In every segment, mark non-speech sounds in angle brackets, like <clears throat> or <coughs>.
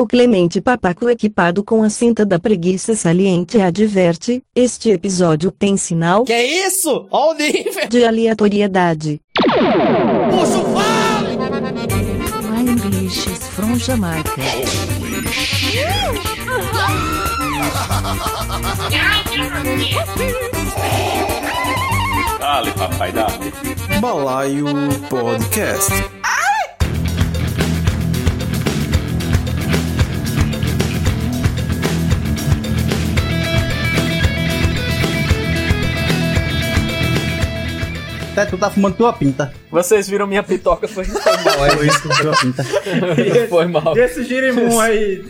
O Clemente Papaco equipado com a cinta da preguiça saliente adverte, este episódio tem sinal Que é isso? Ó o nível! de aleatoriedade. Puxa o! My English is from Jamaica. Dale, papai, dale. Balaio Podcast. Até tu tá fumando tua pinta. Vocês viram minha pitoca, foi, <laughs> foi mal, Foi isso, tua pinta. Foi mal. E esse girimum aí?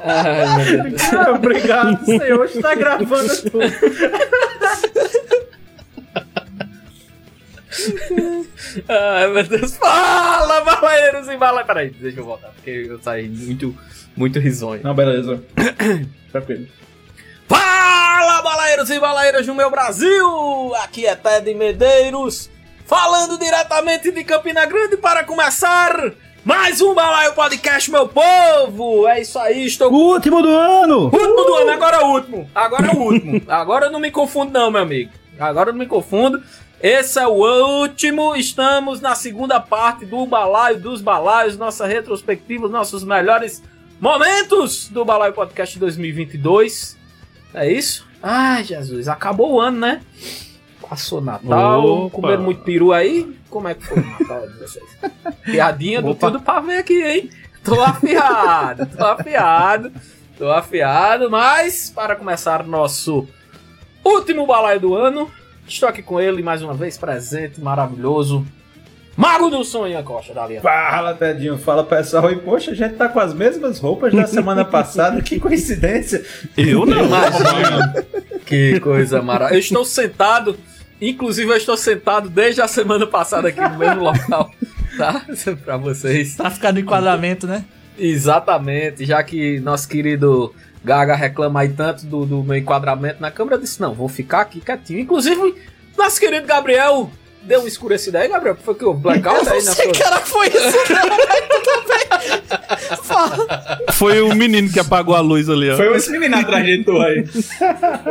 Ai, meu Deus. Ah, obrigado, senhor. Está gravando tudo. Ai, meu Deus. Fala, balaeiros e balaeiros. Peraí, deixa eu voltar, porque eu saí muito, muito risonho. Não, beleza. <coughs> Tranquilo. Fala, balaeiros e balaeiras do meu Brasil! Aqui é Ted Medeiros, falando diretamente de Campina Grande para começar mais um Balaio Podcast, meu povo! É isso aí, estou... O último do ano! Último do ano, agora é o último. Agora é o último. <laughs> Agora eu não me confundo não, meu amigo. Agora eu não me confundo. Esse é o último. Estamos na segunda parte do Balaio dos Balaios, nossa retrospectiva, os nossos melhores momentos do Balaio Podcast 2022. É isso? Ai, Jesus, acabou o ano, né? Passou Natal, Opa. comeram muito peru aí. Como é que foi o Natal de vocês? <laughs> Piadinha do tudo pra ver aqui, hein? Tô afiado, tô afiado, tô afiado, mas para começar nosso último balaio do ano, estou aqui com ele mais uma vez, presente, maravilhoso. Mago do Sonho, Costa da Aliança. Fala, Tedinho. Fala, pessoal. E, poxa, a gente tá com as mesmas roupas da semana passada. Que coincidência. Eu não. Imagina. Que coisa maravilhosa. Eu estou sentado, inclusive eu estou sentado desde a semana passada aqui no mesmo local, tá? <laughs> pra vocês. Pra ficar no enquadramento, né? Exatamente, já que nosso querido Gaga reclama aí tanto do, do meu enquadramento na câmera, eu disse, não, vou ficar aqui quietinho. Inclusive, nosso querido Gabriel deu uma escurecida aí, Gabriel, foi que o blackout aí na sua... cara foi isso, Fala. Foi o menino que apagou a luz ali, ó. Foi esse menino atrás de tu aí.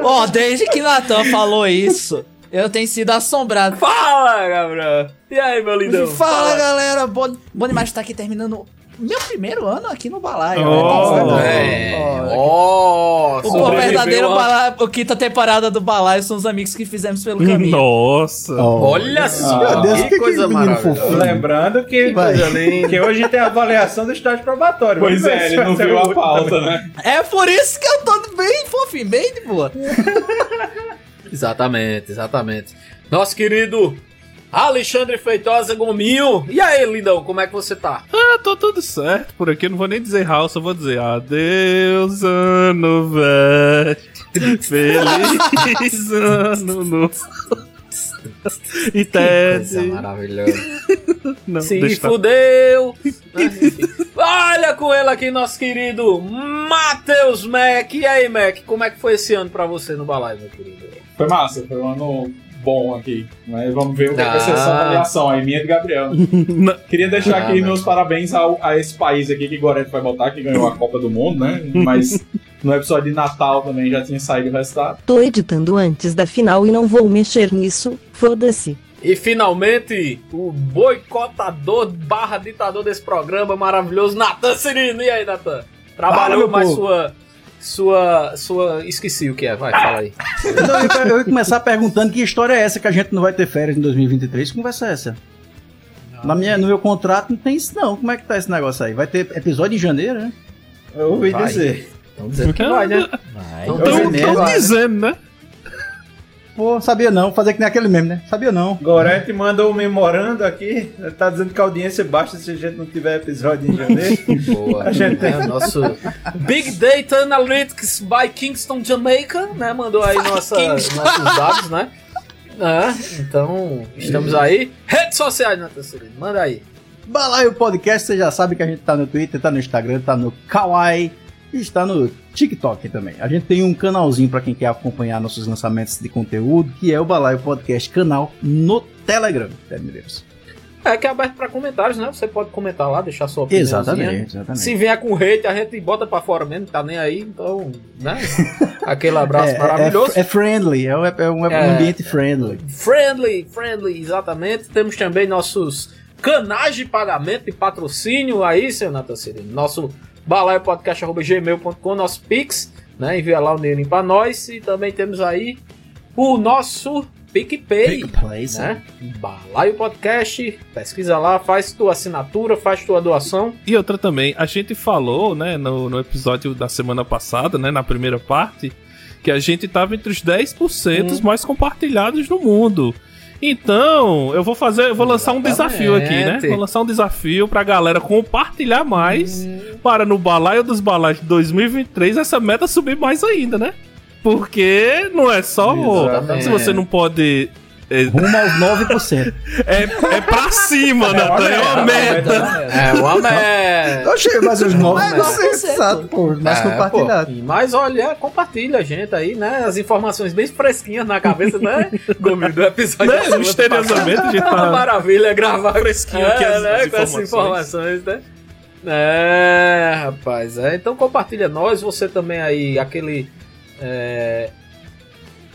Ó, desde que Natan falou isso, eu tenho sido assombrado. Fala, Gabriel! E aí, meu lindão? Fala, galera. Bom, bom demais estar aqui terminando meu primeiro ano aqui no Balaio. Oh, né? É, ó, O verdadeiro a- Balaio, a quinta temporada do Balaio são os amigos que fizemos pelo caminho. Nossa. Olha só, Meu Deus, que, que coisa menino maravilhosa. Lembrando que, que hoje tem a avaliação do estágio probatório. Pois é, ele não viu o a pauta, né? É por isso que eu tô bem fofinho, bem de boa. <laughs> Exatamente, exatamente. Nosso querido Alexandre Feitosa Gominho. E aí, lindão, como é que você tá? Ah, tô tudo certo por aqui. Eu não vou nem dizer house, eu vou dizer adeus, ano velho. <laughs> Feliz ano novo. E Coisa maravilhosa. <laughs> Não, Se fudeu. <laughs> Olha com ele aqui, nosso querido Matheus Mac. E aí, Mac, como é que foi esse ano pra você no Balaio, meu querido? Foi massa, foi um ano bom aqui. Mas vamos ver o que Ah. vai ser essa avaliação aí, minha e do Gabriel. <laughs> Não. Queria deixar Ah, aqui mas- meus parabéns ao- a esse país aqui que Goretti vai botar, que ganhou a Copa do Mundo, né? Mas <laughs> no episódio de Natal também já tinha saído o resultado. Tô editando antes da final e não vou mexer nisso, foda-se. E finalmente, o boicotador barra ditador desse programa maravilhoso, Natan Cirino. E aí, Natan? Trabalhou meu mais povo. sua. Sua. Sua. Esqueci o que é, vai, fala aí. Então, eu, ia- eu ia começar perguntando que história é essa que a gente não vai ter férias em 2023. Que conversa é essa? Na minha, no meu contrato não tem isso não. Como é que tá esse negócio aí? Vai ter episódio em janeiro, né? Eu ouvi Vai. dizer. Estão dizendo que vai, né? Vai. Mesmo. dizendo, né? Pô, sabia não. Fazer que nem aquele mesmo, né? Sabia não. Goretti mandou um memorando aqui. Tá dizendo que a audiência baixa se a gente não tiver episódio em janeiro. <laughs> Boa. A gente tem- É, o nosso Big Data Analytics by Kingston Jamaica, né? Mandou aí nossa, nossos dados, né? É, então, estamos aí. Redes sociais, Natan Cirino, manda aí. Balaio Podcast, você já sabe que a gente tá no Twitter, tá no Instagram, tá no Kawaii e está no TikTok também. A gente tem um canalzinho para quem quer acompanhar nossos lançamentos de conteúdo, que é o Balaio Podcast canal no Telegram, Ted Medeiros. É que é aberto pra comentários, né? Você pode comentar lá, deixar sua opinião. Exatamente, exatamente. Se vier com hate, a gente bota pra fora mesmo, tá nem aí, então, né? Aquele abraço <laughs> É, é- maravilhoso. É, friendly, é, um- é um, é um É. ambiente friendly. Friendly, friendly, exatamente. Temos também nossos canais de pagamento e patrocínio aí, seu Nathan Cirino. Nosso balaiopodcast.gmail.com, nosso Pix, né? Envia lá o dinheirinho pra nós. E também temos aí o nosso PicPay, PicPay, né? Balaio Podcast, pesquisa lá, faz tua assinatura, faz tua doação. E outra também, a gente falou, né, no, no episódio da semana passada, né, na primeira parte, que a gente tava entre os 10% mais compartilhados no mundo. Então, eu vou fazer, eu vou lançar um desafio aqui, né? Vou lançar um desafio pra galera compartilhar mais para no Balaio dos Balaios de 2023 essa meta subir mais ainda, né? Porque não é só. Exatamente. Se você não pode. É, Rumo aos 9%. é, é pra cima, Natan. É uma meta. É uma. Eu achei mais os 9%, 9%. exato, pô, mais É, compartilhado. pô, mas olha, compartilha a gente aí, né? As informações bem fresquinhas na cabeça, né? <laughs> Gomes, do episódio. Né? Misteriosamente a gente. É tá. maravilha gravar Fresquinho aqui as- né? as com essas informações, né? É, rapaz. É, então compartilha nós, você também aí, aquele é,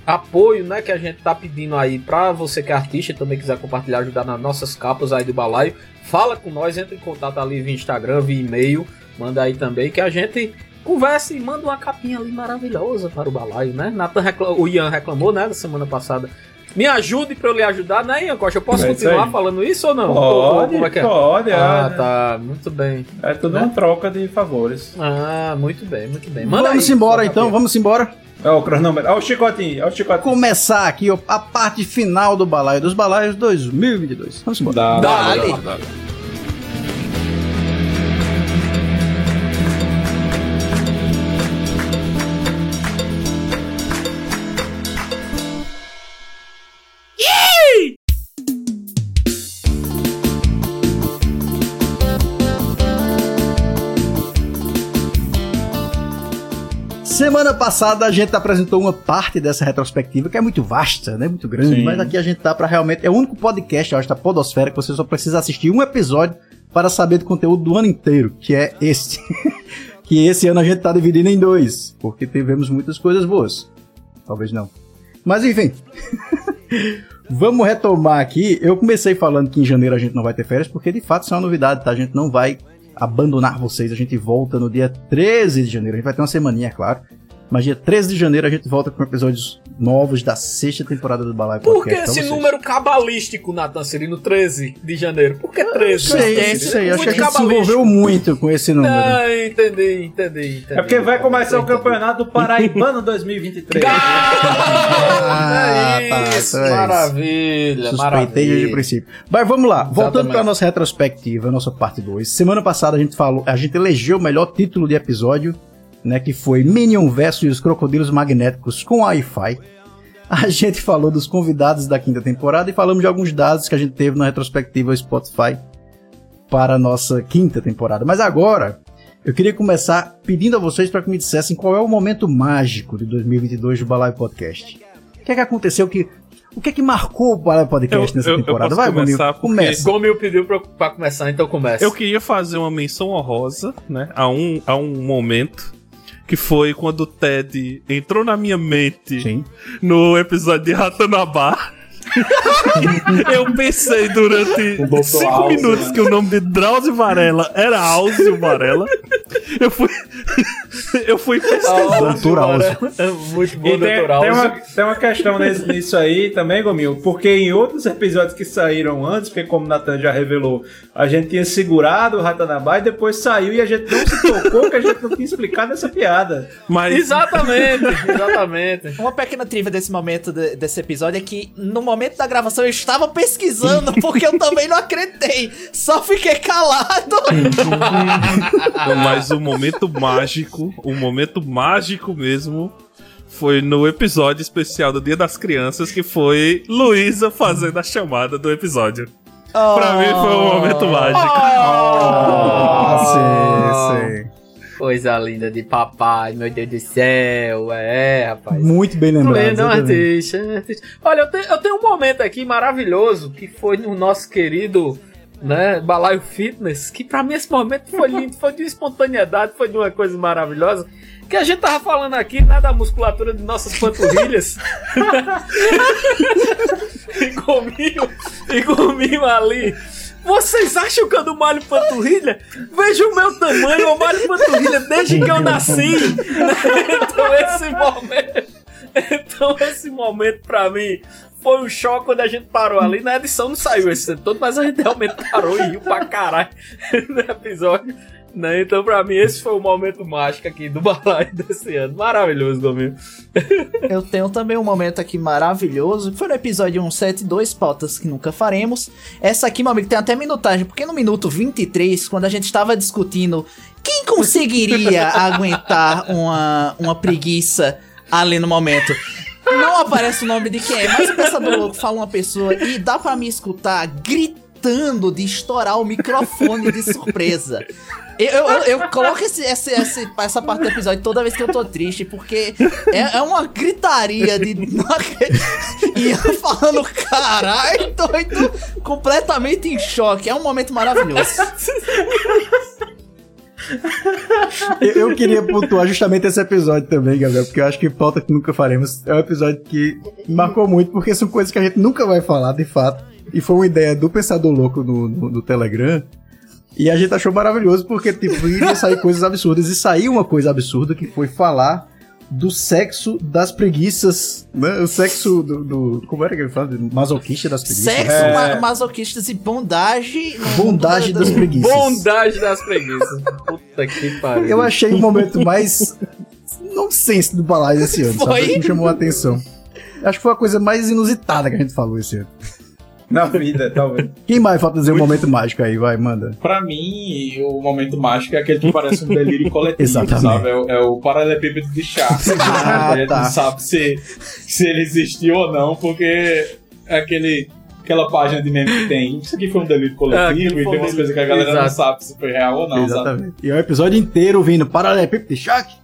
apoio, né, que a gente tá pedindo aí pra você que é artista e também quiser compartilhar, ajudar nas nossas capas aí do balaio. Fala com nós, entre em contato ali via Instagram, via e-mail, manda aí também que a gente conversa e manda uma capinha ali maravilhosa para o balaio, né? Nathan o Ian reclamou, né, da semana passada. Me ajude pra eu lhe ajudar, né, Ian Costa? Eu posso É continuar falando isso ou não? Pode, Como é que é? pode. Ah, é, tá, muito bem. é tudo Né? uma troca de favores. Ah, muito bem, muito bem. Manda Vamos aí, embora então, capinha. vamos embora. É o cronômetro. Olha o chicotinho, olha o chicotinho. Começar aqui a parte final do Balaio dos Balaios 2022. Vamos embora. Dá, Dá-lhe. Semana passada a gente apresentou uma parte dessa retrospectiva que é muito vasta, né? Muito grande, Sim. mas aqui a gente tá pra realmente. É o único podcast, eu acho, da Podosfera que você só precisa assistir um episódio para saber do conteúdo do ano inteiro, que é este. <laughs> que esse ano a gente tá dividindo em dois, porque tivemos muitas coisas boas. Talvez não. Mas enfim. <laughs> Vamos retomar aqui. Eu comecei falando que em janeiro a gente não vai ter férias, porque de fato isso é uma novidade, tá? A gente não vai abandonar vocês. A gente volta no dia 13 de janeiro. A gente vai ter uma semaninha, é claro. Mas dia 13 de janeiro a gente volta com episódios novos da sexta temporada do Balai Por que esse número cabalístico, Nathan Cirino, 13 de janeiro? Por que 13? Sei, sei. Acho que a gente se envolveu muito com esse número. Ah, entendi, entendi, entendi. É porque vai começar o campeonato do Paraibano 2023. <laughs> Ah, é isso, então é isso. maravilha, Suspeitei maravilha. desde o princípio. Mas vamos lá, voltando para nossa retrospectiva, nossa parte 2. Semana passada a gente falou, a gente elegeu o melhor título de episódio, né, que foi Minion vs os Crocodilos Magnéticos com Wi-Fi. A <laughs> gente falou dos convidados da quinta temporada e falamos de alguns dados que a gente teve na retrospectiva Spotify para a nossa quinta temporada. Mas agora, eu queria começar pedindo a vocês para que me dissessem qual é o momento mágico de 2022 do Balai Podcast. O que é que aconteceu que o que é que marcou o Balai Podcast Eu- nessa eu- eu temporada? posso Vai, porque- começa. Gomil pediu pra, pra começar, então começa. Eu queria fazer uma menção honrosa, né? A um, a um momento. Que foi quando o Ted entrou na minha mente Sim. no episódio de Ratanabá. <laughs> eu pensei durante cinco Áuzio, minutos né? que o nome de Drauzio Varela era Áuzio Varela. Eu fui. <laughs> eu fui pesquisar. Doutor Áuzio. É Muito bom, tem, doutor tem, Áuzio. uma, tem uma questão nesse- <laughs> nisso aí também, Gomil, porque em outros episódios que saíram antes, porque como o Nathan já revelou, a gente tinha segurado o Ratanabá e depois saiu e a gente não se tocou que a gente não tinha explicado essa piada. Mas Exatamente, exatamente. Uma pequena trivia desse momento, de- desse episódio, é que no momento da gravação eu estava pesquisando, <laughs> porque eu também não acreditei. Só fiquei calado. <laughs> Mas o momento mágico, o momento mágico mesmo, foi no episódio especial do Dia das Crianças, que foi Luísa fazendo a chamada do episódio. Pra mim foi um momento mágico. Ah, sim, sim. Coisa linda de papai, meu Deus do céu. É, rapaz. Muito bem lembrado. Artista, artista. Olha, eu tenho, eu tenho um momento aqui maravilhoso que foi no nosso querido né? Balaio Fitness, que pra mim esse momento foi lindo, foi de uma espontaneidade, foi de uma coisa maravilhosa. Que a gente tava falando aqui, né, da musculatura de nossas panturrilhas. <laughs> e comigo, e comigo ali. Vocês acham que eu não malho panturrilha? Veja o meu tamanho, eu malho panturrilha desde que eu nasci. então esse momento, então esse momento pra mim foi um choque quando a gente parou ali. Na edição não saiu esse todo, mas a gente realmente parou e riu pra caralho no episódio. Né? Então, pra mim, esse foi o momento mágico aqui do balaio desse ano. Maravilhoso, Domingo. Eu tenho também um momento aqui maravilhoso, que foi no episódio 172, pautas que nunca faremos. Essa aqui, meu amigo, tem até minutagem, porque no minuto 23, quando a gente estava discutindo quem conseguiria <laughs> aguentar uma, uma preguiça ali no momento. Não aparece o nome de quem é, mas o Pensador Louco fala uma pessoa e dá pra me escutar gritando de estourar o microfone de surpresa. Eu, eu, eu coloco esse, esse, esse- essa parte do episódio toda vez que eu tô triste, porque é, é uma gritaria de. <laughs> E eu falando, caralho, doido, completamente em choque. É um momento maravilhoso. Eu, eu queria pontuar justamente esse episódio também, Gabriel, porque eu acho que pauta que nunca faremos é um episódio que marcou muito, porque são coisas que a gente nunca vai falar, de fato. E foi uma ideia do Pensador Louco no, no, no Telegram. E a gente achou maravilhoso, porque, tipo, iria sair coisas absurdas. E saiu uma coisa absurda, que foi falar do sexo das preguiças, né? O sexo do... do- como era que ele fala? Do Masoquista das preguiças. Sexo, É. ma masoquistas e bondagem. Bondagem da- das preguiças. Bondade das preguiças. Puta que pariu. Eu achei o momento mais nonsense do balaio desse ano, sabe? Foi? Que me chamou a atenção. Acho que foi a coisa mais inusitada que a gente falou esse ano. Na vida, talvez. <laughs> Quem mais falta dizer um momento mágico aí? Vai, manda. Pra mim, o momento mágico é aquele que parece um delírio coletivo, <laughs> Exatamente. sabe? É, o- é o paralelepípedo de chá. Ah, <laughs> a gente tá. não sabe se, se ele existiu ou não, porque é aquele, aquela página de meme que tem. Isso aqui foi um delírio Ah, coletivo aquilo e tem um umas coisas que a galera não Exato. sabe se foi real ou não, sabe? Exatamente. E é o episódio inteiro vindo paralelepípedo de choque.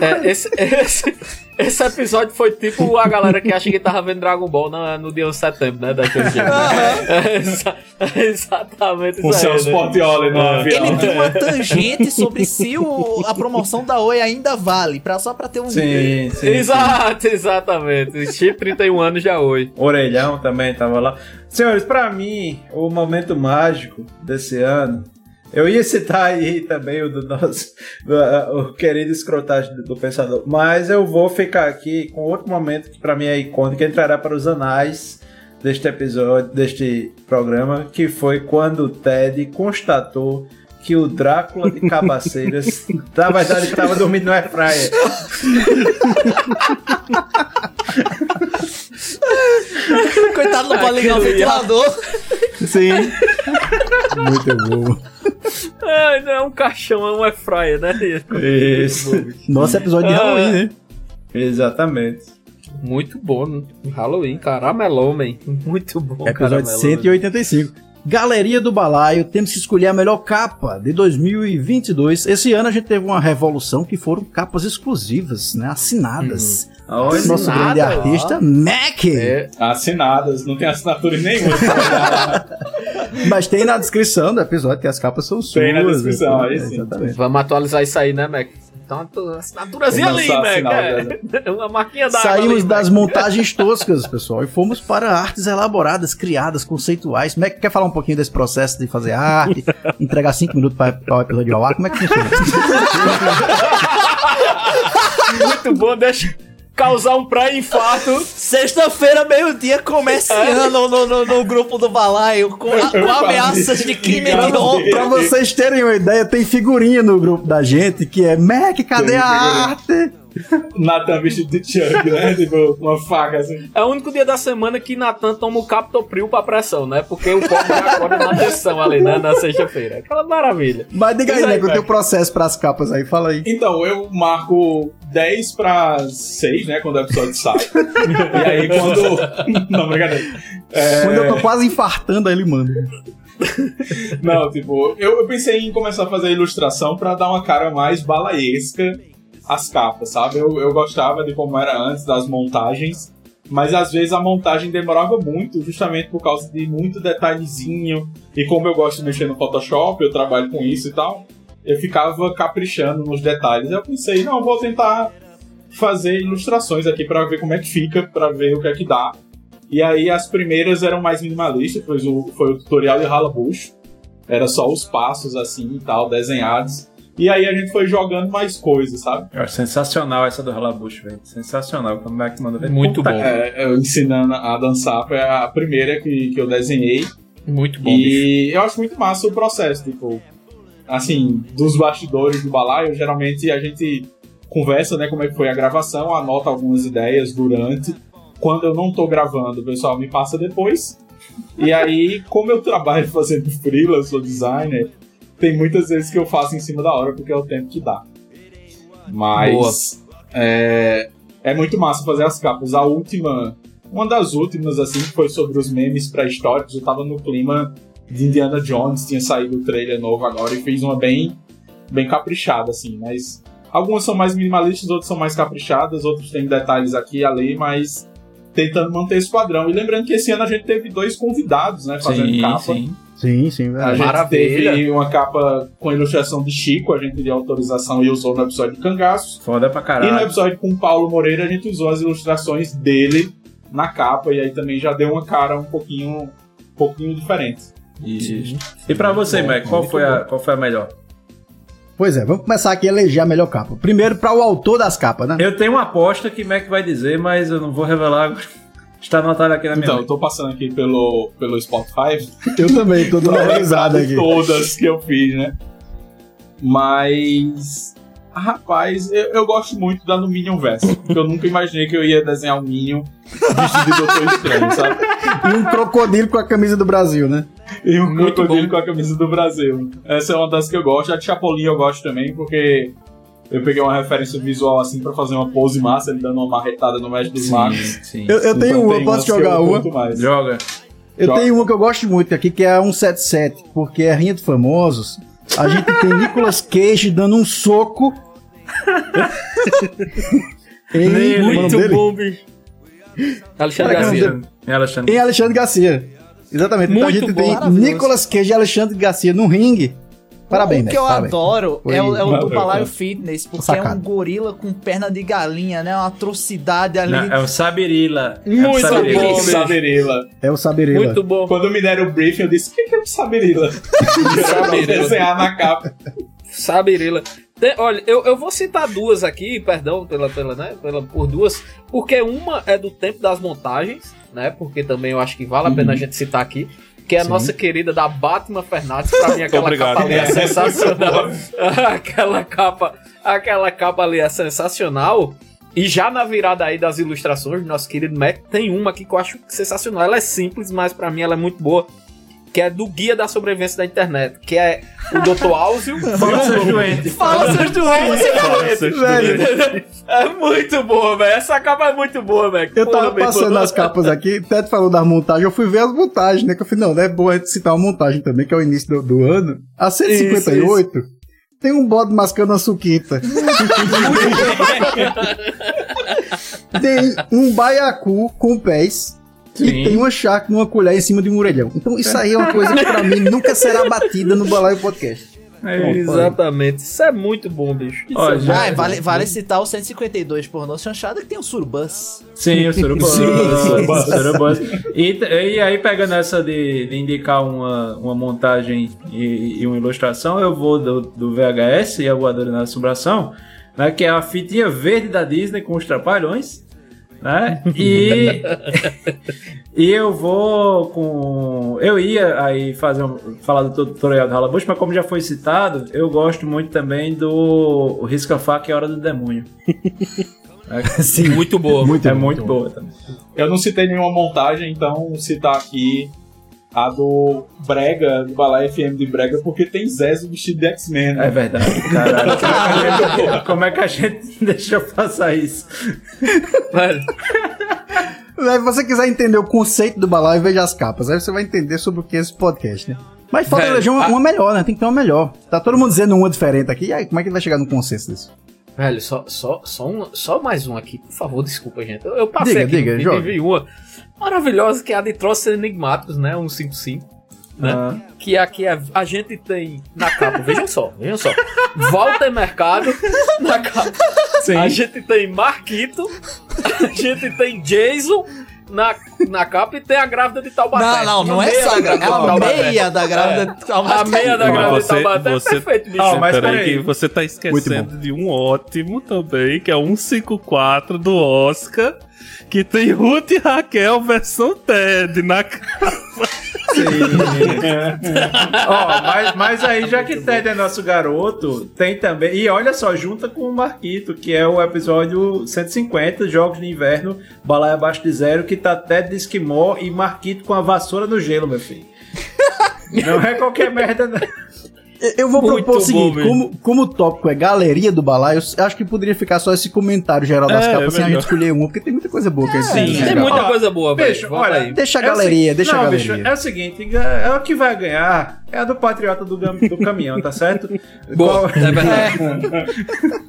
É, esse, esse, esse episódio foi tipo a galera que acha que tava vendo Dragon Ball na- no dia 11 de setembro, né? Daquele jeito. É, <laughs> exa- é exatamente Com isso aí, seus né? portioli no É. avião. Ele tem uma <laughs> tangente sobre se o- a promoção da Oi ainda vale, pra, só pra ter um. Sim, sim. Exato, exatamente. Chip 31 anos já oi. Orelhão também tava lá. Senhores, pra mim, o momento mágico desse ano. Eu ia citar aí também o do nosso <laughs> o querido escrotagem do, do pensador, mas eu vou ficar aqui com outro momento que pra mim é icônico, que entrará para os anais deste episódio, deste programa, que foi quando o Ted constatou que o Drácula de Cabaceiras, <laughs> na verdade, estava dormindo no airfryer. Coitado, não pode ligar o ventilador. Sim. Muito bom. <laughs> Ai, não é um caixão, é um airfryer, né? Isso. Nosso episódio de Ah. Halloween, né? Exatamente. Muito bom, né? Halloween, caramelou, man. Muito bom, Episódio caramelou, 185. Galeria do Balaio, temos que escolher a melhor capa de 2022. Esse ano a gente teve uma revolução que foram capas exclusivas, né? Assinadas. Olha, Nosso assinada, grande ó. artista, Mac. É, Assinadas, não tem assinatura nenhuma. <laughs> Mas tem na descrição do episódio que as capas são suas. Tem na descrição, né? aí sim. Exatamente. vamos atualizar isso aí, né, Mac? Então, assinaturazinha ali, lançar Mac. assinado, É. Uma marquinha da Saímos das montagens toscas, pessoal, e fomos para artes elaboradas, criadas, conceituais. Como é que quer falar um pouquinho desse processo de fazer arte, <laughs> entregar cinco minutos para o episódio ao ar? Como é que funciona? <laughs> Muito bom, deixa causar um pré-infarto. Sexta-feira, meio-dia, comerciando no, no, no grupo do Balaio com, a- com ameaças de crime de honra. Pra vocês terem uma ideia, tem figurinha no grupo da gente que é Mac, cadê Tem a figurinha. arte? Natan vestido de Chuck, né? <laughs> Tipo, uma faca assim. É o único dia da semana que Natan toma o captopril pra pressão, né? Porque o já acorda na tensão ali, né? Na sexta-feira. Aquela maravilha. Mas diga aí, né, que o teu processo pras capas aí, fala aí. Então, eu marco 10 pra 6, né? Quando o episódio sai. e aí, quando. <laughs> Não, brincadeira. É, Quando eu tô quase infartando, aí ele manda. Não, tipo, eu, eu pensei em começar a fazer ilustração pra dar uma cara mais balaesca às capas, sabe? Eu, eu gostava de como era antes, das montagens. Mas às vezes a montagem demorava muito, justamente por causa de muito detalhezinho. E como eu gosto de mexer no Photoshop, eu trabalho com isso e tal, eu ficava caprichando nos detalhes. Eu pensei, não, vou tentar fazer ilustrações aqui para ver como é que fica, para ver o que é que dá. E aí as primeiras eram mais minimalistas, foi o, foi o tutorial de Halabush. Era só os passos assim e tal, desenhados. E aí a gente foi jogando mais coisas, sabe? Eu acho sensacional essa do Halabush, velho. Sensacional. Como é que manda ver? Muito Puta bom. É, eu ensinando a dançar foi a primeira que, que eu desenhei. Muito bom, bicho. E eu acho muito massa o processo, tipo, assim, dos bastidores do balaio, geralmente a gente conversa, né, como é que foi a gravação, anota algumas ideias durante. Quando eu não tô gravando, o pessoal me passa depois. E aí, como eu trabalho fazendo freela, sou designer, tem muitas vezes que eu faço em cima da hora, porque é o tempo que dá. Mas é, é muito massa fazer as capas. A última, uma das últimas, assim, que foi sobre os memes pré-históricos, eu tava no clima de Indiana Jones, tinha saído o trailer novo agora e fiz uma bem, bem caprichada, assim, mas algumas são mais minimalistas, outras são mais caprichadas, outros têm detalhes aqui e ali, mas tentando manter esse padrão. E lembrando que esse ano a gente teve dois convidados, né, fazendo Sim, capa. sim. Sim, sim, A verdade. gente Maravilha. teve uma capa com ilustração de Chico, a gente deu autorização e usou no episódio de Cangaços. Foda pra E no caralho. episódio com o Paulo Moreira, a gente usou as ilustrações dele na capa, e aí também já deu uma cara um pouquinho, um pouquinho diferente. Isso. E pra você, Mac, qual foi, a, qual foi a melhor? Pois é, vamos começar aqui a eleger a melhor capa. Primeiro, para o autor das capas, né? Eu tenho uma aposta que Mac vai dizer, mas eu não vou revelar agora. Está anotado aqui na minha Então, eu mente. tô passando aqui pelo, pelo Spotify, <laughs> Eu também, tô dando uma risada aqui. todas que eu fiz, né? Mas. Rapaz, eu, eu gosto muito da no Minion Verso, porque eu nunca imaginei que eu ia desenhar um Minion vestido de Doutor Estranho, sabe? E um crocodilo com a camisa do Brasil, né? E um Muito crocodilo bom. com a camisa do Brasil. Essa é uma das que eu gosto. A de Chapolin eu gosto também, porque eu peguei uma referência visual assim pra fazer uma pose massa, ele dando uma marretada no Mestre dos Magos. Sim, sim. Eu, eu tenho Então uma, posso jogar eu uma? Joga. Eu Joga. tenho uma que eu gosto muito aqui, que é a 177, porque é Rinha de Famosos. A gente tem Nicolas Cage dando um soco. <laughs> em, Nele. Muito dele? bom, bicho. Alexandre Garcia. É Alexandre. Em Alexandre Garcia. Exatamente. então a Muito gente bom, tem. Nicolas Cage e Alexandre Garcia no ringue. Parabéns, O que eu parabéns. adoro Foi é o, é o do. Balaio Fitness, porque é um gorila com perna de galinha, né? Uma atrocidade ali. Não, é o Sabirila. É o Muito Sabirila. bom. Saberila. É o Sabirila. Muito bom. Quando me deram o briefing, eu disse: o que que é o Saberila? <laughs> Saberila. desenhar na capa. Sabirila. Tem- olha, eu, eu vou citar duas aqui, perdão pela, pela, né, pela, por duas, porque uma é do tempo das montagens, né? Porque também eu acho que vale a pena a gente citar aqui. Que é a Sim. nossa querida da Batman Fernandes, pra mim <laughs> aquela Obrigado. capa ali é sensacional. <laughs> <laughs> aquela capa, aquela capa ali é sensacional. E já na virada aí das ilustrações do nosso querido Mac, tem uma aqui que eu acho sensacional. Ela é simples, mas pra mim ela é muito boa. Que é do Guia da Sobrevivência da Internet. Que é o Dr. Áuzio. <laughs> Fala seus doentes. Fala seus doentes, velho. É muito boa, velho. Essa capa é muito boa, velho. Eu tava Porra, passando as capas aqui, o Ted falou das montagens, eu fui ver as montagens, né? Que eu falei, não, não é bom a gente citar uma montagem também, que é o início do, do ano. A 158 tem um bode mascando a suquita. <laughs> tem um baiacu com pés. Sim. E tem uma chácara numa colher em cima de um orelhão. Então isso aí é uma coisa que pra mim nunca será batida no Balaio Podcast. É, Exatamente. Isso é muito bom, bicho. Isso Ó, é já- Ah, vale, bom. vale citar o 152 pornô chanchada que tem o Surbus. Sim, o Surubus. Sim, o Surubus. E, e aí, pegando essa de, de indicar uma, uma montagem e, e uma ilustração, eu vou do, do VHS e a voadora na assombração, né, que é a fitinha verde da Disney com os trapalhões. Né? E, <laughs> e eu vou com. Eu ia aí fazer um, falar do tutorial do Halabush, mas como já foi citado, eu gosto muito também do Risca Faca e a Hora do Demônio. <laughs> Sim, muito boa. Muito é bom, muito boa também. Eu não citei nenhuma montagem, então citar aqui a do Brega, do Balai FM de Brega, porque tem Zezo vestido de X-Men, É né? verdade, <laughs> caralho. Como é, que a gente, como é que a gente deixa passar isso? Velho, Se você quiser entender o conceito do balaio, veja as capas. Aí você vai entender sobre o que é esse podcast, né? Mas falta eleger uma, a- uma melhor, né? Tem que ter uma melhor. Tá todo mundo dizendo uma diferente aqui. E aí, como é que ele vai chegar no consenso disso? Velho, só, só, só, um, só mais um aqui, por favor, desculpa, gente. Eu, eu passei Diga, aqui diga, joga. teve uma maravilhosa que é a de troços enigmáticos, né? 155. Né? Ah. Que aqui a, a gente tem na capa, vejam só, vejam só. Walter Mercado na capa. A gente tem Marquito, a gente tem Jason na, na capa e tem a grávida de Taubaté. Não, não, não é meia só da a grávida é a meia da grávida de Taubaté. A meia da grávida de Taubaté é perfeito, bicho. Ah, mas Peraí, peraí. que você tá esquecendo de um ótimo também, que é 154 do Oscar, que tem Ruth e Raquel versão TED na <laughs> capa. <laughs> Ó, mas, mas aí, já que Ted é nosso garoto, tem também. E olha só, junta com o Marquito, que é o episódio 150, Jogos de Inverno, Balaia Abaixo de Zero, que tá Ted de Esquimó e Marquito com a vassoura no gelo, meu filho. Não é qualquer merda, não. Eu vou Muito propor o seguinte: como, como o tópico é galeria do balaio, eu acho que poderia ficar só esse comentário geral das É, capas sem a gente escolher uma, porque tem muita coisa boa que a gente sim, tem. Ó, muita coisa boa, velho. Bicho, olha, aí. Deixa a É galeria, seguinte- deixa a não, galeria. bicho, é o seguinte, é o que vai ganhar é a do Patriota do, gam- do Caminhão, tá certo? <laughs> Boa, Qual- é verdade. <laughs>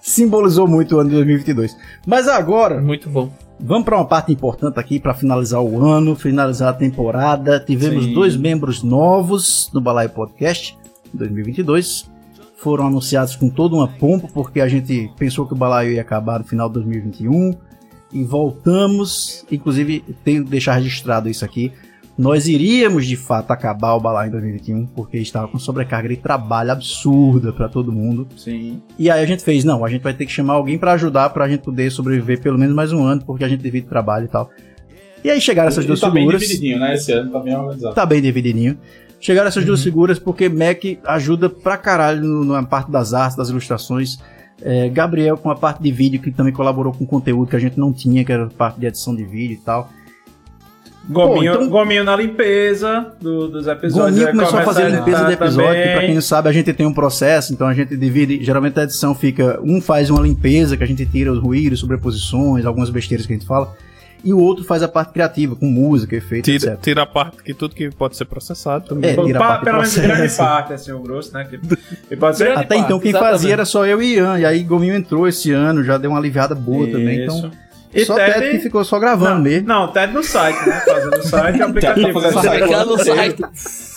Simbolizou muito o ano de 2022. Mas agora, Muito bom. Vamos para uma parte importante aqui para finalizar o ano, finalizar a temporada. Tivemos Sim. dois membros novos no Balaio Podcast 2022. Foram anunciados com toda uma pompa, porque a gente pensou que o Balaio ia acabar no final de 2021. E voltamos. Inclusive, tenho que deixar registrado isso aqui. Nós iríamos de fato acabar o Balaio em 2021, porque estava com sobrecarga de trabalho absurda para todo mundo. Sim. E aí a gente fez, não, a gente vai ter que chamar alguém pra ajudar pra gente poder sobreviver pelo menos mais um ano, porque a gente divide trabalho e tal. E aí chegaram essas E duas tá bem figuras. divididinho, né? Esse ano tá bem organizado. Tá bem divididinho. Chegaram essas duas figuras porque Mac ajuda pra caralho na parte das artes, das ilustrações. É, Gabriel com a parte de vídeo, que também colaborou com conteúdo que a gente não tinha, que era a parte de edição de vídeo e tal. Gominho, Pô, então- gominho na limpeza do- dos episódios. Gominho começou a fazer a limpeza do episódio, que pra quem não sabe, a gente tem um processo, então a gente divide, geralmente a edição fica, um faz uma limpeza, que a gente tira os ruídos, sobreposições, algumas besteiras que a gente fala, e o outro faz a parte criativa, com música, efeito, Tira, etc. tira a parte que tudo que pode ser processado também. É, tira a Pa- parte pelo menos grande parte, assim, o grosso, né? Que, que pode ser. Até parte, então quem exatamente. fazia era só eu e Ian, e aí Gominho entrou esse ano, já deu uma aliviada boa também, então Isso. E só Ted- Ted que ficou só gravando não, mesmo. Não, Ted no site, né? Fazendo o <laughs> site e o aplicativo. fazendo o site. Fabricando o site.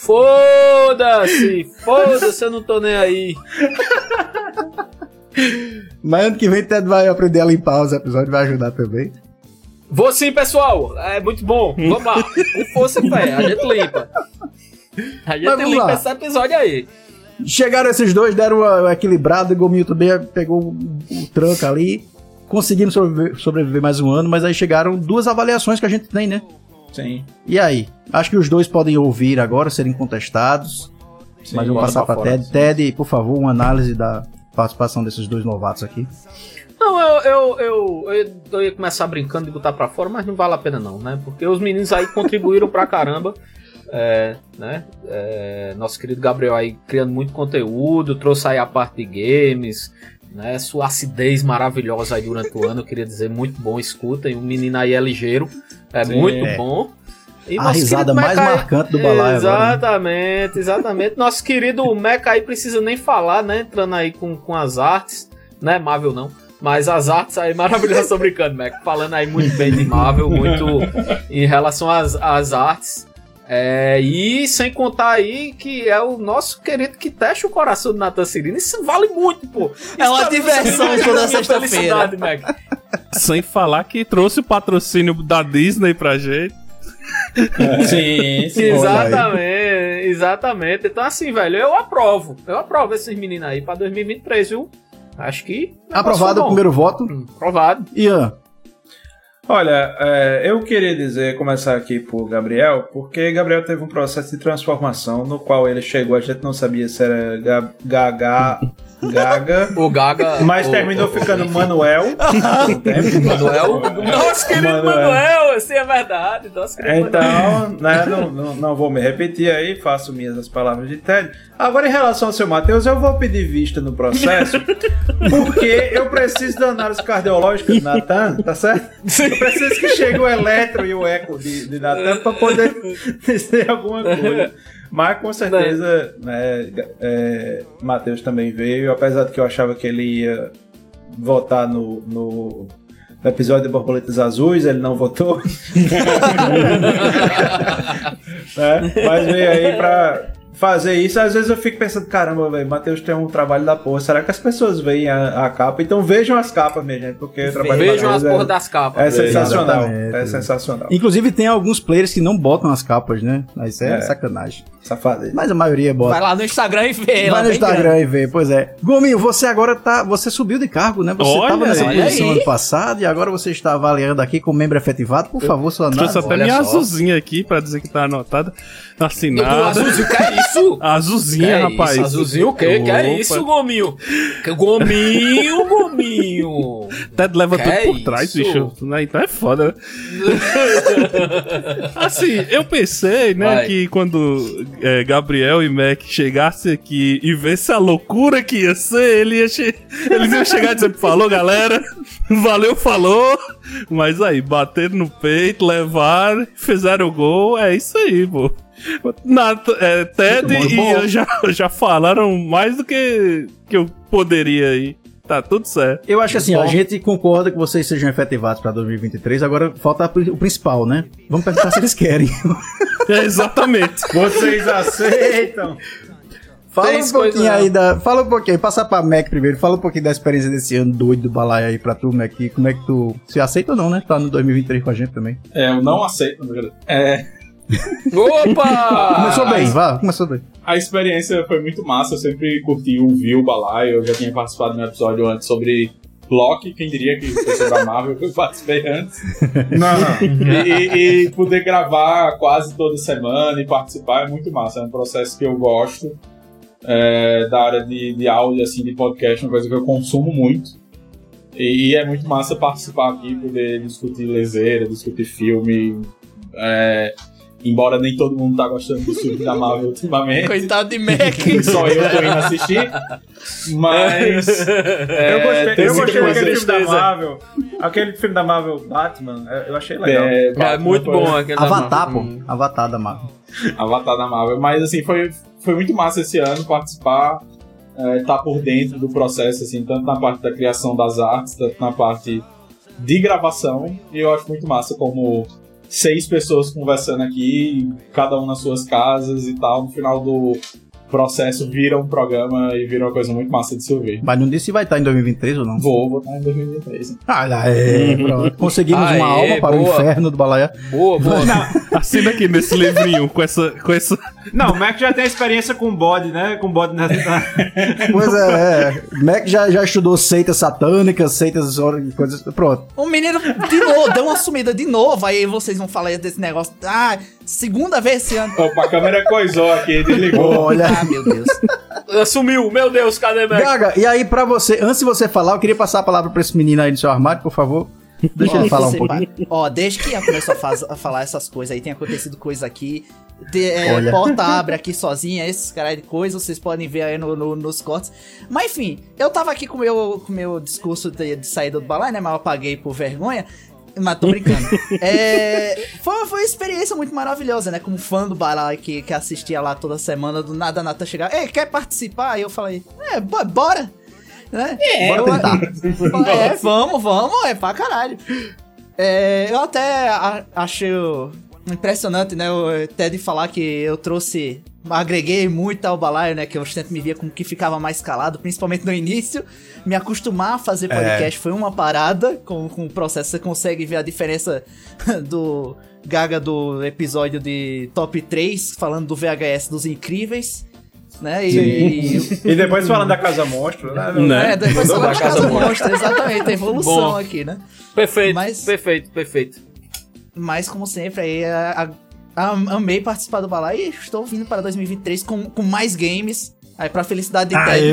Foda-se! Foda-se, eu não tô nem aí. <laughs> Mas ano que vem Ted vai aprender a limpar os episódios, vai ajudar também. Vou sim, pessoal. É muito bom. Vamos lá. Com força e <laughs> fé. A gente limpa. A gente Mas limpa lá. esse episódio aí. Chegaram esses dois, deram uma, uma equilibrada, Gominho também pegou o, tranco ali, conseguiram sobreviver, sobreviver mais um ano, mas aí chegaram duas avaliações que a gente tem, né? Sim. E aí? Acho que os dois podem ouvir agora, serem contestados. Sim, mas eu vou passar pra para Ted. sim. Ted, por favor, uma análise da participação desses dois novatos aqui. Não, eu, eu, eu, eu, ia começar brincando de botar pra fora, mas não vale a pena não, né? Porque os meninos aí contribuíram pra caramba. <laughs> É, né? É, nosso querido Gabriel aí criando muito conteúdo, trouxe aí a parte de games, né? Sua acidez maravilhosa aí durante o ano, eu queria dizer, muito bom, escutem. O menino aí é ligeiro, é Sim. muito É. bom. E A risada mais Meca marcante do balaio agora, né? Exatamente, exatamente. Nosso querido Mecha aí precisa nem falar, né? Entrando aí com, com as artes, né? Marvel não. Mas as artes aí maravilhosas, tô brincando, Mac. Falando aí muito bem de Marvel, muito em relação às, às artes. É, e sem contar aí que é o nosso querido que testa o coração do Nathan Cirino. Isso vale muito, pô. É uma Isso tá diversão toda sexta-feira. felicidade, Mac. Sem falar que trouxe o patrocínio da Disney pra gente. Sim, <laughs> sim. Exatamente, exatamente. Então, assim, velho, eu aprovo. Eu aprovo esses meninos aí pra 2023, viu? Acho que. Aprovado o primeiro voto. Hum, Aprovado. Ian, Olha, é, eu queria dizer, começar aqui por Gabriel, porque Gabriel teve um processo de transformação no qual ele chegou, a gente não sabia se era Ga- Gaga, O Gaga. mas o- terminou o- ficando Manuel. o tempo. Manuel. Nosso querido Manuel. Manuel, assim é verdade. Nosso querido Manuel. Então, né, não, não, não vou me repetir aí, faço minhas as palavras de Ted. Agora, em relação ao seu Matheus, eu vou pedir vista no processo, porque eu preciso da análise cardiológica de Natan, tá certo? Eu preciso que chegue o eletro e o eco de, de Natan para poder dizer alguma coisa. Mas com certeza, né, é, Matheus também veio, apesar de que eu achava que ele ia votar no, no, no episódio de Borboletas Azuis, ele não votou. <laughs> né? Mas veio aí pra fazer isso. Às vezes eu fico pensando, caramba, velho, Matheus tem um trabalho da porra. Será que as pessoas veem a, a capa? Então vejam as capas, minha gente, porque o trabalho Vejam as porra é, das capas. é sensacional. Exatamente. É sensacional. Inclusive tem alguns players que não botam as capas, né? Mas isso é, É. sacanagem. Safadeza. Mas a maioria bota. Vai lá no Instagram e vê. lá Vai no Instagram grande. e vê, pois é. Gominho, você agora tá. Você subiu de cargo, né? Você Olha tava nessa posição aí. ano passado e agora você está avaliando aqui como membro efetivado. Por favor, sua Trouxe análise. até olha minha só. azulzinha aqui pra dizer que tá anotada, Do assinada. azulzinho, que é isso? <laughs> Azulzinha, Que é rapaz. Isso? Azulzinho o quê? Que é isso, Gominho? Gominho, <laughs> Gominho. Ted leva Que tudo é por trás, isso? bicho. Né? Então é foda, né? <laughs> assim, eu pensei, né, Vai. que quando é, Gabriel e Mac chegassem aqui e vissem a loucura que ia ser, ele ia che- eles iam chegar dizendo, falou galera, <laughs> valeu, falou. Mas aí, bateram no peito, levaram, fizeram o gol, é isso aí, pô. Nat- é, Ted e bom. eu já, já falaram mais do que, que eu poderia aí. Tá tudo certo. Eu acho que assim, a gente concorda que vocês sejam efetivados para 2023. Agora falta o principal, né? Vamos perguntar se eles querem. <laughs> É, exatamente. Vocês aceitam? Fala Tem um pouquinho coisa, aí da. Fala um pouquinho, passa pra Mac primeiro. Fala um pouquinho da experiência desse ano doido do balaio aí pra tu, Mac. Como é que tu. Se aceita ou não, né? Tá no 2023 com a gente também. É, eu não aceito, na verdade. É, Opa! Começou bem, vá, começou bem. a experiência foi muito massa, eu sempre curti ouvir o balaio, eu já tinha participado de um episódio antes sobre Loki, quem diria que foi sobre a Marvel, <laughs> que eu participei antes. Não. E, e- e poder gravar quase toda semana e participar é muito massa, é um processo que eu gosto. É, da área de, de áudio, assim, de podcast, é uma coisa que eu consumo muito. E, e é muito massa participar aqui, poder discutir lezeira, discutir filme. é, embora nem todo mundo tá gostando do filme da Marvel ultimamente. Coitado de Mac. Só eu tô indo assistir. Mas. é, eu gostei, eu gostei daquele filme da. Marvel. Aquele filme da Marvel Batman, é, eu achei legal. É, É muito foi- bom aquele da Avatar, pô. Avatar da Marvel. Avatar da Marvel. Mas assim, foi, foi muito massa esse ano participar, estar por dentro do processo, assim, tanto na parte da criação das artes, tanto na parte de gravação. E eu acho muito massa como seis pessoas conversando aqui, cada um nas suas casas e tal. No final do processo vira um programa e vira uma coisa muito massa de se ouvir. Mas não disse se vai estar em 2023 ou não. Vou votar em 2023. Ah, é, pronto. Conseguimos Aê, uma alma para o inferno do balaia. Boa, boa. <laughs> Assina aqui nesse livrinho com essa. Com essa... Não, o Mac já tem experiência com bode, né? Com bode na. na- <laughs> Pois é, é. Mac já, já estudou seitas satânicas, seitas e coisas. Pronto. O menino, de novo, deu uma sumida de novo. Aí vocês vão falar desse negócio. Ah, segunda vez esse ano. Opa, a câmera coisou aqui, desligou. Olha. Ah, meu Deus. <laughs> Sumiu, meu Deus, cadê Mac? Gaga, e aí pra você, antes de você falar, eu queria passar a palavra pra esse menino aí no seu armário, por favor. Deixa ele falar um pouquinho. Ó, desde que começou a, faz- a falar essas coisas aí, tem acontecido coisa aqui. Te- é, porta abre aqui sozinha, esses caralho de coisa, vocês podem ver aí no- no- nos cortes. Mas enfim, eu tava aqui com o meu, com o meu discurso de, de saída do balai, né? Mas eu apaguei por vergonha. Mas tô brincando. <laughs> É, foi, foi uma experiência muito maravilhosa, né? Como fã do balai que, que assistia lá toda semana, do nada a Nata chegar. Ei, quer participar? Aí eu falei, é, bo- bora! Né? Bora Eu- tentar. <laughs> é, vamos, vamos, é pra caralho. É, eu até achei o- impressionante, né, o Ted falar que eu trouxe, agreguei muito ao balaio, né, que eu sempre me via como que ficava mais calado, principalmente no início. Me acostumar a fazer podcast foi uma parada, com, com o processo você consegue ver a diferença <laughs> do Gaga do episódio de Top 3, falando do VHS dos Incríveis, né, e- e <laughs> e depois falando da Casa Monstro, né? Né? é, depois falando da da Casa Casa Monstro, exatamente, a evolução Bom. aqui, né. Perfeito, Mas- perfeito, perfeito. Mas, como sempre, aí, a- a- a- amei participar do balai e estou vindo para 2023 com, com mais games. Aí, pra felicidade de Ted.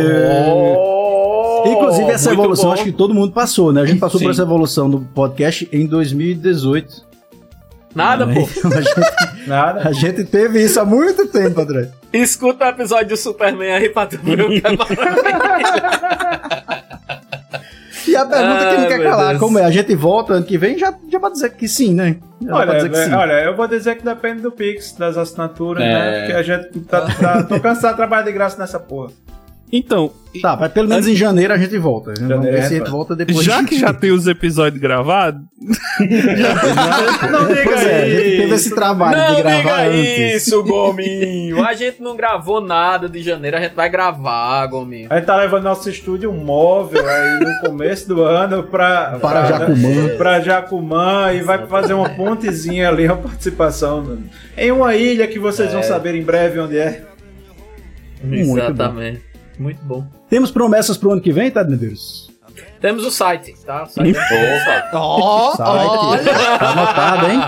Inclusive, essa muito evolução bom. acho que todo mundo passou, né? A gente passou por Sim. essa evolução do podcast em 2018. Nada, né? pô. <laughs> A gente, Nada. a gente teve isso há muito tempo, André. Escuta o episódio do Superman aí pra tu ver o que é. <laughs> E a pergunta que Ai, não quer calar, Deus. como é? A gente volta ano que vem, já, já vai dizer que sim, né? Já Olha, dizer que sim. olha, eu vou dizer que depende do Pix, das assinaturas, É. né? Porque a gente tá, tá- tô cansado de trabalhar de graça nessa porra. Então, Tá, mas pelo menos em janeiro a gente volta. Vamos Janeiro ver é se a gente foda. volta depois. já que já tem os episódios gravados, <laughs> Não diga Pois é, a gente teve esse trabalho Não de gravar diga antes. isso, Gominho. A gente não gravou nada de janeiro, a gente vai gravar, Gominho. A gente tá levando nosso estúdio móvel aí no começo do ano pra, Para Jacumã. pra Jacumã e vai fazer uma pontezinha ali, uma participação em uma ilha que vocês vão saber em breve onde é. Muito Exatamente. Muito bom. Temos promessas pro ano que vem, tá, Medeiros? Temos o site, tá? O site é <laughs> Ó, Site. Tá anotado, hein?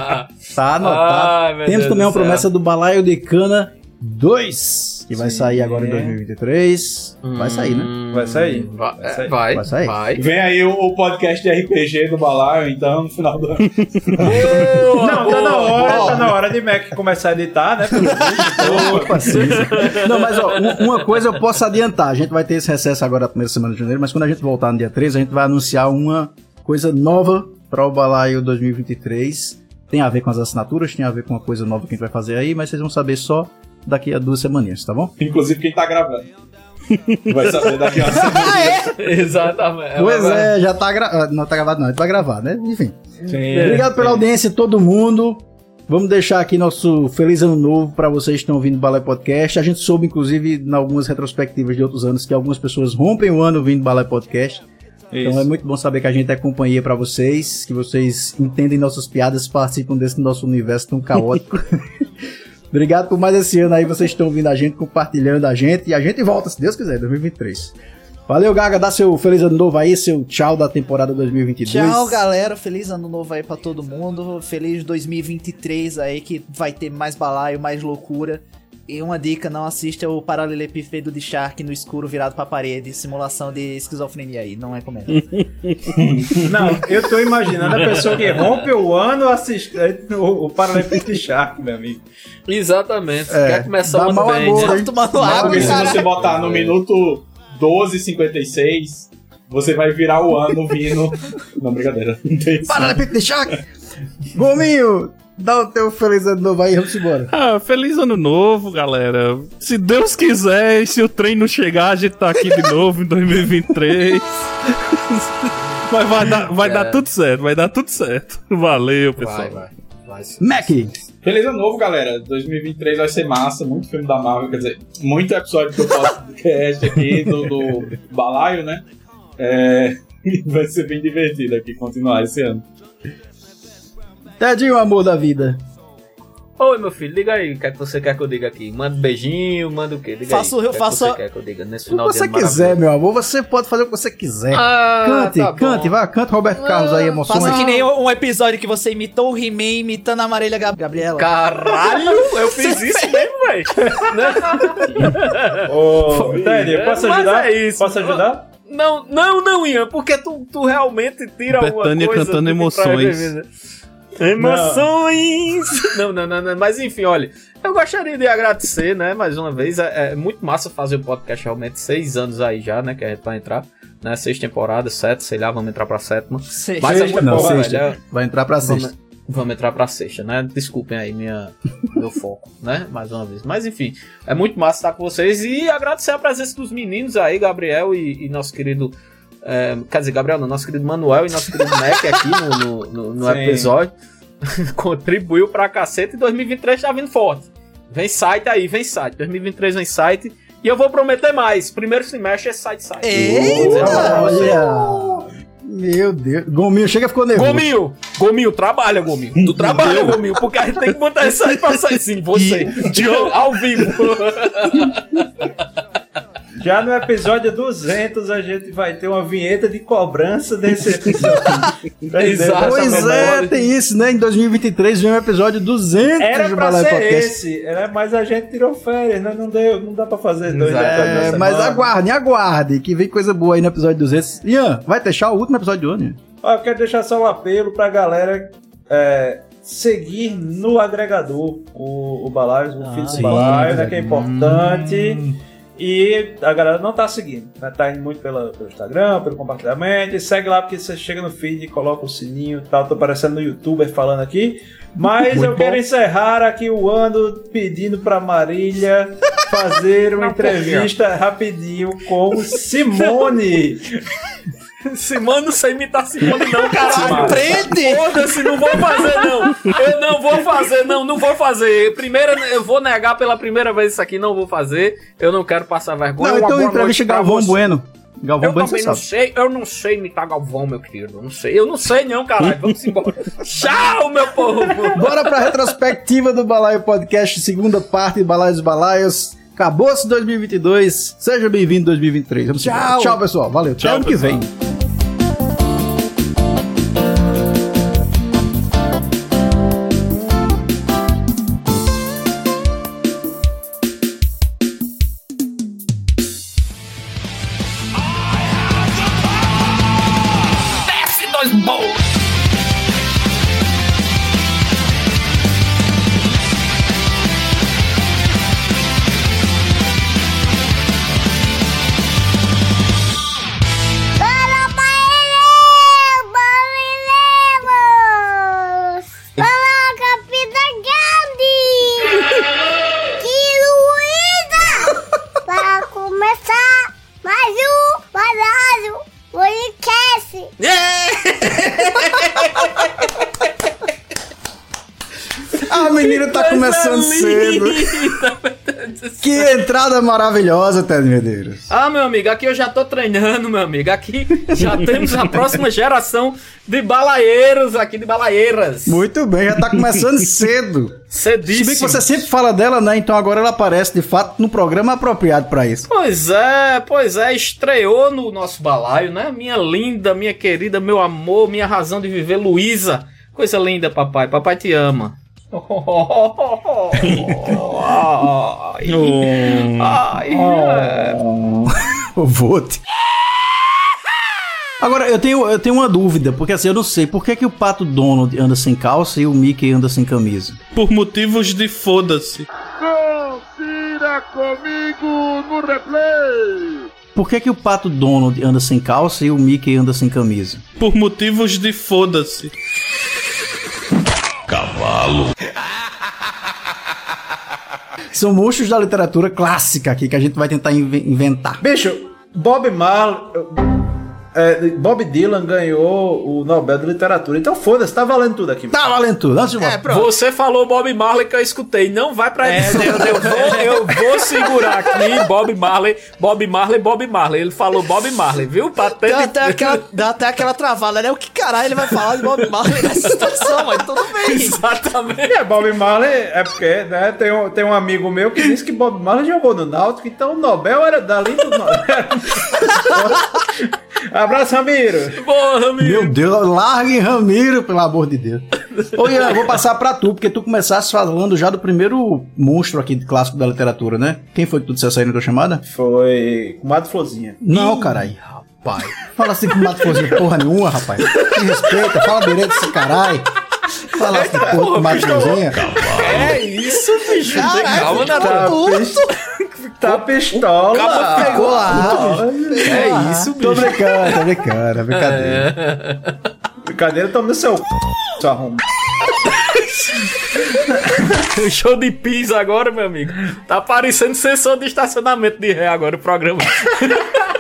Tá anotado. Ai, Temos Deus também uma céu. promessa do Balaio de Cana 2, que vai sair agora em 2023. Vai sair, né? Hum, Vai sair. Vai, Vai sair. vai, Vai sair. vai. Vem aí o, o podcast de RPG do Balaio, então, no final do ano. Boa, Não, tá na hora, boa. tá na hora de Mac começar a editar, né? <laughs> Não, mas ó, um- uma coisa eu posso adiantar. A gente vai ter esse recesso agora na primeira semana de janeiro, mas quando a gente voltar no dia 13, a gente vai anunciar uma coisa nova para o Balaio 2023. Tem a ver com as assinaturas, tem a ver com uma coisa nova que a gente vai fazer aí, mas vocês vão saber só daqui a duas semaninhas, tá bom? Inclusive quem tá gravando. <laughs> Vai saber daqui a <laughs> uma semana. Exatamente. Pois é, já tá gravado. Não tá gravado, não, a gente vai gravar, né? Enfim. Sim. Obrigado pela audiência, todo mundo. Vamos deixar aqui nosso feliz ano novo para vocês que estão ouvindo o Balé Podcast. A gente soube, inclusive, em algumas retrospectivas de outros anos, que algumas pessoas rompem o ano ouvindo Balé Podcast. Então é Isso. muito bom saber que a gente é companhia para vocês, que vocês entendem nossas piadas, participam desse nosso universo tão caótico. <laughs> Obrigado por mais esse ano aí, vocês estão ouvindo a gente, compartilhando a gente, e a gente volta, se Deus quiser, 2023. Valeu, Gaga, dá seu feliz ano novo aí, seu tchau da temporada 2022. Tchau, galera. Feliz ano novo aí pra todo mundo. Feliz 2023 aí, que vai ter mais balaio, mais loucura. E uma dica, não assista o paralelepípedo de Shark no escuro virado pra parede. Simulação de esquizofrenia aí, não recomendo. <laughs> Não, eu tô imaginando a pessoa que rompe o ano assistindo o, o Paralympic Shark, meu amigo. Exatamente. É, Quer começar o ano bem, amor, né? hein? Tomando Não, água, se cara. você botar no minuto 12,56, você vai virar o ano vindo. Não, brincadeira. Não tem isso. Para de deixar! Gominho, dá o teu feliz ano novo aí, vamos embora. Ah, feliz ano novo, galera. Se Deus quiser, e se o trem não chegar, a gente tá aqui de novo em 2023. <laughs> Mas vai dar, vai dar tudo certo, vai dar tudo certo. Valeu, pessoal. Vai, vai. Mac, Feliz ano novo, galera. 2023 vai ser massa, muito filme da Marvel, quer dizer, muito episódio do podcast aqui do, do <laughs> Balaio, né? É, <laughs> vai ser bem divertido aqui continuar esse ano. Tedinho, amor da vida. Oi, meu filho, diga aí o que é que você quer que eu diga aqui. Manda um beijinho, manda o quê? Diga Faço- aí. eu o que faço- É que você quer que eu diga nesse O que final de você quiser, meu amor, você pode fazer o que você quiser. Ah, cante, tá bom. cante, vai, cante Roberto Carlos aí, emoções. Faça que nem um episódio que você imitou o He-Man imitando a Marília Gab- Gabriela. Caralho, eu fiz isso mesmo, velho. Ô, Teddy, eu posso ajudar? é isso. Posso ajudar? Não, não, não, Ian, porque tu, tu realmente tira alguma Betânia coisa... cantando do que emoções. Emoções! Não. não, não, não, mas enfim, olha, eu gostaria de agradecer, né, mais uma vez, é, é muito massa fazer o podcast realmente, seis anos aí já, né, que a gente vai entrar, né, seis temporadas, sete, sei lá, vamos entrar pra sétima, Sei. mas é Sexta, muito Não, sexta. velho, é- Vai entrar pra Vamos, sexta. vamos entrar pra sexta, né? Desculpem aí minha, meu foco, né? Mais uma vez. Mas enfim, é muito massa estar com vocês e agradecer a presença dos meninos aí, Gabriel e, e nosso querido. É, quer dizer, Gabriel, não, nosso querido Manuel e nosso querido Mac aqui no, no, no- no episódio. <laughs> Contribuiu pra cacete e 2023 tá vindo forte. Vem site aí, vem site. 2023 vem site. E eu vou prometer mais. Primeiro semestre é site site. Eita! Olha! Meu Deus. Gominho chega ficou nervoso. Gominho, Gominho, trabalha, Gominho. Tu trabalha, Gominho, porque a gente tem que botar isso aí pra sair sim, você. Ao vivo. <laughs> Já no episódio 200 a gente vai ter uma vinheta de cobrança desse episódio. <laughs> Exato. Pois é, tem isso, né? Em 2023 vem o episódio 200 Era do Balé ser Podcast. esse, era, mas a gente tirou férias, né? não, deu, não dá pra fazer dois É, mas aguardem, aguardem, que vem coisa boa aí no episódio 200. Ian, vai deixar o último episódio do ano, Ian? Eu quero deixar só um apelo pra galera é, seguir no agregador o, o Balaio, o feed sim, do Balaio, né? Que é importante. E a galera não tá seguindo, né? Tá indo muito pela, pelo Instagram, pelo compartilhamento. E segue lá porque você chega no feed, coloca o sininho e tal. Tô parecendo no youtuber falando aqui. Mas eu quero encerrar aqui o ano pedindo pra Marília fazer uma <laughs> entrevista rapidinho com Simone. <laughs> Simone, não sei imitar Simone, não, caralho. Aprende! Foda-se, não vou fazer, não. Eu não vou fazer, não, não vou fazer. Primeiro, eu vou negar pela primeira vez isso aqui, não vou fazer. Eu não quero passar vergonha. Não, Uma então boa entrevista Galvão. Bueno. Galvão Eu Bueno você também não sabe. sei, eu não sei imitar Galvão, meu querido. Eu não sei, eu não sei não, caralho. Vamos embora. Tchau, meu povo. Bora pra retrospectiva do Balaio Podcast, segunda parte, Balaio dos Balaios. Acabou-se 2022, seja bem-vindo 2023. Vamos Tchau. embora. Tchau, pessoal. Valeu. Até Tchau, ano que vem. Entrada maravilhosa, Ted Medeiros. Ah, meu amigo, aqui eu já tô treinando, meu amigo. Aqui já temos a próxima geração de balaeiros aqui, de balaeiras. Muito bem, já tá começando <laughs> cedo. Se Cedíssimo. bem que você sempre fala dela, né? Então agora ela aparece de fato no programa apropriado pra isso. Pois é, pois é, estreou no nosso balaio, né? Minha linda, minha querida, meu amor, minha razão de viver, Luísa. Coisa linda, papai. Papai te ama. <laughs> <laughs> Ai, ai, é. Eu <laughs> vou te. Agora, eu tenho, eu tenho uma dúvida, porque assim, eu não sei por que, que o pato Donald anda sem calça e o Mickey anda sem camisa. Por motivos de foda-se. Por que, que o pato Donald anda sem calça e o Mickey anda sem camisa? Por motivos de foda-se. <laughs> São monstros da literatura clássica aqui que a gente vai tentar inve- inventar. Bicho, Bob Marley. É, Bob Dylan ganhou o Nobel de Literatura. Então foda-se, tá valendo tudo aqui. Tá valendo tudo, antes de É. Você falou Bob Marley que eu escutei. Não vai pra edição. eu, vou, eu vou segurar aqui Bob Marley, Bob Marley, Bob Marley. Ele falou Bob Marley, viu? De- até, aquela, dá até aquela travada, né? O que caralho ele vai falar de Bob Marley nessa situação, mas tudo bem. Exatamente. É, Bob Marley é porque, né, tem um, tem um amigo meu que disse que Bob Marley jogou no Náutico, então o Nobel era dali do Náutico. <laughs> Abraço, Ramiro. Porra, amigo. Meu Deus, largue Ramiro, pelo amor de Deus. Ô Ian, eu vou passar pra tu, porque tu começaste falando já do primeiro monstro aqui de clássico da literatura, né? Quem foi que tu dissesse aí na tua chamada? Foi Comadre Florzinha. Não, caralho. Rapaz. Fala assim com mato fosse porra nenhuma, rapaz. Me respeita, fala direito desse caralho. Fala assim porra com mato fozinha. É isso, bicho. Caralho, Calma, Natal. puto. Tá pistola. Acaba- Pegou lá. É isso, Tô bicho. brincando, tô brincando, é brincadeira. Brincadeira, toma no seu c... sua arromba. <laughs> Show de pizza agora, meu amigo. Tá parecendo sensor de estacionamento de ré agora o programa.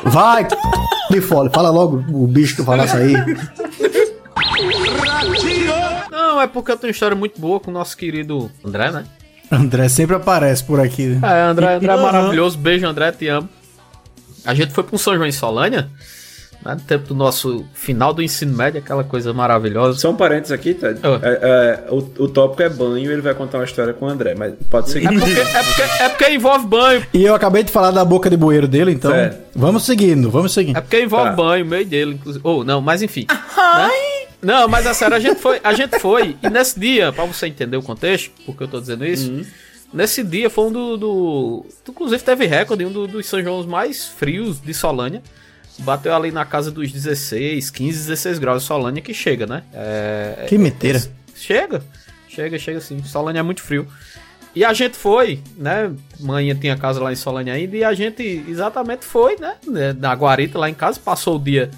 Vai, <laughs> de fole, fala logo o bicho que tu falasse aí. <laughs> Não, é porque eu tenho uma história muito boa com o nosso querido André, né? André sempre aparece por aqui. né? É, André, André é maravilhoso. Beijo, André, te amo. A gente foi pra um São João em Solânia, né, no tempo do nosso final do ensino médio, aquela coisa maravilhosa. Só um parênteses aqui, Ted. Ah. É, é, o, o tópico é banho ele vai contar uma história com o André, mas pode seguir. É porque, é, porque, é porque envolve banho. E eu acabei de falar da boca de bueiro dele, então Certo. vamos seguindo, vamos seguindo. É porque envolve Tá. banho, meio dele, inclusive. Ou, não, mas enfim. né? Não, mas a sério, a gente foi, a gente foi, e nesse dia, pra você entender o contexto, porque eu tô dizendo isso, nesse dia foi um do. do inclusive teve recorde, um do- dos São João mais frios de Solânia. Bateu ali na casa dos 16, 15, 16 graus de Solânia, que chega, né? É, Que meteira. Chega, chega, chega assim. Solânia é muito frio. E a gente foi, né? Manhã tinha casa lá em Solânia ainda, e a gente exatamente foi, né? né, Na guarita lá em casa, passou o dia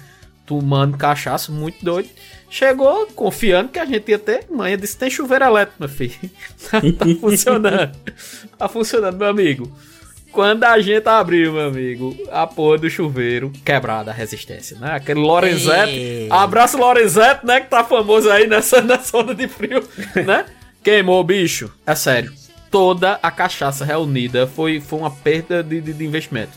tomando cachaça, muito doido. Chegou confiando que a gente ia ter. Manhã disse: tem chuveiro elétrico, meu filho. <laughs> tá funcionando. Tá funcionando, meu amigo. Quando a gente abriu, meu amigo, a porra do chuveiro quebrada a resistência, né? Aquele Lorenzetti. Ei. Abraço Lorenzetti, né? Que tá famoso aí nessa, <laughs> nessa onda de frio, né? Queimou o bicho. É sério. Toda a cachaça reunida foi, foi uma perda de, de, de investimento.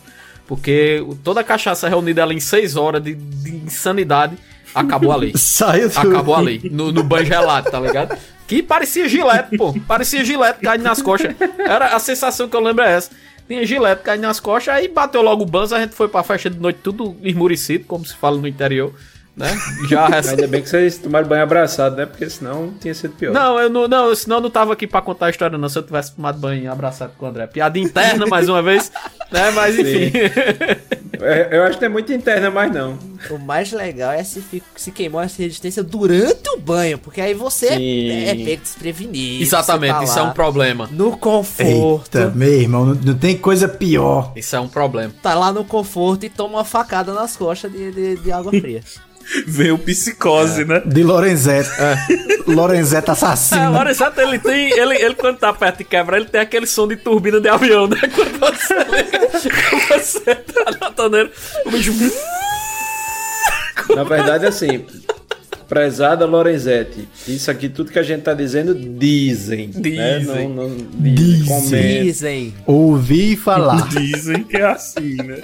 Porque toda a cachaça reunida ali em 6 horas de, de insanidade acabou ali. <laughs> Saiu tudo. Acabou ali, no, no banho gelado, tá ligado? Que parecia gilete, pô. Parecia gilete caindo nas coxas. Era a sensação que eu lembro é essa. Tinha gilete caindo nas coxas, aí bateu logo o banzo, a gente foi pra festa de noite tudo esmurecido, como se fala no interior, né? <laughs> Já Ainda bem que vocês tomaram banho abraçado, né? Porque senão tinha sido pior. Não, eu não, não, senão eu não tava aqui pra contar a história, não. Se eu tivesse tomado banho abraçado com o André. Piada interna, <laughs> mais uma vez, né? Mas enfim. É, eu acho que não é muito interna, mas não. O mais legal é se, se queimou essa resistência durante o banho, porque aí você Sim. é, pego desprevenido. Exatamente, tá isso é um problema. No conforto. Eita, meu irmão, não, não tem coisa pior. Isso é um problema. Tá lá no conforto e toma uma facada nas costas de, de, de água fria. <laughs> <laughs> Veio psicose, né? De Lorenzetti. Lorenzetti É, assassino. o Lorenzetti, ele tem. Ele, ele, quando tá perto de quebrar, ele tem aquele som de turbina de avião, né? <laughs> Quando você, quando você tá na torneira, o bicho. Na verdade, assim, prezada Lorenzetti, isso aqui tudo que a gente tá dizendo dizem. Né? Dizem. Não, não, Dizem. Dizem. Ouvi falar. Dizem que é assim, né?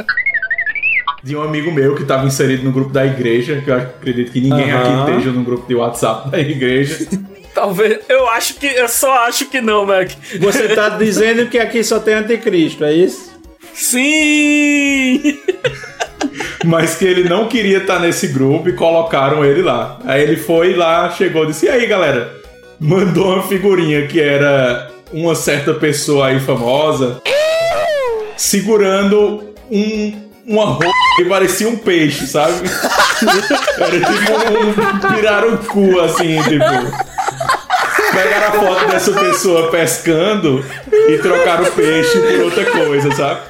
De um amigo meu que estava inserido no grupo da igreja, que eu acredito que ninguém Aham. aqui esteja no grupo de WhatsApp da igreja. <laughs> Talvez. Eu acho que. Eu só acho que não, Mac. Você tá <laughs> dizendo que aqui só tem anticristo, é isso? Sim! <laughs> mas que ele não queria estar nesse grupo e colocaram ele lá. Aí ele foi lá, chegou e disse: E aí, galera? Mandou uma figurinha que era uma certa pessoa aí famosa segurando um, uma roupa que parecia um peixe, sabe? <laughs> Era tipo um pirarucu, assim, tipo. Pegaram a foto dessa pessoa pescando e trocaram o peixe por outra coisa, sabe?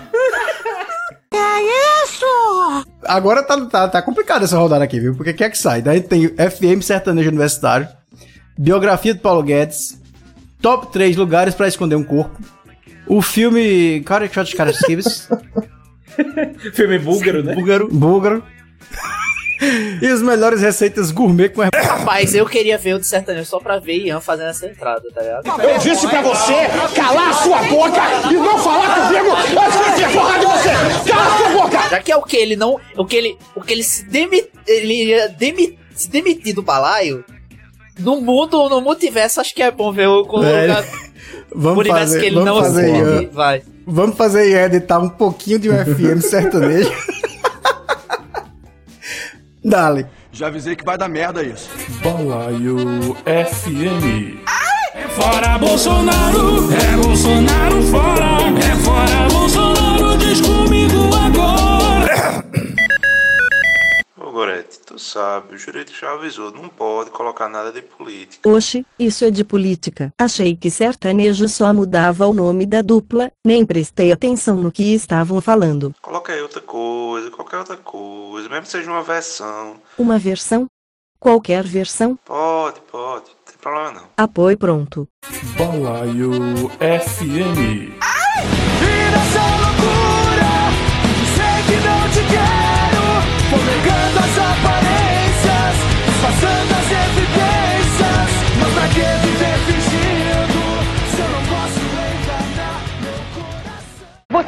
Agora tá, tá, tá complicado essa rodada aqui, viu? Porque quer que sai? Daí tem FM Sertanejo Universitário, biografia de Paulo Guedes, top 3 lugares pra esconder um corpo, o filme Cara que Shot Caras Skibs, <laughs> Filme búlgaro, né? búlgaro, búlgaro, e as melhores receitas gourmet com Rapaz, eu queria ver o de sertanejo só pra ver Ian fazendo essa entrada, tá ligado? Eu disse pra você calar a sua boca e não falar comigo antes que eu enfie a porra de você! Cala a sua boca! Já que é o que ele não. O que ele. O que ele se demi, ele ia demi, se demitir do balaio. No mundo, no multiverso, acho que é bom ver o, É, Vamos universo fazer, que ele vamos não fazer. Ian, Vai. Vamos fazer Ian editar um pouquinho de um FM <laughs> sertanejo. Dale. Já avisei que vai dar merda isso. Balaio FM. Fora Bolsonaro, é Bolsonaro fora, é fora Bolsonaro, diz comigo agora. Gorete, tu sabe, o jurídico já avisou, não pode colocar nada de política. Oxe, isso é de política. Achei que sertanejo só mudava o nome da dupla, nem prestei atenção no que estavam falando. Coloca aí outra coisa, qualquer outra coisa, mesmo que seja uma versão. Uma versão? Qualquer versão? Pode, pode, não tem problema não. Apoio pronto. Balaio FM. Vira essa loucura, sei que não te quero. Vou negando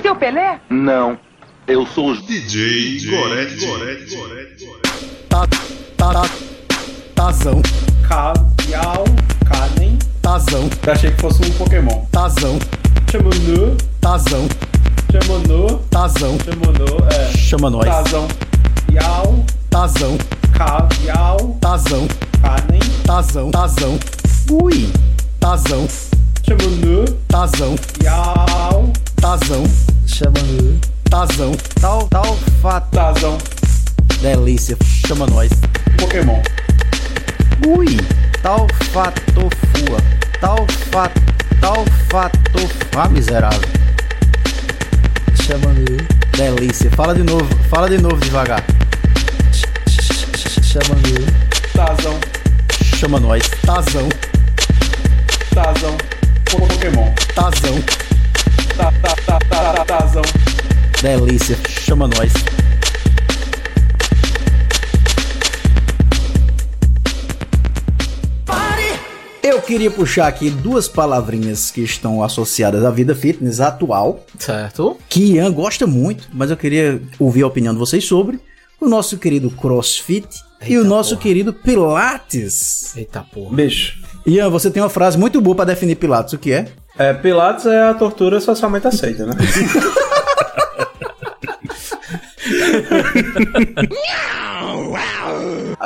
Você é o Pelé? Não, eu sou os DJ Gorete, Gorete, Gorete. Tá, tá, tá, tazão, Cadial, Canem. tazão, Eu achei que fosse um Pokémon. tazão, Chamanu, tazão, Chamanu, tazão. Chamanu, é. Chama nós. Tazão. Yau, Tazão, Cadial, tazão, Canem. tazão, tazão. Ui. Tazão, Chamanu, tazão, Yau, tazão, Chama tazão. Tal, tal, fato. Tazão. Delícia, chama nós. Pokémon. Ui. Tal, fato, fua. Tal, fato, tal, fato. Ah, miserável. Chama no. Delícia. Fala de novo, fala de novo devagar. Chama no. Tazão. Chama nós. Tazão, Tazão. Pokémon. tazão, tá, tá, tá, tá, tazão. Delícia, chama nós. Eu queria puxar aqui duas palavrinhas que estão associadas à vida fitness atual, Certo. que Ian gosta muito, mas eu queria ouvir a opinião de vocês sobre. O nosso querido CrossFit e o nosso querido Pilates. Eita porra. Bicho. Ian, você tem uma frase muito boa pra definir Pilates, o que é? É, Pilates é a tortura socialmente aceita, né? <laughs>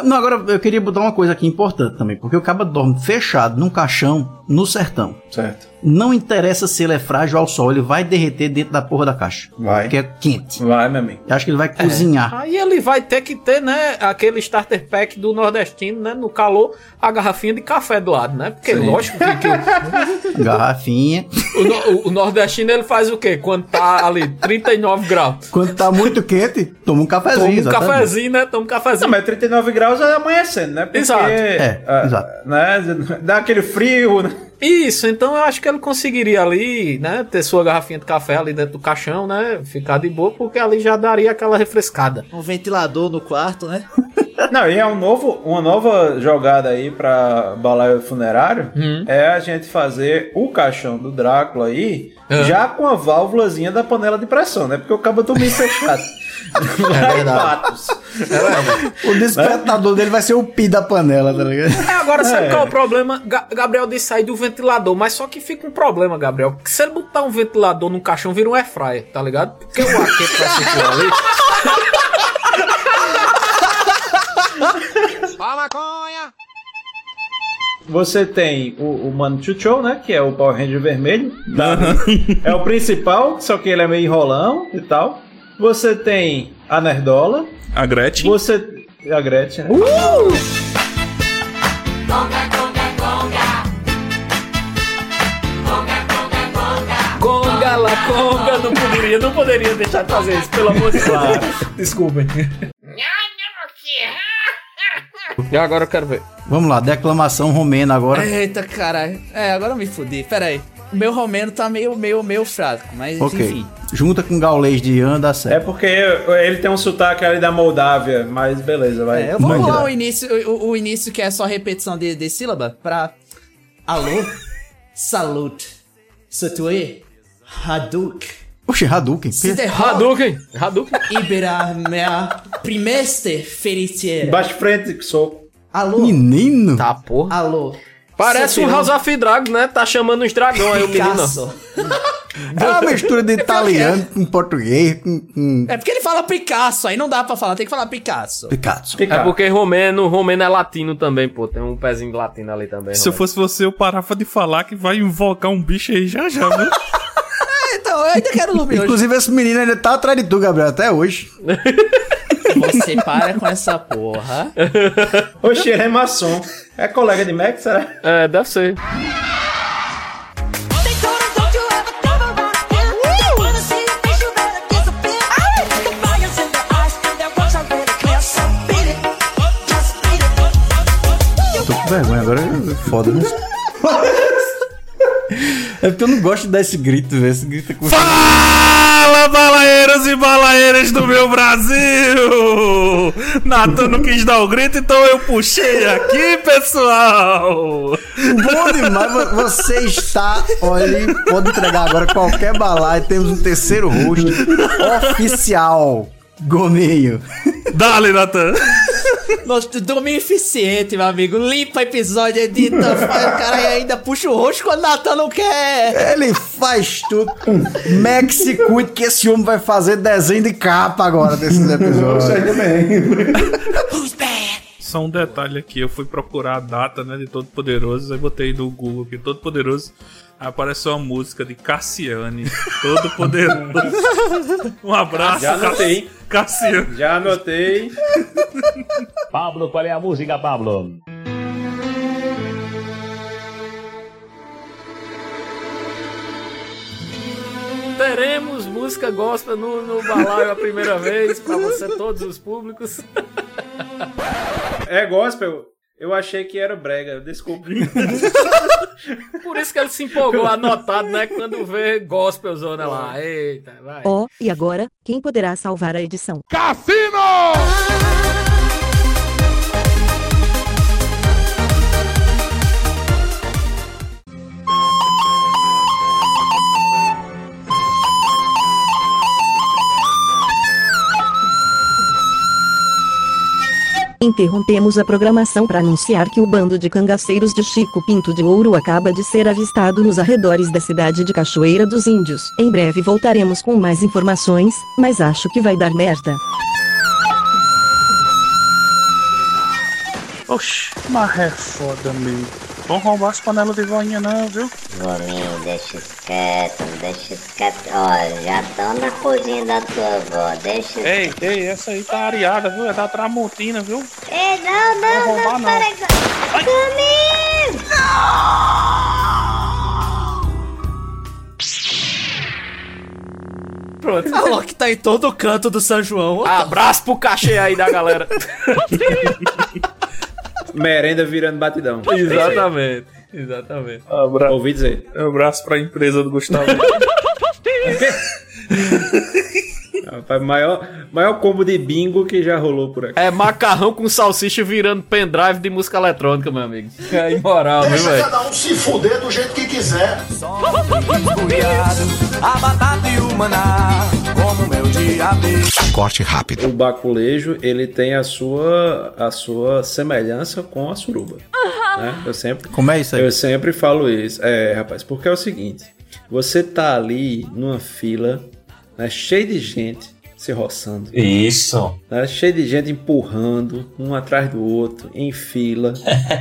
Não, agora eu queria botar uma coisa aqui importante também, porque o cara dorme fechado num caixão no sertão. Certo. Não interessa se ele é frágil ao sol, ele vai derreter dentro da porra da caixa. Vai. Porque é quente. Vai, meu amigo. Eu acho que ele vai cozinhar. Aí ele vai ter que ter, né, aquele starter pack do nordestino, né, no calor, a garrafinha de café do lado, né? Porque Sim. lógico que, que <laughs> Garrafinha. o, no- o- o nordestino ele faz o quê? Quando tá ali 39 graus. Quando tá muito quente, toma um cafezinho. Toma um exatamente. cafezinho, né? Toma um cafezinho. Não, mas 39 graus é amanhecendo, né? Porque, Exato. É, ah, exato. Né, dá aquele frio, né? Isso, então eu acho que ele conseguiria ali, né, ter sua garrafinha de café ali dentro do caixão, né, ficar de boa, porque ali já daria aquela refrescada. Um ventilador no quarto, né? <laughs> Não, e é um novo, uma nova jogada aí pra balaio funerário Hum. é a gente fazer o caixão do Drácula aí Ah. já com a válvulazinha da panela de pressão, né? Porque o cabo dormir <laughs> fechado. É verdade. Patos. O despertador dele vai ser o pi da panela, tá ligado? É, agora sabe É. qual é o problema? Ga- Gabriel disse sair do ventilador, mas só que fica um problema, Gabriel. que Se ele botar um ventilador num caixão, vira um air fryer, tá ligado? Porque o ar quente vai circular ali. <laughs> Você tem o, o Mano Chuchou, né? Que é o Power Ranger vermelho. é o principal, só que ele é meio enrolão e tal. Você tem a Nerdola. A Gretchen. Você. A Gretchen, né? Conga, la conga, não poderia, não poderia deixar de fazer isso, pelo amor de Deus. Desculpem. E agora eu quero ver. Vamos lá, declamação romena agora. Eita, caralho. É, agora eu me fudi. Pera aí. O meu romeno tá meio, meio, meio fraco, mas ok. enfim. Junta com o gaulês de Ian, dá É certo. porque ele tem um sotaque ali da Moldávia, mas beleza, vai. É, Manda. rolar o início, o, o início que é só repetição de, de sílaba pra. Alô? <laughs> Salut. Satue. Haduk. Oxe, Hadouken. Hadouken! Hadouken! Ibera mea primeste feritier. Baixo frente, que soco. Alô? Menino. Tá, porra. Alô? Parece um Sateu. House of Dragons, né? Tá chamando uns dragões aí, o menino. Picasso. É uma mistura de <laughs> italiano com português, com, com É porque ele fala Picasso, aí não dá pra falar, tem que falar Picasso. Picasso. É porque romeno, romeno é latino também, pô. Tem um pezinho de latino ali também. Se eu fosse você, eu parava de falar que vai invocar um bicho aí já já, <laughs> viu? Então, eu ainda quero Lumi hoje. Inclusive, esse menino ainda tá atrás de tu, Gabriel, até hoje. Você para com essa porra. Oxe, ele é maçom. É colega de Mac, será? É, deve ser. Tô com vergonha agora, é foda, né? É porque eu não gosto de dar esse grito, velho. Esse grito é com... Fala, balaeiros e balaeiras do meu Brasil! Natan não quis dar o grito, então eu puxei aqui, pessoal! Bom demais, vo- você está. Olha, pode entregar agora qualquer balaio. Temos um terceiro host oficial. Gominho. Dale, Natan! Nossa, domínio eficiente, meu amigo. Limpa episódio, edita, <laughs> faz o cara e ainda puxa o rosto quando o Natan não quer. Ele faz tudo. Max se cuide que esse homem vai fazer desenho de capa agora desses <laughs> episódios. Só um detalhe aqui, eu fui procurar a data, né, de Todo Poderoso, aí botei no Google aqui, Todo Poderoso, aí apareceu uma música de Cassiane, Todo Poderoso. Um abraço, Já anotei. Cassiane. Já anotei. Pablo, qual é a música, Pablo? Teremos música gospel no, no balaio a primeira vez pra você, todos os públicos. É gospel. Eu achei que era brega, eu descobri. <laughs> Por isso que ele se empolgou, anotado, né? Quando vê gospel zona lá. Eita, vai. Ó, e agora, quem poderá salvar a edição? Cassino! Interrompemos a programação para anunciar que o bando de cangaceiros de Chico Pinto de Ouro acaba de ser avistado nos arredores da cidade de Cachoeira dos Índios. Em breve voltaremos com mais informações, mas acho que vai dar merda. Oxi, mas é foda, amigo. Vamos roubar as panelas de voinha não, viu? Gominho, deixa quieto, deixa quieto. Olha, já estão na cozinha da tua avó, deixa Ei, ei, essa aí tá areada, viu? É da Tramontina, viu? Ei, não, não, roubar, não, não. peraí. Caminho! Pronto. A Loki tá em todo canto do São João. Abraço pro cachê aí da galera. <laughs> Merenda virando batidão. Exatamente. Exatamente. Abra... Ouvi dizer. Abraço pra empresa do Gustavo. <laughs> <laughs> Rapaz, maior, maior combo de bingo que já rolou por aqui. É macarrão com salsicha virando pendrive de música eletrônica, meu amigo. <laughs> É imoral, viu, Deixa velho? cada um se fuder do jeito que quiser. A batata e o maná, como meu diabetes. Corte rápido. O baculejo, ele tem a sua, a sua semelhança com a suruba. né? Eu sempre, Como é isso aí? Eu sempre falo isso. É, rapaz, porque é o seguinte: você tá ali numa fila, né, cheio de gente se roçando. Isso. Né, cheio de gente empurrando, um atrás do outro, em fila.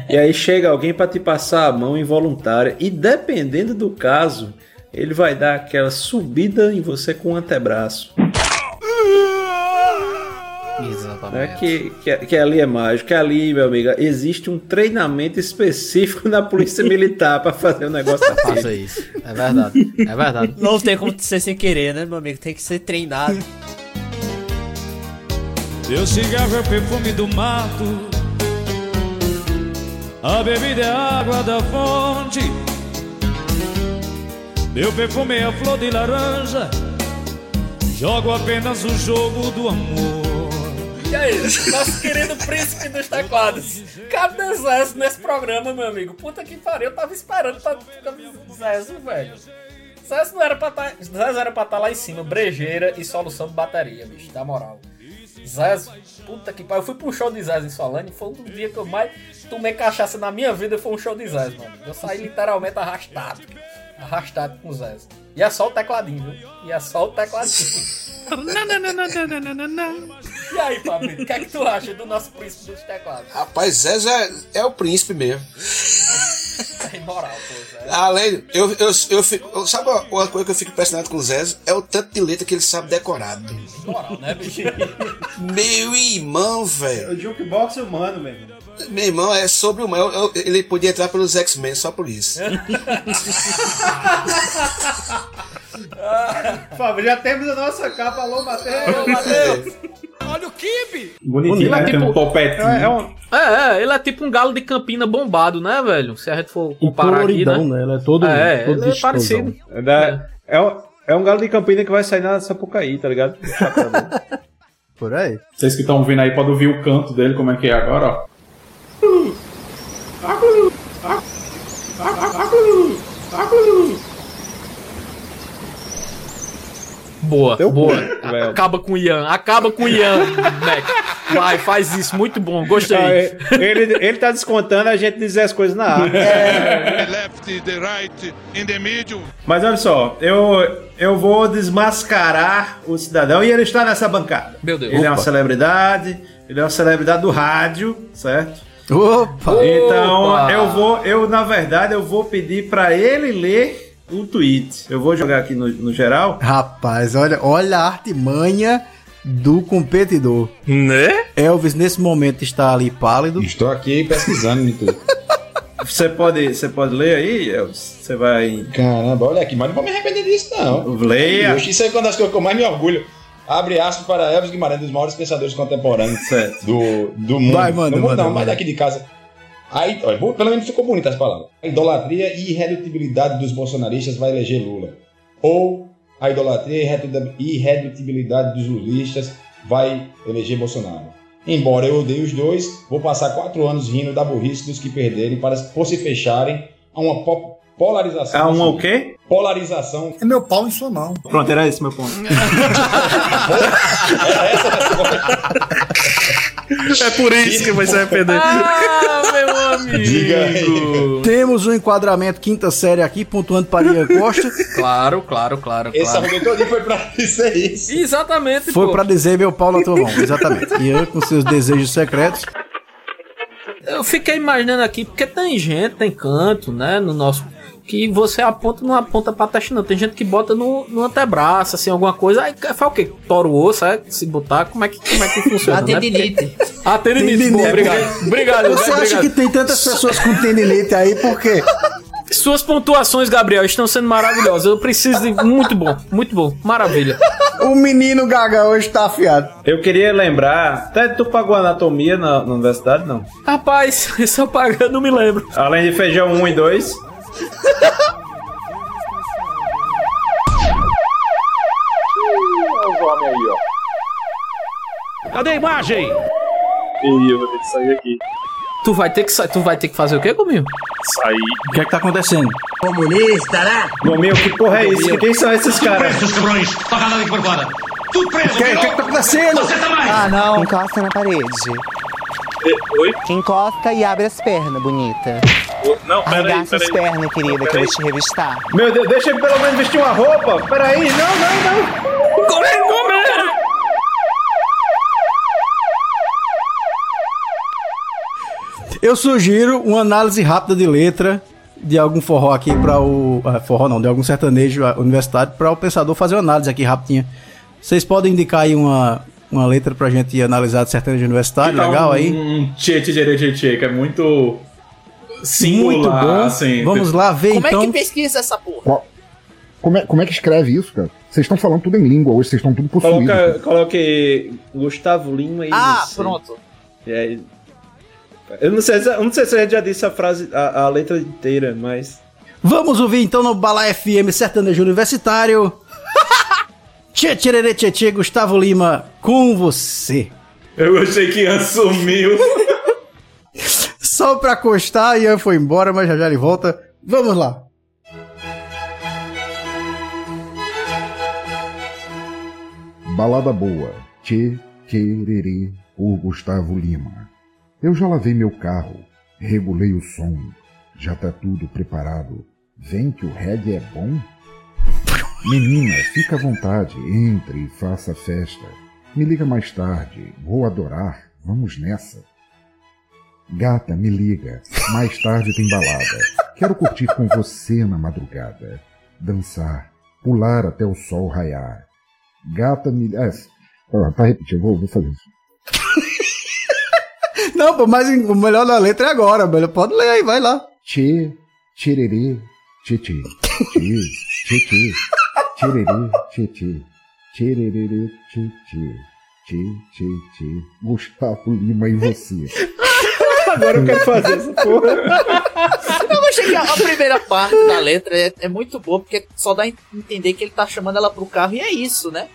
e aí chega alguém para te passar a mão involuntária. E dependendo do caso, ele vai dar aquela subida em você com o antebraço. <laughs> É que, que, que ali é mágico, que ali, meu amigo, existe um treinamento específico <laughs> na polícia militar pra fazer o negócio assim. Faça isso. É verdade. É verdade. Não tem como ser sem querer, né, meu amigo? Tem que ser treinado. Meu cigarro é o perfume do mato. A bebida é a água da fonte. Meu perfume é a flor de laranja. Jogo apenas o jogo do amor. E aí, nosso querido príncipe dos teclados. Cadê Zezo nesse programa, meu amigo? Puta que pariu, eu tava esperando pra Zezo, velho. Zezo não era pra tá, Zezo era pra estar lá em cima, brejeira e solução de bateria, bicho, na moral. Zezo, puta que pariu. Eu fui pro show de Zezo em Solane, foi um dias que eu mais tomei cachaça na minha vida, foi um show de Zezo, mano. Eu saí literalmente arrastado. Arrastado com o Zezo. E é só o tecladinho, viu? E é só o tecladinho. E aí, Fabrício, o que é que tu acha do nosso príncipe dos teclados? Rapaz, Zezo é, é o príncipe mesmo. É imoral, pô, Zezo. Além, eu, eu, eu, fico- eu- sabe uma coisa que eu fico impressionado com o Zezo? É o tanto de letra que ele sabe decorado. Imoral, né, bicho? Meu irmão, velho. O jukebox humano, mesmo. Meu irmão, é sobre o mal. eu- Ele podia entrar pelos X-Men só por isso. <laughs> Fábio, já temos a nossa capa. Alô, Matheus. Olha o kibe! Bonitinho, né? Tem um topetinho. É, é um- é, é, ele é tipo um galo de campina bombado, né, velho? Se a gente for comparar aqui, né? Né? Ele é todo. É, todo ele é parecido. É, da- é, um, é um galo de Campina que vai sair na Sapucaí, tá ligado? <laughs> Por aí. Vocês que estão ouvindo aí podem ouvir o canto dele, como é que é agora, ó. Boa, Teu boa. velho. Acaba com o Ian, acaba com o Ian, Mac. Vai, faz isso, muito bom, gostei. Ah, é, ele, ele tá descontando a gente dizer as coisas na arte. The left, the right, in the middle. Mas olha só, eu, eu vou desmascarar o cidadão e ele está nessa bancada. Meu Deus. Ele é uma Opa. celebridade, ele é uma celebridade do rádio, certo? Opa! Então, Opa. eu vou, eu na verdade, eu vou pedir pra ele ler o tweet. Eu vou jogar aqui no, no geral. Rapaz, olha, olha a artimanha do competidor. Né? Elvis, nesse momento, está ali pálido. Estou aqui pesquisando no Twitter. <laughs> Você pode, você pode ler aí, Elvis? Você vai. Caramba, olha aqui, mas não vou me arrepender disso, não. Leia. Isso aí é uma das coisas que eu mais me orgulho. Abre aspas para Elvis Guimarães, um dos maiores pensadores contemporâneos do, do mundo. Vai, manda, mundo manda, não, mas daqui de casa. Aí, olha, pelo menos ficou bonita as palavras. A idolatria e irredutibilidade dos bolsonaristas vai eleger Lula. Ou a idolatria e irredutibilidade dos lulistas vai eleger Bolsonaro. Embora eu odeie os dois, vou passar quatro anos rindo da burrice dos que perderem para, por se fecharem a uma polarização. A uma o quê? Polarização. É meu pau em sua mão. Pronto, era esse meu ponto. <laughs> É por isso que vai se arrepender. Ah, meu amigo. Temos um enquadramento quinta série aqui, pontuando para Ian Costa. <laughs> Claro, claro, claro. Esse claro. argumento todo foi pra dizer isso. Exatamente, Foi pô. pra dizer meu pau na tua mão, exatamente. Ian com seus desejos secretos. Eu fiquei imaginando aqui, porque tem gente, tem canto, né, no nosso. Que você aponta, não aponta pra teste, não. Tem gente que bota no, no antebraço, assim, alguma coisa. Aí faz o quê? Tora o osso, é? Se botar, como é que, como é que funciona? A né? tendinite. Porque- A tendinite, Tendinite. boa, obrigado. Obrigado, Você obrigado. acha que tem tantas pessoas com tendinite aí, por quê? Suas pontuações, Gabriel, estão sendo maravilhosas. Eu preciso de. Muito bom, muito bom. Maravilha. O menino Gaga hoje tá afiado. Eu queria lembrar. Até tu pagou anatomia na, na universidade, não? Rapaz, se eu pagar, eu não me lembro. Além de feijão 1 e 2. Olha os homens aí, ó. Cadê a imagem? Ih, eu vou ter que sair aqui. Tu vai ter que, sa- tu vai ter que fazer o quê comigo? Sair. O que é que tá acontecendo? Comunista, né? Gominho, que porra é isso? Quem são esses caras? cabrões. Toca lá por fora. Tudo preso, O que, que, que tá acontecendo? Você também. Ah, não. Encosta na parede. Oi? Encosta e abre as pernas, bonita. Não, peraí, Arregaça as pernas, querida, que eu vou te revistar. Meu Deus, deixa ele pelo menos vestir uma roupa. Peraí, não, não, não. Comer, comer! Eu sugiro uma análise rápida de letra de algum forró aqui para o. ah, forró não, de algum sertanejo universitário para o pensador fazer uma análise aqui rapidinha. Vocês podem indicar aí uma, uma letra pra gente analisar de sertanejo universitário, legal um, aí? Um tchê tchê tchê tchê tchê, que é muito singular, Muito bom. assim. Vamos lá ver Como então. é que pesquisa essa porra? Qual- Como é, como é que escreve isso, cara? Vocês estão falando tudo em língua hoje, vocês estão tudo possuídos. Coloca, coloque Gustavo Lima e Ah, você. pronto. E aí- Eu não sei, se- eu não sei se a gente já disse a frase, a, a letra inteira, mas. Vamos ouvir então no Bala FM Sertanejo Universitário. Tchê, tchê, tchê, tchê, Gustavo Lima, com você. Eu gostei que Ian sumiu. <laughs> Só pra constar, Ian foi embora, mas já já ele volta. Vamos lá. Balada boa. Tchê, tchererê, por Gustavo Lima. Eu já lavei meu carro, regulei o som. Já tá tudo preparado. Vem que o reggae é bom? Menina, fica à vontade, entre e faça festa. Me liga mais tarde, vou adorar, vamos nessa. Gata, me liga, mais tarde tem balada. Quero curtir com você na madrugada. Dançar, pular até o sol raiar. Gata, me. Ó, pra repetir, eu vou, vou fazer isso. <laughs> Não, mas o melhor da letra é agora, velho. Pode ler aí, vai lá. Tchê, tchererê, tchê tchê. Tchê, tchê tchê. Tchê. Tchererê, tchê tchê. Tchê, tchê, tchê. Gustavo Lima e você. <laughs> Agora eu quero fazer essa porra. Eu achei que a, a primeira parte da letra é, é muito boa, porque só dá a entender que ele tá chamando ela pro carro e é isso, né?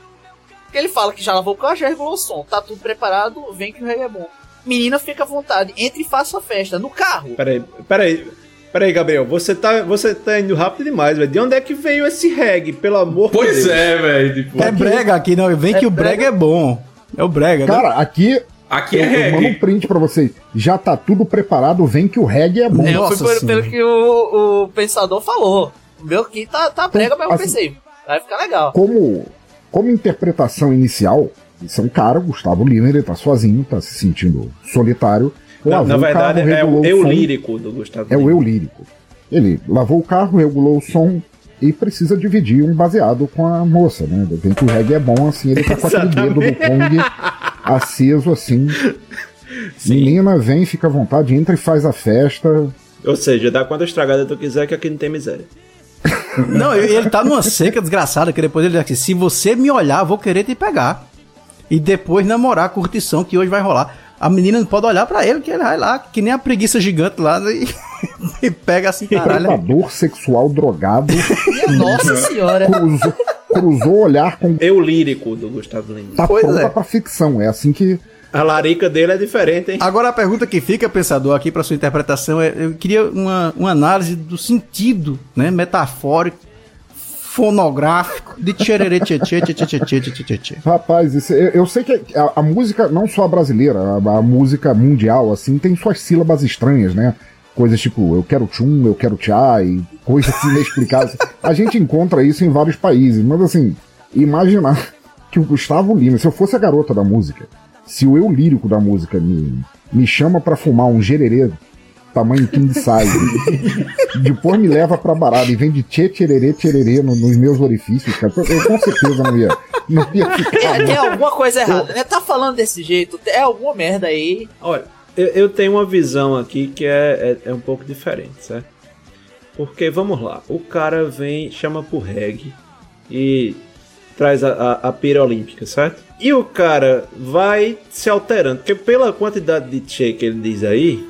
Porque ele fala que já lavou o carro, já regulou o som, tá tudo preparado, vem que o reggae é bom. Menina, fica à vontade, entre e faça a festa no carro. Peraí, peraí. Peraí, Gabriel, você tá, você tá indo rápido demais, velho. De onde é que veio esse reggae, pelo amor de Deus? Pois é, velho. Tipo, É brega aqui, não. Vem que o brega é bom. É o brega, né? Cara, aqui. Aqui eu, é eu mando reggae. um print pra vocês. Já tá tudo preparado, vem que o reggae é bom. É, eu fui por- pelo que o, o pensador falou. O meu aqui tá, tá brega, mas eu assim- pensei, vai ficar legal. Como, como interpretação inicial, isso é um cara, Gustavo Lima, ele tá sozinho, tá se sentindo solitário. Na, lavou na o verdade, carro, é o eu lírico do Gustavo. É o eu lírico. Ele lavou o carro, regulou o som e precisa dividir um baseado com a moça, né? Vem que o reggae é bom, assim, ele tá com aquele dedo do Kong aceso, assim. Menina, vem, fica à vontade, entra e faz a festa. Ou seja, dá quanta estragada tu quiser que aqui não tem miséria. <laughs> Não, ele ele tá numa seca desgraçada, que depois ele diz assim, se você me olhar, vou querer te pegar. E depois namorar a curtição que hoje vai rolar. A menina não pode olhar pra ele, que ele vai lá, que nem a preguiça gigante lá, e, <laughs> e pega assim, caralho. Predador sexual drogado. Nossa senhora. Cruzou, cruzou o olhar com. Eu lírico do Gustavo Lima. Tá pronta pra ficção. É assim que. A larica dele é diferente, hein? Agora a pergunta que fica, pensador, aqui para sua interpretação é: eu queria uma, uma análise do sentido, né, metafórico, fonográfico de tchererê tchê tchê tchê tchê tchê tchê Rapaz, isso, eu, eu, sei que a, a, música, não só a brasileira, a, a, música mundial, assim, tem suas sílabas estranhas, né? Coisas tipo, eu quero tchum, eu quero tchá, e coisas inexplicáveis. <laughs> a gente encontra isso em vários países, mas assim, imaginar que o Gustavo Lima, se eu fosse a garota da música, se o eu lírico da música me, me chama para fumar um gererê tamanho king size, depois me leva pra barada e vem de tchê, tchererê, tchererê no- nos meus orifícios, cara, eu com certeza não ia, não ia ficar Tem, tem alguma coisa errada, né? Tá falando desse jeito, é alguma merda aí. Olha, eu, eu tenho uma visão aqui que é, é, é um pouco diferente, certo? Porque, vamos lá, o cara vem, chama pro reggae e traz a, a, a pira olímpica, certo? E o cara vai se alterando, porque pela quantidade de tchê que ele diz aí,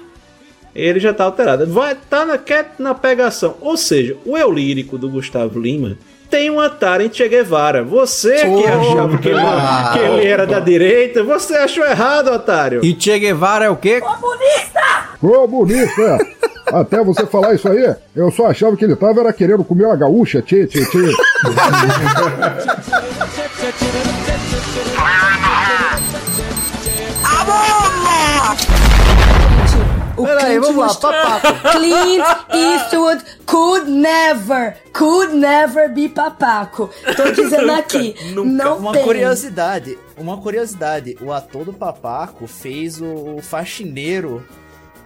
ele já tá alterado. Vai tá na, quer na pegação. Ou seja, o eu lírico do Gustavo Lima tem uma tara em Che Guevara. Você que Oh, achava que ele, que ele era da direita, você achou errado, otário. E Che Guevara é o quê? Bonito, é. Até você falar isso aí, eu só achava que ele tava era querendo comer uma gaúcha, tchê, tchê, tchê. <laughs> O Peraí, Clint vamos lá, papaco. Clint Eastwood could never, could never be papaco. Tô dizendo aqui, não uma tem. curiosidade, uma curiosidade. O ator do Papaco fez o, o faxineiro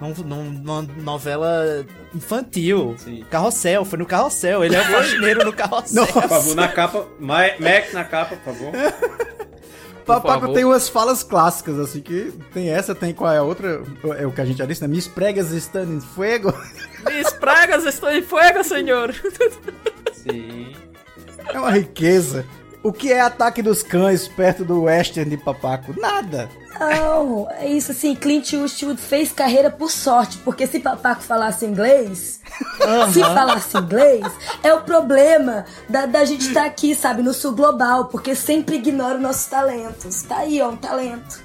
num- num- numa novela infantil. Carrossel, foi no Carrossel. Ele é o faxineiro no Carrossel. Por favor, na capa, Ma- Mac na capa, por favor. <laughs> Papaco favor. tem umas falas clássicas, assim, que tem essa, tem qual é a outra? É o que a gente já disse, né? Mis pregas estão em fuego. <laughs> Mis pregas estão em fuego, senhor. Sim. É uma riqueza. O que é ataque dos cães perto do western de Papaco? Nada. Não, é isso assim, Clint Eastwood fez carreira por sorte, porque se Papaco falasse inglês, se falasse inglês, é o problema da, da gente estar aqui, sabe, no sul global, porque sempre ignora os nossos talentos. Tá aí, ó, um talento.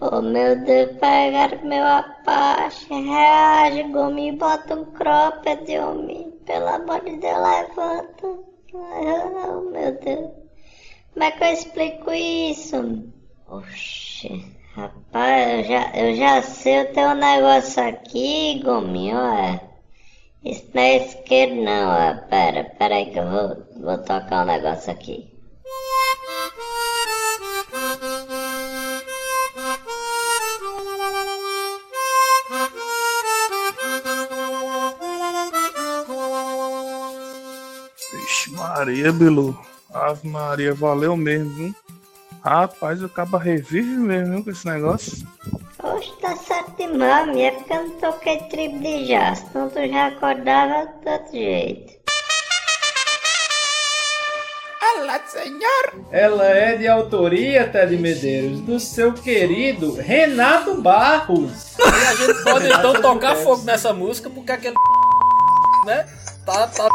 Oh meu Deus, pegaram meu Apache. Reage, Gomi, bota um cropped, homem. Pelo amor de Deus, levanta. Oh meu Deus. Como é que eu explico isso? Oxe, rapaz, eu já, eu já sei o teu negócio aqui, Gomi, ó. Isso não é isqueiro não, ó. Pera, pera aí que eu vou, vou tocar um negócio aqui. Maria, Bilu. Ave Maria, valeu mesmo, viu? Rapaz, o caba revive mesmo viu, com esse negócio. Oxe, tá certo demais, minha, é porque eu não toquei tribo de jazz, senão tu já acordava de outro jeito. Olá, senhor! Ela é de autoria, Ted Medeiros, do seu querido Renato Barros. E a gente pode então tocar fogo nessa música porque aquele. <laughs> né? Tá. tá.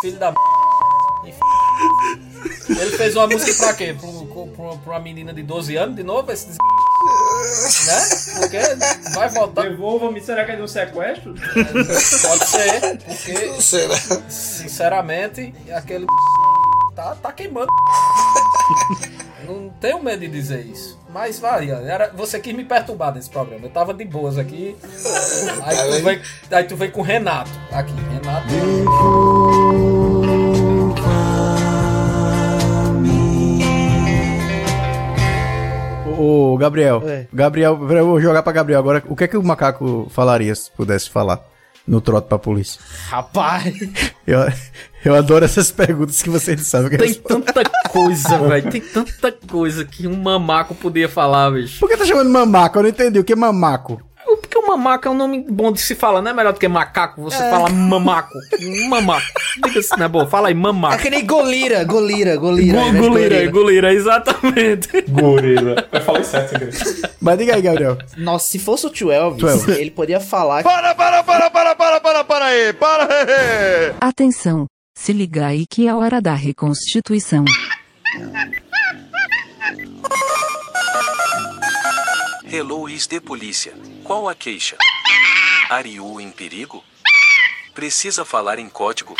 Filho da. Ele fez uma música pra quê? Pra, um- pra, pra uma menina de 12 anos de novo? Esse des... Né? Porque vai voltar. Devolva-me, será que é de um sequestro? Pode ser, porque. <laughs> Não sei, né? Sinceramente, aquele. Tá, tá queimando. Não tenho medo de dizer isso. Mas varia. Era, você quis me perturbar nesse programa. Eu tava de boas aqui. Aí tu vem, aí tu vem com o Renato. Aqui, Renato. Ô, ô, Gabriel. Gabriel, eu vou jogar pra Gabriel agora. O que é que o macaco falaria se pudesse falar no trote pra polícia? Rapaz. Eu, eu adoro essas perguntas que vocês não sabem que Tem responder. tanta coisa, velho. Tem tanta coisa que um mamaco podia falar, bicho. Por que tá chamando mamaco? Eu não entendi. O que é mamaco? Porque o mamaco é um nome bom de se falar, não é melhor do que macaco? Você É. fala mamaco. Mamaco. Diga se não é bom. Fala aí, É mamaco. que nem golira, golira, golira. De Gulira, gulira, exatamente. Gorila. Eu falei certo. Mas diga aí, Gabriel. Nossa, se fosse o tio Elvis, Tio Elvis. ele poderia falar. Para, para, para, para, para, para, para aí, para! Atenção, se liga aí que é a hora da reconstituição. Hello is de polícia. Qual a queixa? Ariu em perigo? Precisa falar em código?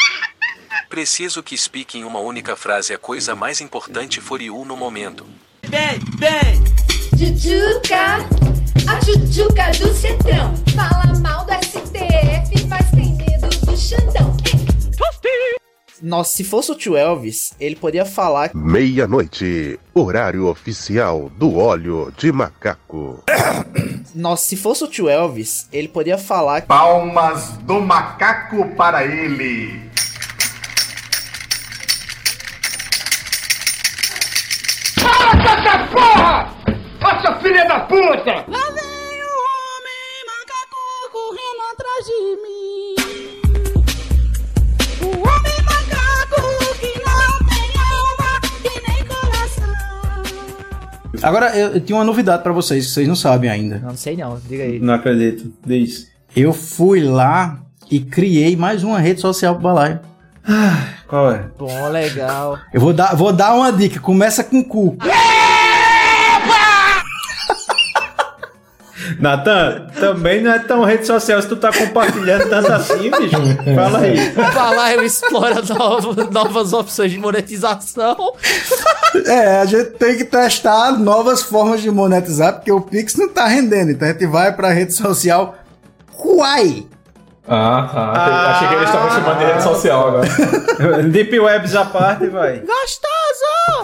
Preciso que explique em uma única frase a coisa mais importante for you no momento. Bem, bem! Jujuca, a Jujuca do Centrão. Fala mal do STF, mas tem medo do Xandão. Nossa, se fosse o tio Elvis, ele poderia falar. Meia-noite, horário oficial do óleo de macaco. <coughs> Nossa, se fosse o tio Elvis, ele poderia falar. Palmas do macaco para ele. Para com essa porra! Seu filho da puta! Lá vem o homem macaco correndo atrás de mim. Agora, eu, eu tinha uma novidade pra vocês, que vocês não sabem ainda. Não sei não, diga aí. Não acredito. Diz. Eu fui lá e criei mais uma rede social pro Balaio. Qual é? Bom, legal. Eu vou dar, vou dar uma dica, começa com cu. Natan, também não é tão rede social se tu tá compartilhando tanto assim, bicho. Fala aí. O Balaio explora novo- novas opções de monetização. É, a gente tem que testar novas formas de monetizar, porque o Pix não tá rendendo. Então a gente vai pra rede social Quai. Ah, tá. Achei que eles estavam chamando de rede social agora. Deep Webs à parte, vai.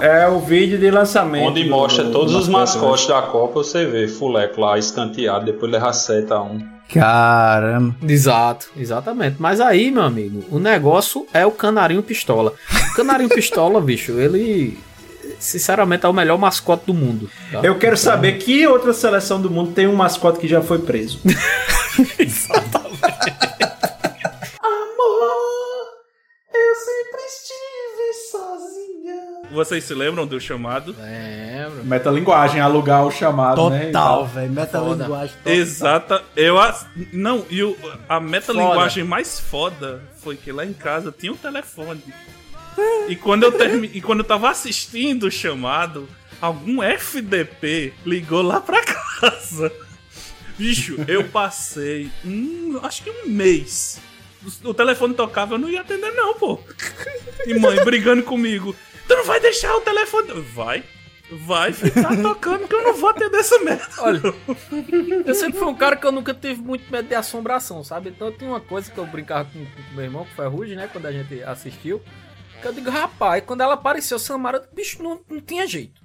É o vídeo de lançamento. Onde mostra do- todos do os mascote, mascotes da Copa, você vê Fuleco lá escanteado, depois leva 7 a 1 Caramba. Exato, exatamente. Mas aí, meu amigo, o negócio é o canarinho pistola. O canarinho <laughs> pistola, bicho, ele sinceramente é o melhor mascote do mundo. tá? Eu quero saber que outra seleção do mundo tem um mascote que já foi preso. <laughs> <laughs> Eu Vocês se lembram do chamado? Lembro. Metalinguagem, alugar o chamado, né? e tal. velho. Metalinguagem total. Exata. Eu as- não, e o, a metalinguagem mais foda foi que lá em casa tinha um telefone. E quando eu termi, e quando eu tava assistindo o chamado, algum FDP ligou lá pra casa. Bicho, eu passei um, acho que um mês. O, o telefone tocava, eu não ia atender não, pô. E mãe brigando comigo. Tu não vai deixar o telefone? Vai. Vai ficar <laughs> tocando que eu não vou atender essa merda. Olha, eu sempre fui um cara que eu nunca tive muito medo de assombração, sabe? Então tinha uma coisa que eu brincava com, com meu irmão, que foi a Ruge, né? Quando a gente assistiu. Que eu digo, rapaz, quando ela apareceu, Samara, bicho, não, não tinha jeito.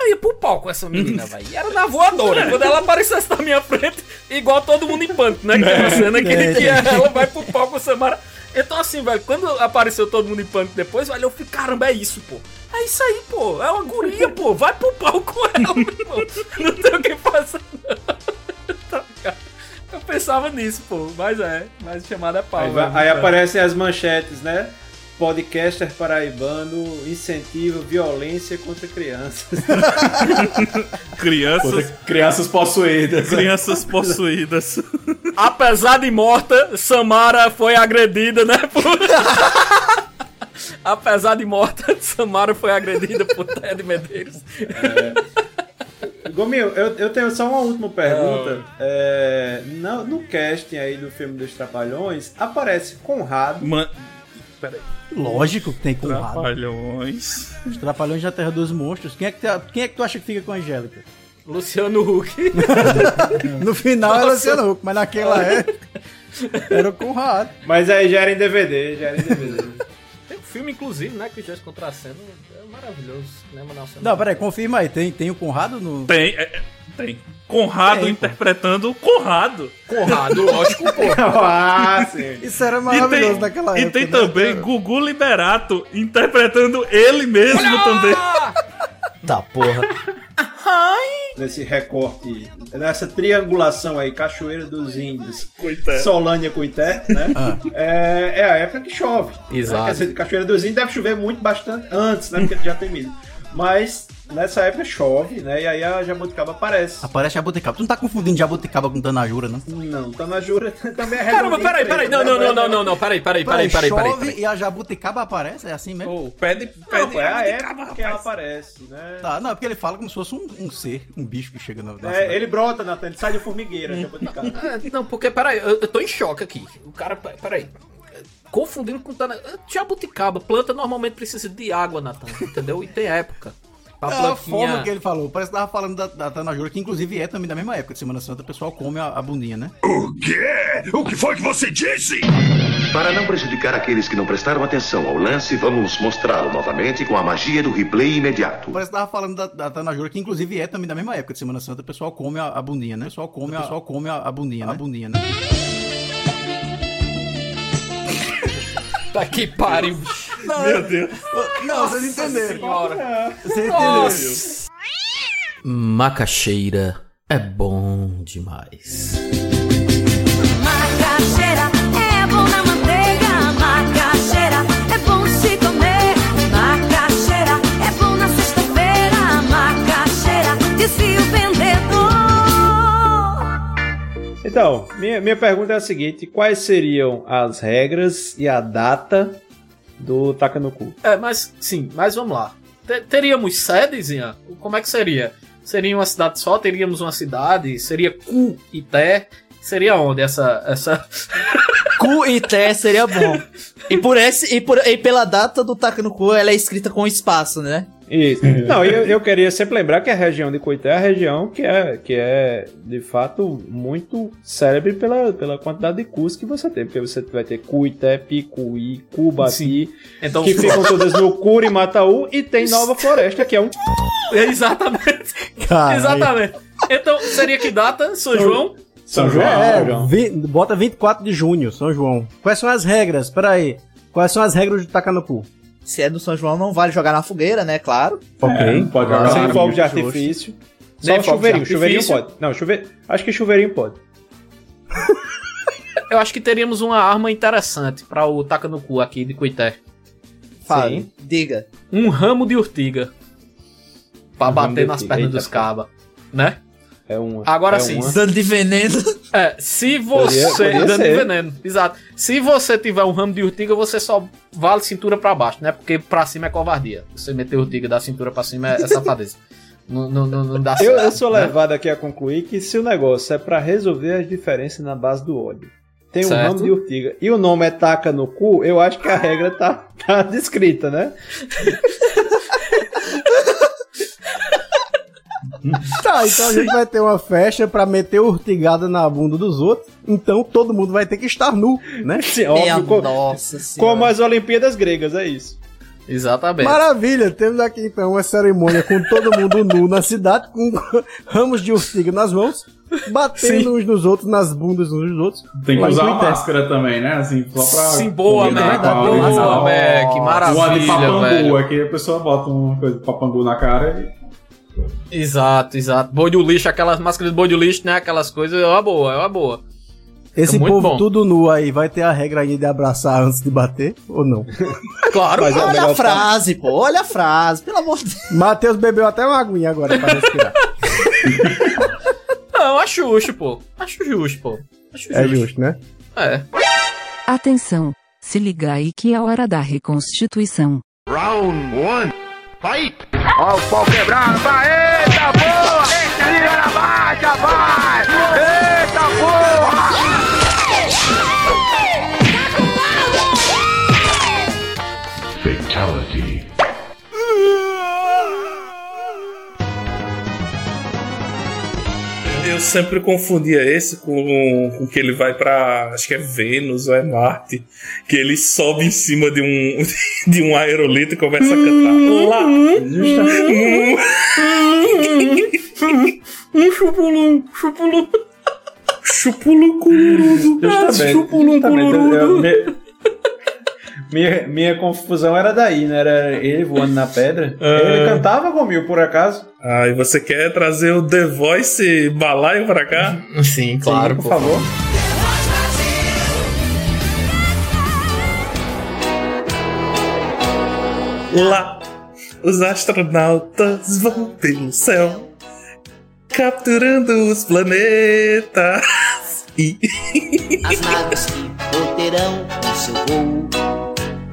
Eu ia pro pau com essa menina, velho. E era na voadora. <laughs> Quando ela aparecesse na minha frente, igual todo mundo em pânico, né? Que uma cena que, É. que ela vai pro pau com a Samara. Então, assim, velho, quando apareceu todo mundo em pânico depois, velho, eu fiquei, caramba, é isso, pô. É isso aí, pô. É uma guria, pô. Vai pro pau com ela, pô. Não tem o que fazer, não. <laughs> Tá ligado? Eu pensava nisso, pô. Mas é. Mas chamada é pau. Aí, vai- velho. aí aparecem as manchetes, né? Podcaster paraibano incentiva violência contra crianças. <laughs> Crianças. Contra crianças possuídas. Crianças possuídas. Apesar de morta, Samara foi agredida, né? por- Apesar de morta, Samara foi agredida por Ted Medeiros. Gominho, eu, eu tenho só uma última pergunta. É, no, no casting aí do filme dos Trapalhões, aparece Conrado. Man... Peraí. Lógico que tem Conrado. Trapalhões. Os Trapalhões da Terra dos Monstros. Quem é que, te- quem é que tu acha que fica com a Angélica? Luciano Huck. <laughs> No final era Nossa. Luciano Huck, mas naquela época era o Conrado. Mas aí já era em DVD, já era em DVD. Tem um filme, inclusive, né? Que os dois contracenam. É maravilhoso. Cinema nacional. Não, peraí, confirma aí. Tem, tem o Conrado no. Tem, é, é, tem. Conrado Tem, pô. interpretando o Conrado. Conrado, lógico, pô. <laughs> ah, sim. Isso era E maravilhoso tem, naquela e época. tem né? também Gugu Liberato interpretando ele mesmo também. Tá, porra. nesse recorte, nessa triangulação aí, Cachoeira dos Índios, Coité. Solânia Coité, né? Ah. É, é a época que chove. Exato. Né? Quer dizer, Cachoeira dos Índios deve chover muito bastante antes, né? Porque já tem milho. Mas nessa época chove, né? E aí a jabuticaba aparece. Aparece jabuticaba. Tu não tá confundindo jabuticaba com tanajura, não? Não, Tanajura <laughs> também é Caramba, peraí, peraí. né? Não, não, não, Mas não, não, não. Peraí, peraí, peraí, peraí, peraí. chove peraí. e a jabuticaba aparece, é assim mesmo? Pede, Não, é a época que ela aparece, né? Tá, não, é porque ele fala como se fosse um, um ser, um bicho que chega na. É, cidade. ele brota, Natan, ele sai de formigueira, jabuticaba. <laughs> É, Não, porque, peraí, eu, eu tô em choque aqui. O cara, peraí. Confundindo com tana... jabuticaba. Planta normalmente precisa de água, Natan, entendeu? E tem época. A É a forma que ele falou. Parece que tava falando da, da Tanajura, que inclusive é também da mesma época de Semana Santa. O pessoal come a, a bundinha, né? O quê? O que foi que você disse? Para não prejudicar aqueles que não prestaram atenção ao lance, vamos mostrá-lo novamente com a magia do replay imediato. Parece que tava falando da, da Tanajura, que inclusive é também da mesma época de Semana Santa. O pessoal come a, a bundinha, né? O pessoal come, a, o pessoal come a, a bundinha, né? A bundinha, né? Tá que pariu. Meu Deus. Não, vocês entenderam. Senhora. Vocês entenderam. Nossa. Macaxeira é bom demais. Então, minha, minha pergunta é a seguinte: quais seriam as regras e a data do Taca no Cu? É, mas sim, mas vamos lá. Te- Teríamos sedes, Ian? Como é que seria? Seria uma cidade só? Teríamos uma cidade? Seria Cu e Té? Seria onde essa. essa... <laughs> Cu e Té seria bom. E por esse e, por, e pela data do Taca no Cu, ela é escrita com espaço, né? Isso. Não, eu, eu queria sempre lembrar que a região de Coité é a região que é, que é de fato muito célebre pela, pela quantidade de cus que você tem. Porque você vai ter Cuité, Picuí, Cubati, Então- que ficam todas no Curimataú e tem Nova Floresta, que é um. Exatamente. Caralho. Exatamente. Então, seria que data? São João? São João. É, São João. vi- bota 24 de junho, São João. Quais são as regras? Peraí. Quais são as regras de tacar no cu? Se é do São João, não vale jogar na fogueira, né? Claro. Ok. É, pode jogar Sem na fogo de fogueira. artifício. Nem Só de chuveirinho. Chuveirinho pode. Não, chuve... acho que chuveirinho pode. Eu acho que teríamos uma arma interessante para o taca no cu aqui de Cuité. Fale. Sim. Diga. Um ramo de urtiga. Pra Um bater nas pernas dos cabas. Né? É um. Agora é sim. uma- Dano de veneno. <laughs> É, se você. Poderia- poderia dando ser. veneno. Exato. Se você tiver um ramo de urtiga, você só vale cintura pra baixo, né? Porque pra cima é covardia. Você meter urtiga da cintura pra cima é, é safadeza. <laughs> não, não, não, não dá Eu, certo. eu sou né? levado aqui a concluir que se o negócio é pra resolver as diferenças na base do óleo, tem um Certo. ramo de urtiga e o nome é taca no cu, eu acho que a regra tá, tá descrita, né? <laughs> <laughs> Tá, então a gente vai ter uma festa pra meter urtigada na bunda dos outros. Então todo mundo vai ter que estar nu, né? <laughs> Sim, Minha óbvio, co- nossa senhora. como as Olimpíadas gregas, é isso. Exatamente. Maravilha, temos aqui então uma cerimônia com todo mundo nu na cidade, com <laughs> ramos de urtiga nas mãos, batendo uns nos outros, nas bundas uns dos outros. Tem que usar Cuité. máscara também, né? Assim, só pra. Sim, boa, Mac. com original. Mac. Maravilha, Uma de papangu, velho. aqui a pessoa bota uma coisa de papangu na cara e. Exato, exato. Boi de lixo, aquelas máscaras de boi de lixo, né? Aquelas coisas, é uma boa, é uma boa. Esse povo bom. tudo nu aí, vai ter a regra aí de abraçar antes de bater ou não? <laughs> claro, Mas é olha é a frase, pô, olha a frase, pelo amor de Deus. Matheus bebeu até uma aguinha agora pra respirar. <laughs> não, acho justo, pô. Acho justo, pô. Acho é justo. né? É. Atenção, se liga aí que é hora da reconstituição. Round 1 Vai! Ó o pau quebrado, vai! Eita porra! Eita, liga na baixa, vai! Eita porra! Sempre confundia esse com, com que ele vai pra. Acho que é Vênus ou é Marte. Que ele sobe em cima de um, <laughs> de um aerolito e começa a cantar. Lá! Um chupulum, chupulum. Chupulum cururudo. Justamente. Chupulum Justamente, eu- eu- Minha, minha confusão era daí, né? Era ele voando na pedra. Ah. <laughs> Ele cantava, Gomil, por acaso? Ah, e você quer trazer o The Voice balaio pra cá? <laughs> Sim, claro, por favor. Lá, os astronautas vão pelo céu, capturando os planetas. <laughs> E. As naves que poderão em seu voo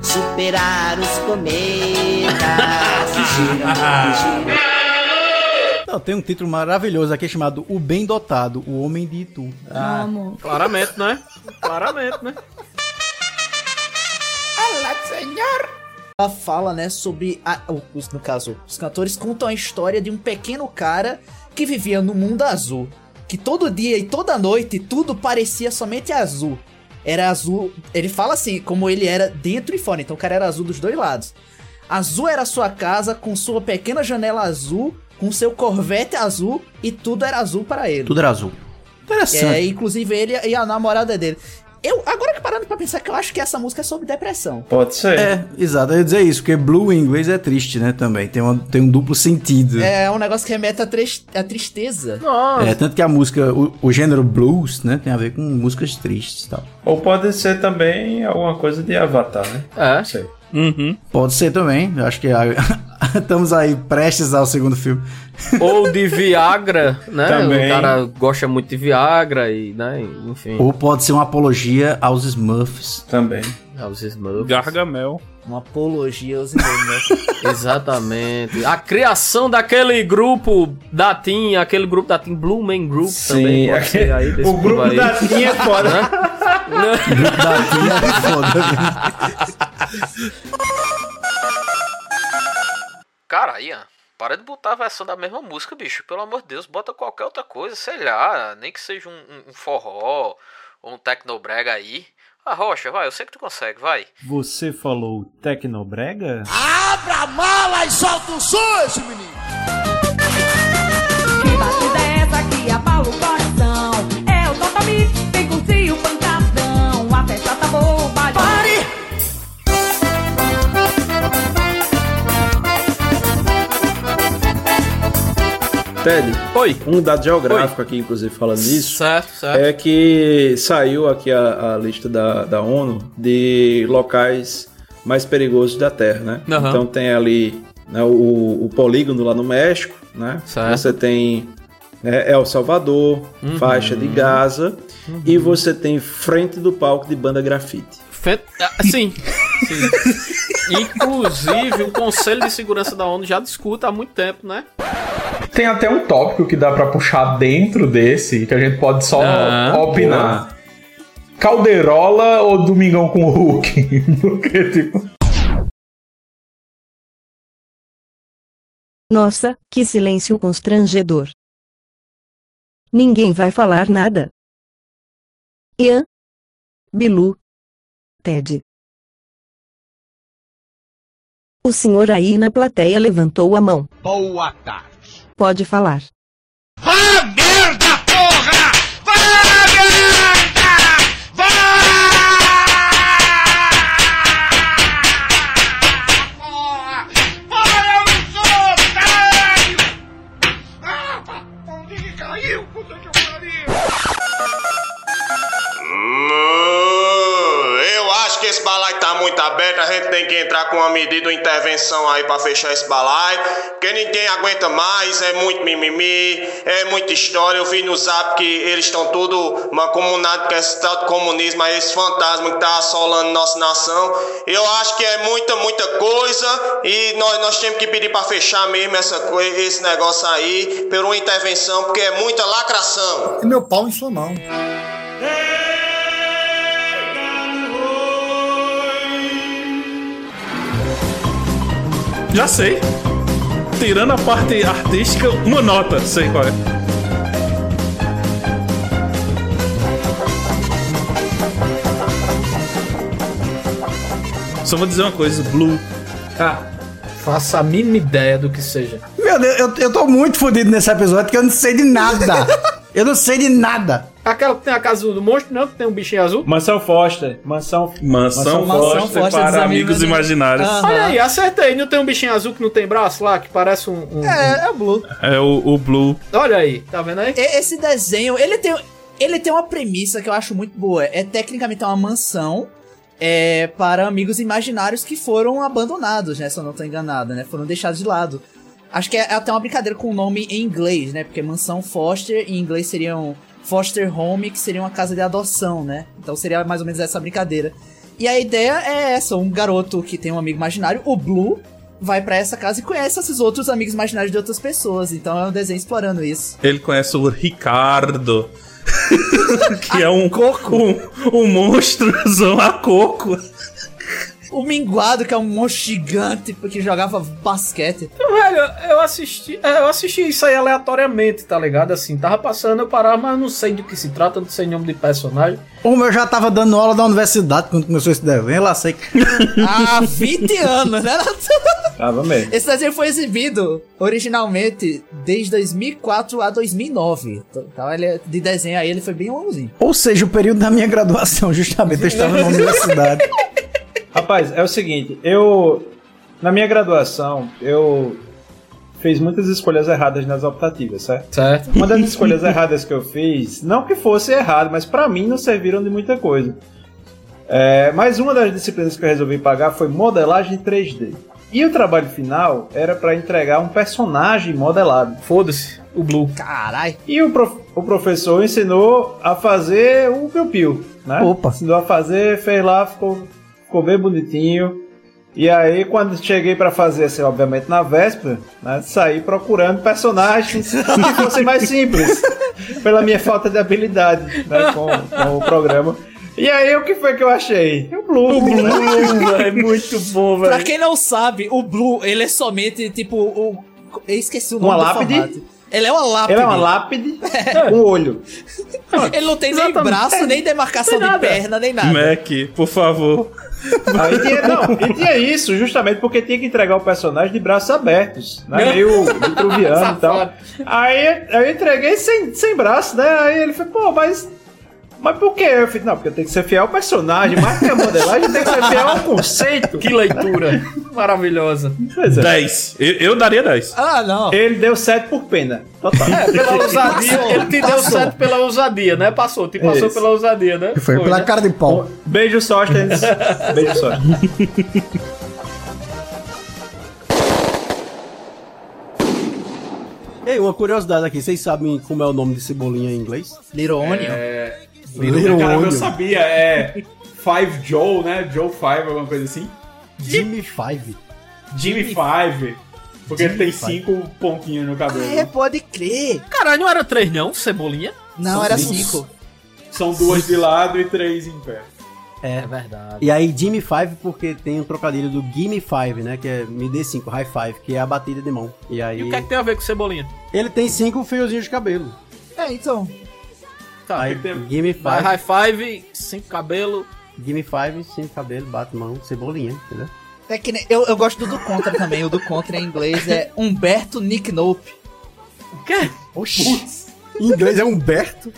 superar os cometas. Giram, <laughs> giram. Não, tem um título maravilhoso aqui chamado O Bem Dotado, O Homem de Itu. Ah, claramente, né? Claramente, né? Olá, senhor! Ela fala, né, sobre. A, os, no caso, os cantores contam a história de um pequeno cara que vivia no mundo azul. Que todo dia e toda noite tudo parecia somente azul. Era azul. Ele fala assim, como ele era dentro e fora. Então o cara era azul dos dois lados. Azul era a sua casa com sua pequena janela azul, com seu corvette azul e tudo era azul para ele. Tudo era azul. Interessante. É, inclusive ele e a namorada dele. Eu, agora que parando pra pensar que eu acho que essa música é sobre depressão. Pode ser. É, exato. Eu ia dizer isso, porque blue em inglês é triste, né? Também. Tem, uma, tem um duplo sentido. É um negócio que remete à, tris- à tristeza. É, tanto que a música, o, o gênero blues, né? Tem a ver com músicas tristes e tal. Ou pode ser também alguma coisa de Avatar, né? É. Não sei. Pode ser também. Eu acho que a- <laughs> estamos aí prestes ao segundo filme. Ou de Viagra, né? Também. O cara gosta muito de Viagra e, né? Enfim. Ou pode ser uma apologia aos Smurfs. Também. Aos Smurfs. Gargamel. Uma apologia aos Smurfs. <laughs> Exatamente. A criação daquele grupo da Team, aquele grupo da Team Blue Man Group Sim, também pode ser aí desse o grupo aí. da Team é foda. Né? <laughs> Cara, Ian, para de botar a versão da mesma música, bicho. Pelo amor de Deus, bota qualquer outra coisa, sei lá. Nem que seja um, um- um forró ou um tecnobrega aí. Ah, Rocha, vai, eu sei que tu consegue, vai. Você falou Tecnobrega? Abra a mala e solta o esse menino. Que batida é essa que abala o coração? É o Totami, vem curtir o pancadão. A festa tá boa, Ted, Oi. um dado geográfico aqui, inclusive, falando disso. Certo, certo. É que saiu aqui a, a lista da, da ONU de locais mais perigosos da Terra, né? Aham. Então tem ali né, o, o polígono lá no México, né? Certo. Você tem né, El Salvador, Uhum. faixa de Gaza, e você tem frente do palco de banda grafite. Ah, Sim. <laughs> Sim. Inclusive, o Conselho de Segurança da ONU já discuta há muito tempo, né? Tem até um tópico que dá pra puxar dentro desse, que a gente pode só Ah, opinar. Calderola ou Domingão com o Hulk? <laughs> Porque, tipo. Nossa, que silêncio constrangedor. Ninguém vai falar nada. Ian? Bilu? Ted? O senhor aí na plateia levantou a mão. Boa tarde. Pode falar. Vá merda, aberto. A gente tem que entrar com uma medida de intervenção aí pra fechar esse balaio. Porque ninguém aguenta mais. É muito mimimi, é muita história. Eu vi no zap que eles estão tudo mancomunados com esse tal de comunismo aí, esse fantasma que tá assolando nossa nação. Eu acho que é muita, muita coisa. E nós, nós temos que pedir pra fechar mesmo essa, esse negócio aí por uma intervenção, porque é muita lacração. E meu pau em sua mão. Já sei. Tirando a parte artística, uma nota, sei qual é. Só vou dizer uma coisa, Blue. Ah, faça a mínima ideia do que seja. Meu Deus, eu, eu tô muito fodido nesse episódio porque eu não sei de nada. <laughs> eu não sei de nada. Aquela que tem a casa do monstro, não? Que tem um bichinho azul? Mansão Foster. Mansão, Mansão, Foster, para amigos imaginários. Olha aí, acertei. Não tem um bichinho azul que não tem braço lá, que parece um. um- É, é o Blue. É o, o Blue. Olha aí, tá vendo aí? E- Esse desenho, ele tem, ele tem uma premissa que eu acho muito boa. É tecnicamente uma mansão é, para amigos imaginários que foram abandonados, né? Se eu não tô enganado, né? Foram deixados de lado. Acho que é até uma brincadeira com o nome em inglês, né? Porque mansão Foster em inglês seriam Foster Home, que seria uma casa de adoção, né? Então seria mais ou menos essa brincadeira. E a ideia é essa: um garoto que tem um amigo imaginário, o Blue, vai pra essa casa e conhece esses outros amigos imaginários de outras pessoas. Então é um desenho explorando isso. Ele conhece o Ricardo. <laughs> que é um, um, um monstrozão a coco. O Minguado, que é um monstro gigante que jogava basquete. Velho, eu assisti, é, eu assisti isso aí aleatoriamente, tá ligado? Assim, tava passando, eu parava, mas eu não sei do que se trata, não sei nome de personagem. O meu já tava dando aula da universidade quando começou esse desenho, lá sei que. <laughs> Há 20 anos, né? Tava mesmo. Esse desenho foi exibido originalmente desde 2004 a 2009. Então, ele é- de desenho aí ele foi bem longinho. Ou seja, o período da minha graduação, justamente, eu estava na <laughs> universidade. Rapaz, é o seguinte, eu. Na minha graduação, eu fiz muitas escolhas erradas nas optativas, certo? Certo. Uma das escolhas erradas que eu fiz, não que fosse errado, mas pra mim não serviram de muita coisa. É, mas uma das disciplinas que eu resolvi pagar foi modelagem 3D. E o trabalho final era pra entregar um personagem modelado. Foda-se, o Blue. Carai. E o, prof- o professor ensinou a fazer o Piu Piu, né? Opa. Ensinou a fazer, fez lá, ficou, ficou bem bonitinho. E aí, quando cheguei pra fazer, assim, obviamente na véspera, né, saí procurando personagens que fossem mais simples, <laughs> pela minha falta de habilidade né, com, com o programa. E aí, o que foi que eu achei? O Blue. O Blue, <laughs> velho, muito bom, Pra velho. quem não sabe, o Blue, ele é somente tipo o. Eu esqueci o nome Uma do lápide? formato. Ele é uma lápide. Ele é uma lápide <laughs> com um olho. Ele não tem nem Exatamente. braço, nem demarcação Tem de perna, nem nada. Mac, por favor. Aí tinha, não, e tinha isso, justamente porque tinha que entregar o personagem de braços abertos, né? Meio vitruviano e tal. Aí eu entreguei sem, sem braço, né? Aí ele falou, pô, mas. Mas por quê? Eu falei, não, porque tem que ser fiel ao personagem, mais que a modelagem tem que ser fiel ao conceito. Que leitura <laughs> maravilhosa. Pois é. 10. Eu, eu daria 10. Ah, não. Ele deu 7 por pena. Total. É, pela ousadia, Passou, ele te deu passou. certo pela ousadia, né? Passou, te passou Isso. pela ousadia, né? Foi pela né? cara de pau. Beijo, Sóstenes. <laughs> Beijo, Sóstenes. Ei, uma curiosidade aqui, vocês sabem como é o nome de cebolinha em inglês? Little Onion. É. Little Caramba, eu sabia, é. Five Joe, né? Joe Five, alguma coisa assim. Jimmy Five. Jimmy Five. Porque ele tem Five. cinco pontinhos no cabelo. É, pode crer. Caralho, não era três não, Cebolinha? Não, São era cinco. cinco. São duas de lado e três em pé. É. verdade. E aí Jimmy Five porque tem um trocadilho do Gimme Five, né? Que é me dê cinco, high five, que é a batida de mão. E aí E o que é que tem a ver com Cebolinha? ele tem cinco fiozinhos de cabelo. É, então. Tá, Aí tem- Gimme Vai, Five, high five, cinco cabelo. Gimme Five, cinco cabelo, bate mão, cebolinha, entendeu? É que nem, eu, eu gosto do do Contra também. O do Contra em inglês é Humberto Nick Nope. O quê? Oxi. Em inglês é Humberto.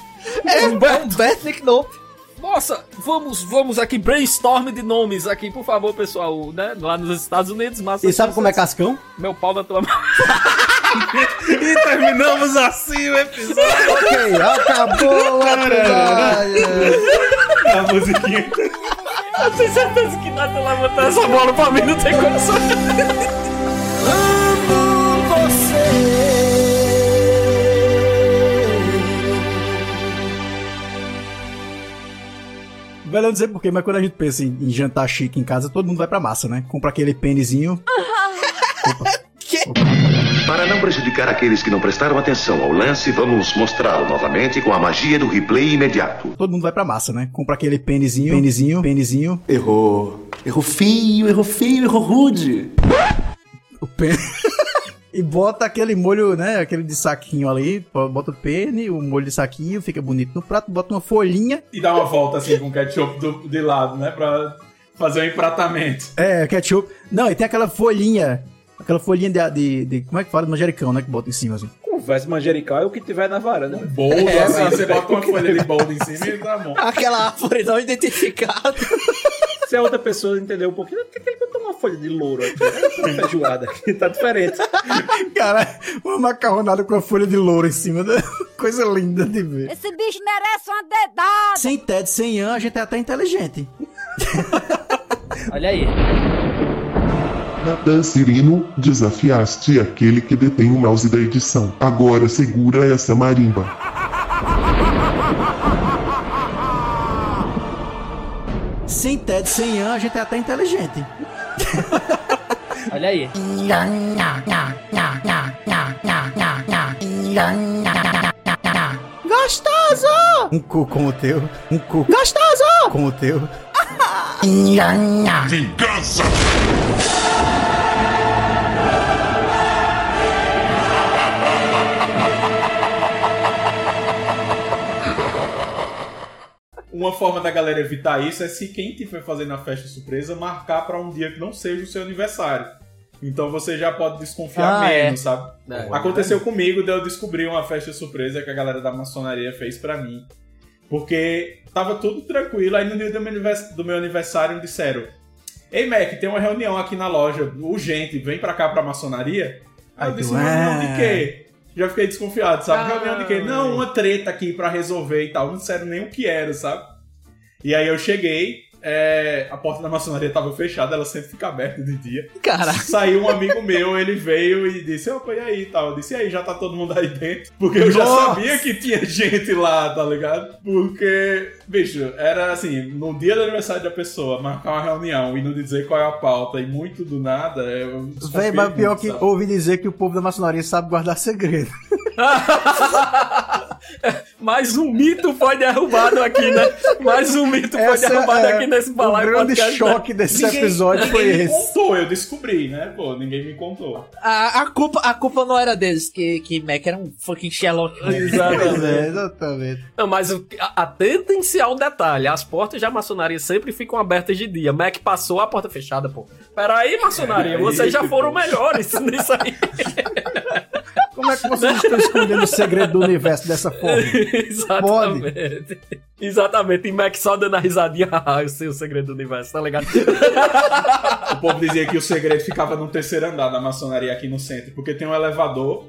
É, Humberto, Humberto Nick Nope. Nossa, vamos, vamos aqui, brainstorm de nomes aqui, por favor, pessoal, né? Lá nos Estados Unidos, mas... E sabe como é Cascão? Meu pau na tua mão. <laughs> <laughs> E terminamos assim o episódio. ok, acabou episódio. A musiquinha. Eu tenho certeza que nada levantar essa bola pra mim, não tem condição. Amo Velho, eu não sei porquê, mas quando a gente pensa em, em jantar chique em casa, todo mundo vai pra massa, né? Compra aquele pênisinho. <laughs> Para não prejudicar aqueles que não prestaram atenção ao lance, vamos mostrá-lo novamente com a magia do replay imediato. Todo mundo vai pra massa, né? Compra aquele pênisinho, pênisinho, pênisinho. Errou. Errou feio, errou feio, errou rude. O pênis. <laughs> e bota aquele molho, né? Aquele de saquinho ali. Bota o pene, o molho de saquinho, fica bonito no prato. Bota uma folhinha. E dá uma volta assim com o ketchup do, de lado, né? Pra fazer um empratamento. É, ketchup. Não, e tem aquela folhinha. Aquela folhinha de, de, de- Como é que fala? De manjericão, né? Que bota em cima assim. Conversa. Manjericão é o que tiver na varanda. Um Boldo, assim, você bota uma folha de boldo em cima e tá bom. Aquela árvore não identificada. Se a outra pessoa entender um pouquinho, por que que ele botou uma folha de louro aqui? Uma feijoada aqui, tá diferente. Cara, uma macarronada com a folha de louro em cima da coisa linda de ver. Esse bicho merece uma dedada. Sem TED, sem Ian, a gente é até inteligente. Olha aí. Natan Cirino, desafiaste aquele que detém o mouse da edição. Agora segura essa marimba. Sem TED, sem Ian, a gente é até inteligente. Olha aí. Gostoso! Um cu como o teu. Um cu. Gostoso! Como o teu. <laughs> Vingança! Uma forma da galera evitar isso é se quem estiver fazendo a festa surpresa marcar pra um dia que não seja o seu aniversário. Então você já pode desconfiar Ah, menos, é. sabe? É. Aconteceu comigo de eu descobrir uma festa surpresa que a galera da maçonaria fez pra mim. Porque tava tudo tranquilo, aí no dia do meu anivers- do meu aniversário disseram: Ei Mac, tem uma reunião aqui na loja, urgente, vem pra cá pra maçonaria. Aí eu disse: reunião é. de quê? Já fiquei desconfiado, sabe? Ah. reunião de quê? Não, uma treta aqui pra resolver e tal. Não disseram nem o que era, sabe? E aí eu cheguei, é, a porta da maçonaria tava fechada, ela sempre fica aberta de dia. Cara. Saiu um amigo <laughs> meu, ele veio e disse, opa, e aí tal. Eu disse, e aí, já tá todo mundo aí dentro? Porque eu já Nossa! sabia que tinha gente lá, tá ligado? Porque, bicho, era assim, no dia do aniversário da pessoa, marcar uma reunião e não dizer qual é a pauta e muito do nada, desconfiei Véi, mas pior muito, que sabe? ouvi dizer que o povo da maçonaria sabe guardar segredo. <laughs> <laughs> Mais um mito foi derrubado aqui, né? Mais um mito foi Essa derrubado é aqui nesse o balaio grande podcast, né? choque desse episódio foi ninguém me esse. contou, eu descobri, né? Pô, ninguém me contou. A, a culpa, a culpa não era deles, que, que Mac era um fucking Sherlock Holmes. <laughs> Exatamente. É, exatamente. Não, mas o- atentem-se ao detalhe. As portas da maçonaria sempre ficam abertas de dia. Mac passou a porta fechada, pô. Peraí, maçonaria, vocês já pô. foram melhores <laughs> nisso aí. Como é que vocês estão escondendo o segredo do universo dessa forma? <laughs> Exatamente. Exatamente. E Mac só dando a risadinha. <laughs> Ah, eu sei o segredo do universo, tá ligado? O povo dizia que o segredo ficava no terceiro andar da maçonaria aqui no centro, porque tem um elevador,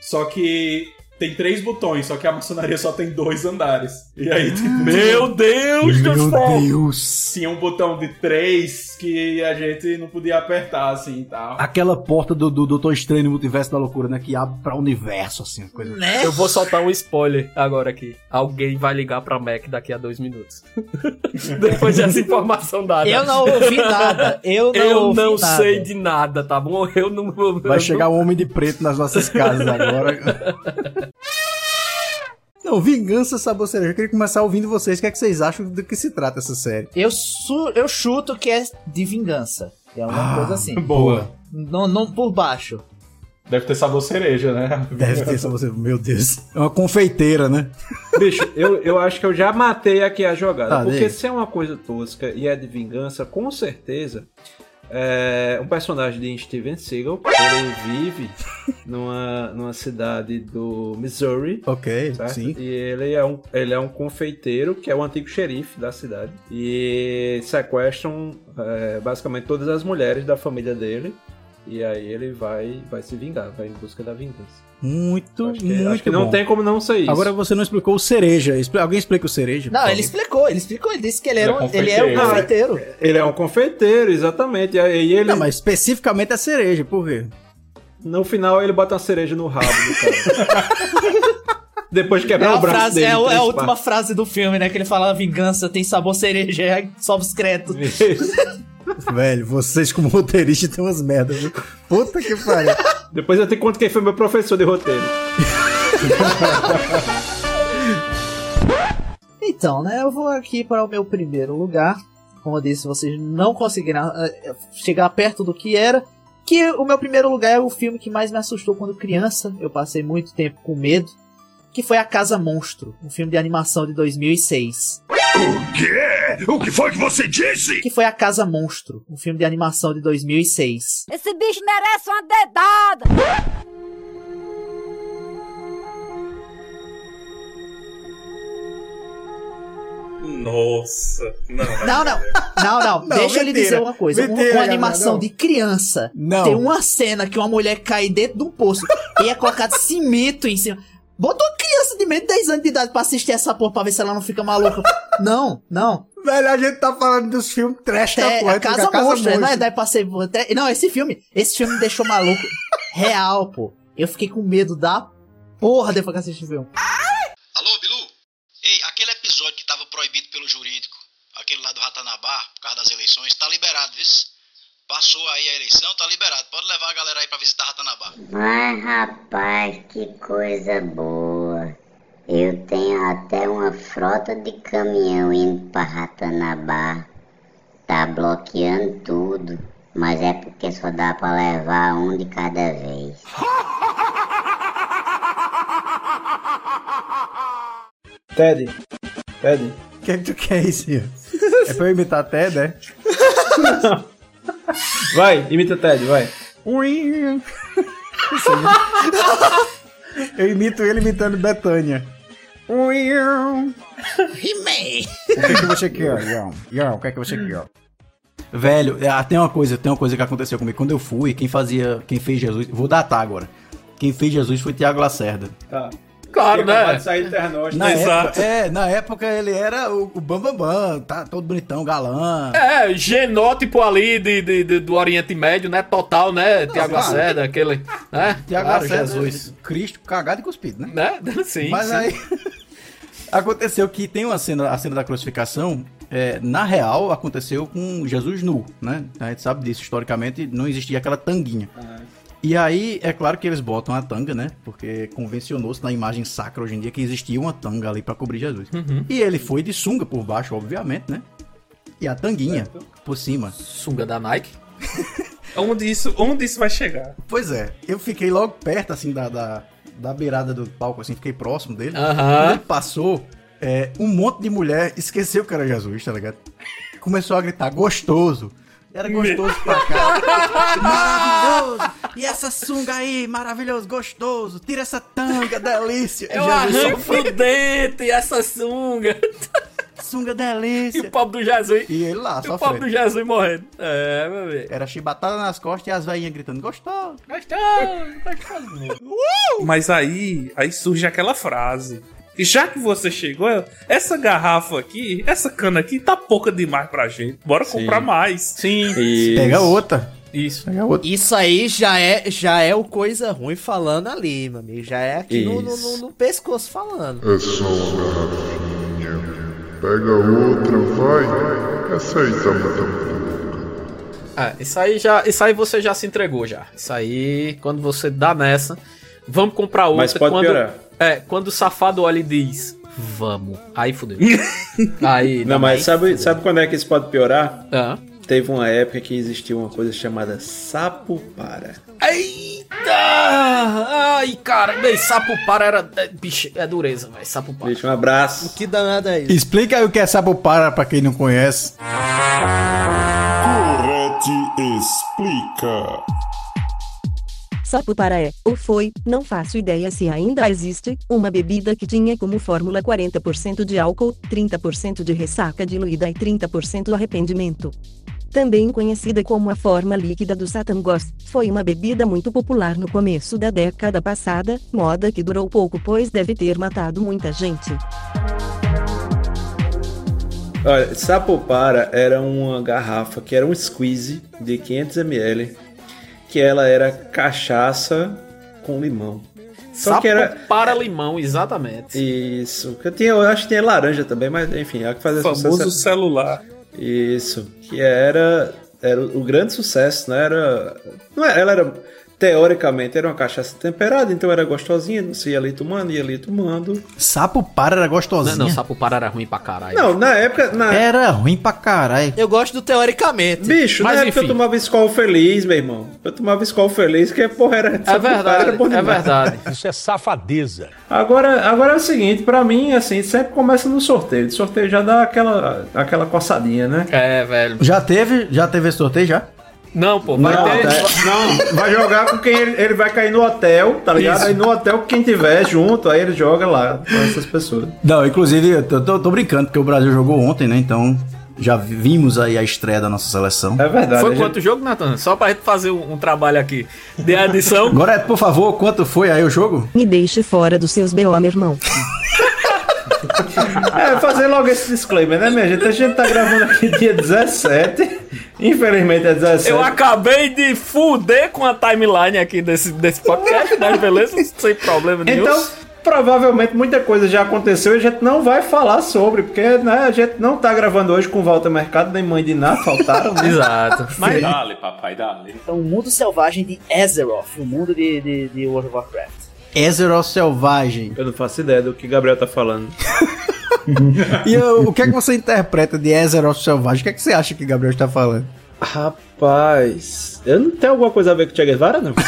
só que tem três botões, só que a maçonaria só tem dois andares. E aí, tipo, Meu Deus do Meu céu! Deus! tinha um botão de três que a gente não podia apertar assim e tal. Aquela porta do, do Doutor Estranho no Multiverso da Loucura, né? Que abre pra universo, assim, coisa. Né? Eu vou soltar um spoiler agora aqui. Alguém vai ligar pra Mac daqui a dois minutos. <laughs> Depois dessa informação dada. Eu não ouvi nada. Eu não Eu ouvi não nada. sei de nada, tá bom? Eu não vou. Vai chegar um homem de preto nas nossas casas agora. <laughs> Não, Vingança Sabor Cereja. Eu queria começar ouvindo vocês. O que, é que vocês acham do que se trata essa série? Eu, su- eu chuto que é de vingança. É uma Ah, coisa assim. Boa. Não, não por baixo. Deve ter sabor cereja, né? Deve ter Sabor Cereja. Meu Deus. É uma confeiteira, né? Bicho, eu, eu acho que eu já matei aqui a jogada. Tá, porque diga. se é uma coisa tosca e é de vingança, com certeza. É um personagem de Steven Seagal. Ele vive <laughs> numa, numa cidade do Missouri. Ok, certo? sim. E ele é, um, ele é um confeiteiro que é o antigo xerife da cidade. E sequestram é, basicamente todas as mulheres da família dele. E aí ele vai, vai se vingar, vai em busca da vingança. Muito, Acho que, muito acho que não bom. tem como não ser isso. Agora você não explicou o cereja. Alguém explica o cereja? Não, ele explicou, ele explicou, ele disse que ele, era Ele é um, ele é um confeiteiro. Ele é um confeiteiro, exatamente. E aí ele, Não, mas especificamente a cereja, por quê? no final, ele bota uma cereja no rabo do cara. <laughs> Depois de É, quebrar a, o braço frase, dele. é, é a última frase do filme, né? Que ele fala vingança tem sabor cereja, sobe os créditos. Velho, vocês como roteiristas têm umas merdas, viu? Puta que pariu. Depois eu te conto quem foi meu professor de roteiro. Então, né? Eu vou aqui para o meu primeiro lugar. Como eu disse, vocês não conseguiram eh, chegar perto do que era. Que o meu primeiro lugar é o filme que mais me assustou quando criança. Eu passei muito tempo com medo que foi A Casa Monstro, um filme de animação de 2006. O quê? O que foi que você disse? Que foi A Casa Monstro, um filme de animação de 2006. Esse bicho merece uma dedada! Nossa. Não, não. Não, não, não. <laughs> não Deixa eu lhe dizer uma coisa. Mentira, uma, animação não. de criança. Não. Tem uma cena que uma mulher cai dentro de um poço e é colocado cimento em cima. Bota uma criança de menos de 10 anos de idade pra assistir essa porra pra ver se ela não fica maluca. <laughs> Não, não. Velho, a gente tá falando dos filmes trash da É, porra. a Casa Monstro, não é daí pra ser... Não, esse filme, esse filme me deixou maluco. <laughs> Real, pô. Eu fiquei com medo da porra depois que assisti o filme. Alô, Bilu? Ei, aquele episódio que tava proibido pelo jurídico, aquele lá do Ratanabá, por causa das eleições, tá liberado, viu? Passou aí a eleição, tá liberado. Pode levar a galera aí pra visitar Ratanabá. Mas rapaz, que coisa boa. Eu tenho até uma frota de caminhão indo para Ratanabá. Tá bloqueando tudo. Mas é porque só dá para levar um de cada vez. <laughs> Ted. Ted. O que é que tu quer isso? Ian? É pra eu imitar Ted, é? <laughs> Vai, imita Ted, vai. Eu imito ele imitando Betânia. He-Man. O que, que você quer, Ian? Ian, o que, que você quer? Velho, ah, tem uma coisa, tem uma coisa que aconteceu comigo. Quando eu fui, quem fazia, quem fez Jesus, vou datar agora. Quem fez Jesus foi Tiago Lacerda. Tá. Claro, né? de sair do Na né? época, é, na época ele era o, o Bambambam, Bam, Bam, tá todo bonitão, galã. É, genótipo ali de, de- de- do Oriente Médio, né? Total, né? Tiago claro. Lacerda, aquele. Né? Tiago claro, Lacerda, Jesus. Cristo cagado e cuspido, né? Né? <laughs> Sim. Mas sim. aí <laughs> aconteceu que tem uma cena, a cena da crucificação, é, na real aconteceu com Jesus nu, né? A gente sabe disso, historicamente não existia aquela tanguinha. E aí, é claro que eles botam a tanga, né? Porque convencionou-se na imagem sacra hoje em dia que existia uma tanga ali pra cobrir Jesus. Uhum. E ele foi de sunga por baixo, obviamente, né? E a tanguinha por cima. Sunga da Nike? <laughs> Onde isso, onde isso vai chegar? Pois é, eu fiquei logo perto, assim, da, da, da beirada do palco, assim, fiquei próximo dele. Aham. Quando ele passou, é, um monte de mulher esqueceu que era Jesus, tá ligado? Começou a gritar, gostoso. Era gostoso pra cá. <laughs> maravilhoso! E essa sunga aí, maravilhoso, gostoso. Tira essa tanga, delícia. Eu Jesus arranco sofrendo. o dente, essa sunga. Sunga delícia. E o pobre do Jesus. E ele lá, E o pobre do Jesus morrendo. É, meu amigo. Era chibatada nas costas e as velhinhas gritando, gostoso. Gostoso, gostoso. Mas aí, aí surge aquela frase. E já que você chegou, essa garrafa aqui, essa cana aqui tá pouca demais pra gente. Bora comprar mais. Sim. Isso. Pega outra. Isso aí já é, já é o coisa ruim falando ali, meu amigo. Já é aqui no, no, no- no pescoço falando. É só uma garrafinha. Pega outra, vai. Essa aí tá muito É, isso aí já, isso aí você já se entregou já. Isso aí, quando você dá nessa, vamos comprar outra. Mas pode quando, piorar. É, quando o safado olha e diz, vamos. Aí fudeu. <laughs> aí, Não, mas aí sabe, fudeu. sabe quando é que isso pode piorar? Ah. Teve uma época que existia uma coisa chamada sapo para. Eita! Ai, cara, bem, sapo para era. É, bicho, é dureza, velho. Sapo para. Bicho, um abraço. Que danada é isso? Explica aí o que é Sapopara pra quem não conhece. Correte explica. Sapopara é, ou foi, não faço ideia se ainda existe, uma bebida que tinha como fórmula 40% de álcool, 30% de ressaca diluída e 30% arrependimento. Também conhecida como a forma líquida do Satan Ghost, foi uma bebida muito popular no começo da década passada, moda que durou pouco pois deve ter matado muita gente. Olha, Sapopara era uma garrafa que era um squeeze de 500ml, que ela era cachaça com limão. Só Sapo que era para limão, exatamente. isso. Que tinha, eu acho que tinha laranja também, mas enfim, a que fazia Famoso sucesso. celular. Isso, que era era o grande sucesso, né? Era, não era, ela era teoricamente era uma cachaça temperada, então era gostosinha, você ia ali tomando, ia ali tomando. Sapopara era gostosinha. Não, não, sapo para era ruim pra caralho. Não, na época, na Era ruim pra caralho. Eu gosto do teoricamente. Bicho, Mas, na época enfim. eu tomava Skol feliz, meu irmão. Eu tomava Skol feliz, que porra era É verdade, era bom é verdade. <laughs> Isso é safadeza. Agora, agora é o seguinte, pra mim, assim, sempre começa no sorteio. De sorteio já dá aquela, aquela coçadinha, né? É, velho. Já teve, já teve esse sorteio já? Não, pô, Não, vai ter. é- não, vai jogar com quem ele, ele vai cair no hotel, tá ligado? Isso. Aí no hotel, quem tiver junto, aí ele joga lá com essas pessoas. Não, inclusive, eu tô, tô- tô brincando, porque o Brasil jogou ontem, né? Então, já vimos aí a estreia da nossa seleção. É verdade. Foi quanto jogo, Nathan? Só pra gente fazer um, um trabalho aqui de adição. <laughs> Agora, por favor, quanto foi aí o jogo? Me deixe fora dos seus BO, meu irmão. É, fazer logo esse disclaimer, né, minha gente? A gente tá gravando aqui dia 17. Infelizmente é 17. Eu acabei de fuder com a timeline aqui desse, desse podcast, né? Beleza? Sem problema nenhum. Então, provavelmente muita coisa já aconteceu e a gente não vai falar sobre, porque né, a gente não tá gravando hoje com Walter Mercado, nem Mãe de Ná, faltaram, né? <laughs> Exato. Mas, Dale, papai, dale. Então, o mundo selvagem de Azeroth, o mundo de, de, de World of Warcraft. Azeroth Selvagem. eu não faço ideia do que Gabriel tá falando. <laughs> <laughs> E eu- o que é que você interpreta de Azeroth Selvagem? O que é que você acha que o Gabriel está falando? Rapaz, eu não tenho alguma coisa a ver com o Che Guevara, não? <laughs>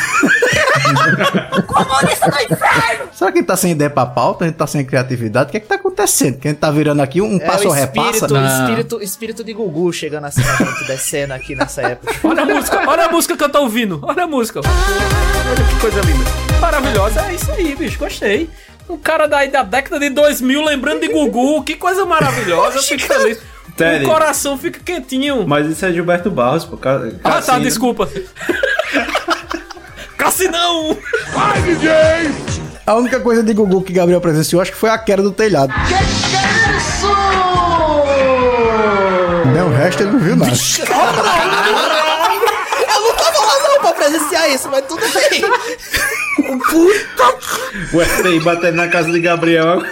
Será que a gente tá sem ideia pra pauta? A gente tá sem criatividade? O que é que tá acontecendo? Que a gente tá virando aqui um passo é o repassa? espírito, espírito, espírito de Gugu chegando assim descendo aqui nessa época. <laughs> Olha a música, olha a música que eu tô ouvindo. Olha a música. Olha que coisa linda. Maravilhosa. É isso aí, bicho. Gostei. Um cara daí da década de 2000 lembrando de Gugu. Que coisa maravilhosa. Eu fico feliz. Teddy. O coração fica quentinho. Mas isso é Gilberto Barros, pô. Ca- Ah, tá, Cassino. desculpa. <laughs> Cassinão! Vai, DJ! A única coisa de Gugu que Gabriel presenciou, acho que foi a queda do telhado. Que que é isso? Não, o resto ele não viu nada. Eu não tava lá não pra presenciar isso, mas tudo bem. Puta O FBI batendo na casa de Gabriel.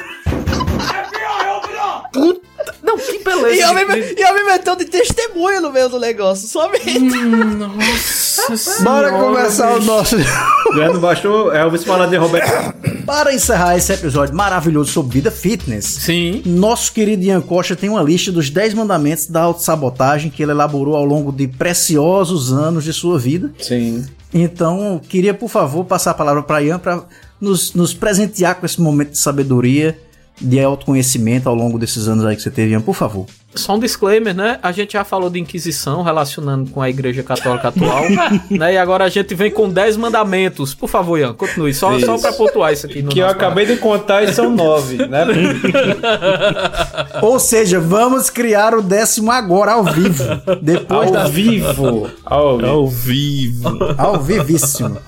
Não, que beleza. E eu, me, e eu me meteu de testemunha no meio do negócio, somente. Nossa Bora começar o nosso. Já não bastou Elvis falar de Roberto. Para encerrar esse episódio maravilhoso sobre vida fitness, Sim. nosso querido Ian Costa tem uma lista dos 10 mandamentos da autossabotagem que ele elaborou ao longo de preciosos anos de sua vida. Sim. Então, queria, por favor, passar a palavra para Ian para nos, nos presentear com esse momento de sabedoria, de autoconhecimento ao longo desses anos aí que você teve, Ian, por favor. Só um disclaimer, né? A gente já falou de Inquisição relacionando com a Igreja Católica atual, <laughs> né? E agora a gente vem com 10 mandamentos. Por favor, Ian, continue. Só, só pra pontuar isso aqui no Que eu acabei de contar e são nove, né? Ou seja, vamos criar o décimo agora, ao vivo. Depois Ao da... vivo. Ao vivo. Ao vivo. Ao vivíssimo.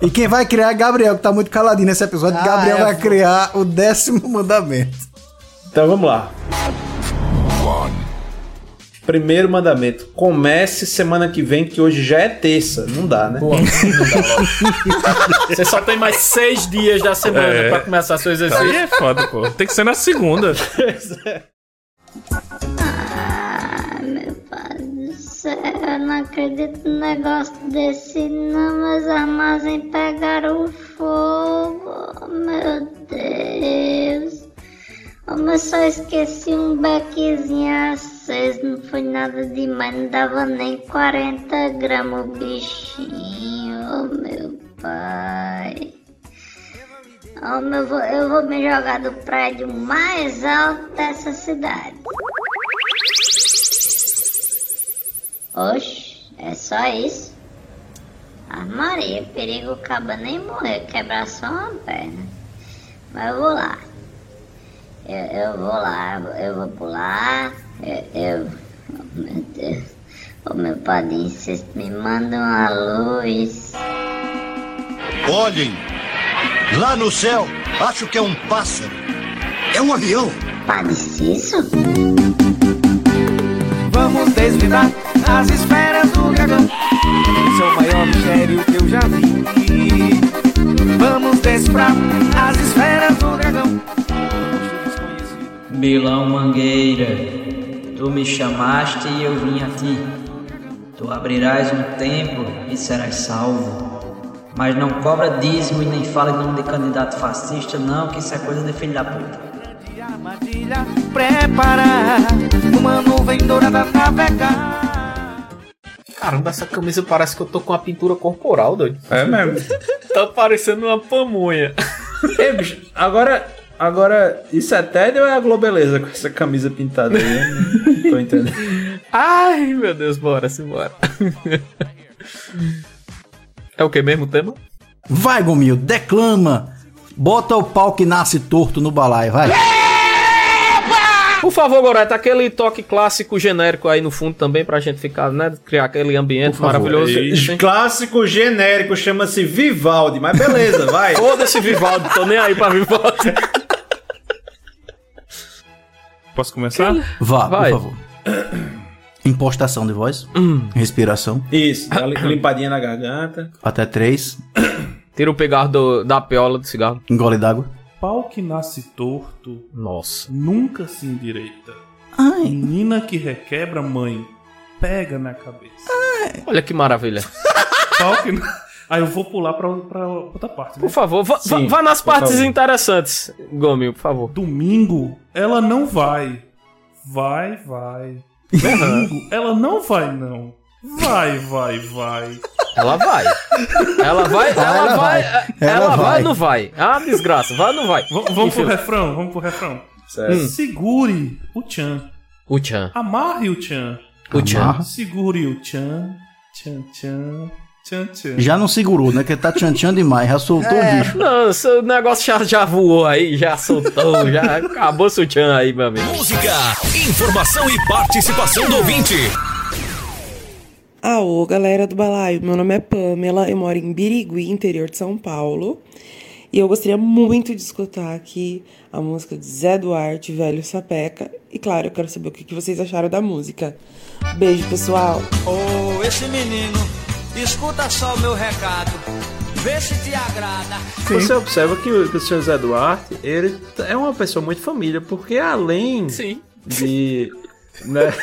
E quem vai criar é Gabriel, que tá muito caladinho nesse episódio. Ah, Gabriel é, vai criar o décimo mandamento. Então vamos lá. Primeiro mandamento. Comece semana que vem, que hoje já é terça. Não dá, né? <laughs> Você só tem mais seis dias da semana É. pra começar seu exercício. Aí é foda, pô. Tem que ser na segunda. <laughs> Ah, meu pai do céu, eu não acredito num negócio desse não, meus armazéns pegaram fogo, meu Deus. Oh, mas só esqueci um bequezinho aceso, não foi nada demais, não dava nem 40 gramas o bichinho, oh meu pai. Oh, meu, eu vou- eu vou me jogar do prédio mais alto dessa cidade. Oxe, é só isso? Ah, Maria, perigo acaba nem morrer, quebrar só uma perna. Mas eu vou lá. Eu, eu vou lá, eu vou pular. Eu. eu oh, meu Deus. Ô meu padrinho, vocês me mandam a luz. Olhem! Lá no céu, acho que é um pássaro. É um avião. Padre Cício? Vamos desvendar as esferas do dragão. Esse é o maior mistério que eu já vi. Vamos decifrar as esferas do dragão. Bilão Mangueira, tu me chamaste e eu vim a ti. Tu abrirás um templo e serás salvo. Mas não cobra dízimo e nem fala em nome de candidato fascista, não, que isso é coisa de filho da puta. Armadilha, prepara uma nuvem dourada navegar. Caramba, essa camisa parece que eu tô com uma pintura corporal, doido. É mesmo. <laughs> tá parecendo uma pamonha. Ei, bicho, agora, agora, isso é Ted ou é a Globeleza com essa camisa pintada aí? Não tô <laughs> entendendo. Ai, meu Deus, bora, simbora. É o que mesmo o tema? Vai, Gomil, declama. Bota o pau que nasce torto no balaio, vai. Por favor, Goreta, aquele toque clássico genérico aí no fundo também pra gente ficar, né? Criar aquele ambiente maravilhoso. Sim. Clássico genérico chama-se Vivaldi, mas beleza, vai. <laughs> Foda-se Vivaldi, tô nem aí pra Vivaldi. Posso começar? Vá, Vai. por favor. <clears throat> Impostação de voz. Respiração. Isso, dá li- limpadinha na garganta. Até três. Tira o pegar do- da piola do cigarro. Engole d'água. Pau que nasce torto. Nossa. Nunca se endireita. Ai. Menina que requebra, mãe, pega na cabeça. Olha que maravilha. Pau que. Aí eu vou pular pra, pra outra parte. né? Por favor, vá, Sim, vá nas partes favor. interessantes, Gomil, por favor. Domingo, ela não vai. Vai, vai. Domingo, <laughs> ela não vai, não. Vai, vai, vai. Ela vai. Ela vai, ela, Ela vai. vai. Ela, Ela vai não vai? Ah, desgraça, vai ou não vai? V- vamos Enfim. pro refrão, vamos pro refrão. Hum. Segure o tchan. O tchan. Amarre o tchan. O. Amarra. Segure o tchan. Tchan, tchan. Tchan, tchan. Já não segurou, né? Que tá tchan demais, já soltou o bicho. Não, seu negócio já, já voou aí, já soltou, <laughs> já acabou seu tchan aí, meu amigo. Música, informação e participação do ouvinte. Alô, galera do balaio. Meu nome é Pamela, eu moro em Birigui, interior de São Paulo. E eu gostaria muito de escutar aqui a música de Zé Duarte, Velho Sapeca. E claro, eu quero saber o que vocês acharam da música. Beijo, pessoal. Ô, esse menino, escuta só o meu recado. Vê se te agrada. Você observa que o, que o senhor Zé Duarte, ele é uma pessoa muito família, porque além de. Né,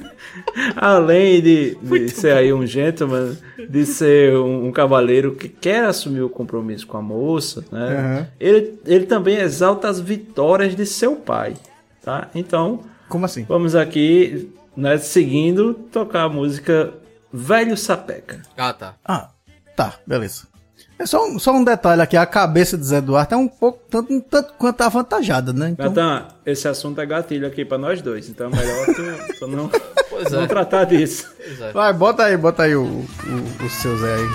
<laughs> além de, de ser aí um gentleman, de ser um, um cavaleiro que quer assumir o compromisso com a moça, né? Aham. Ele, ele também exalta as vitórias de seu pai, tá? Então. Como assim? Vamos aqui, né, seguindo, tocar a música Velho Sapeca. Ah, tá. Ah, tá, beleza. É só um, só um detalhe aqui, a cabeça de Zé Duarte é um pouco, tanto, um tanto quanto avantajada, né? Então, Natan, esse assunto é gatilho aqui pra nós dois, então é melhor tu, <laughs> tu não, Pois não é. tratar disso. vai, bota aí, bota aí o, o, o seu Zé aí.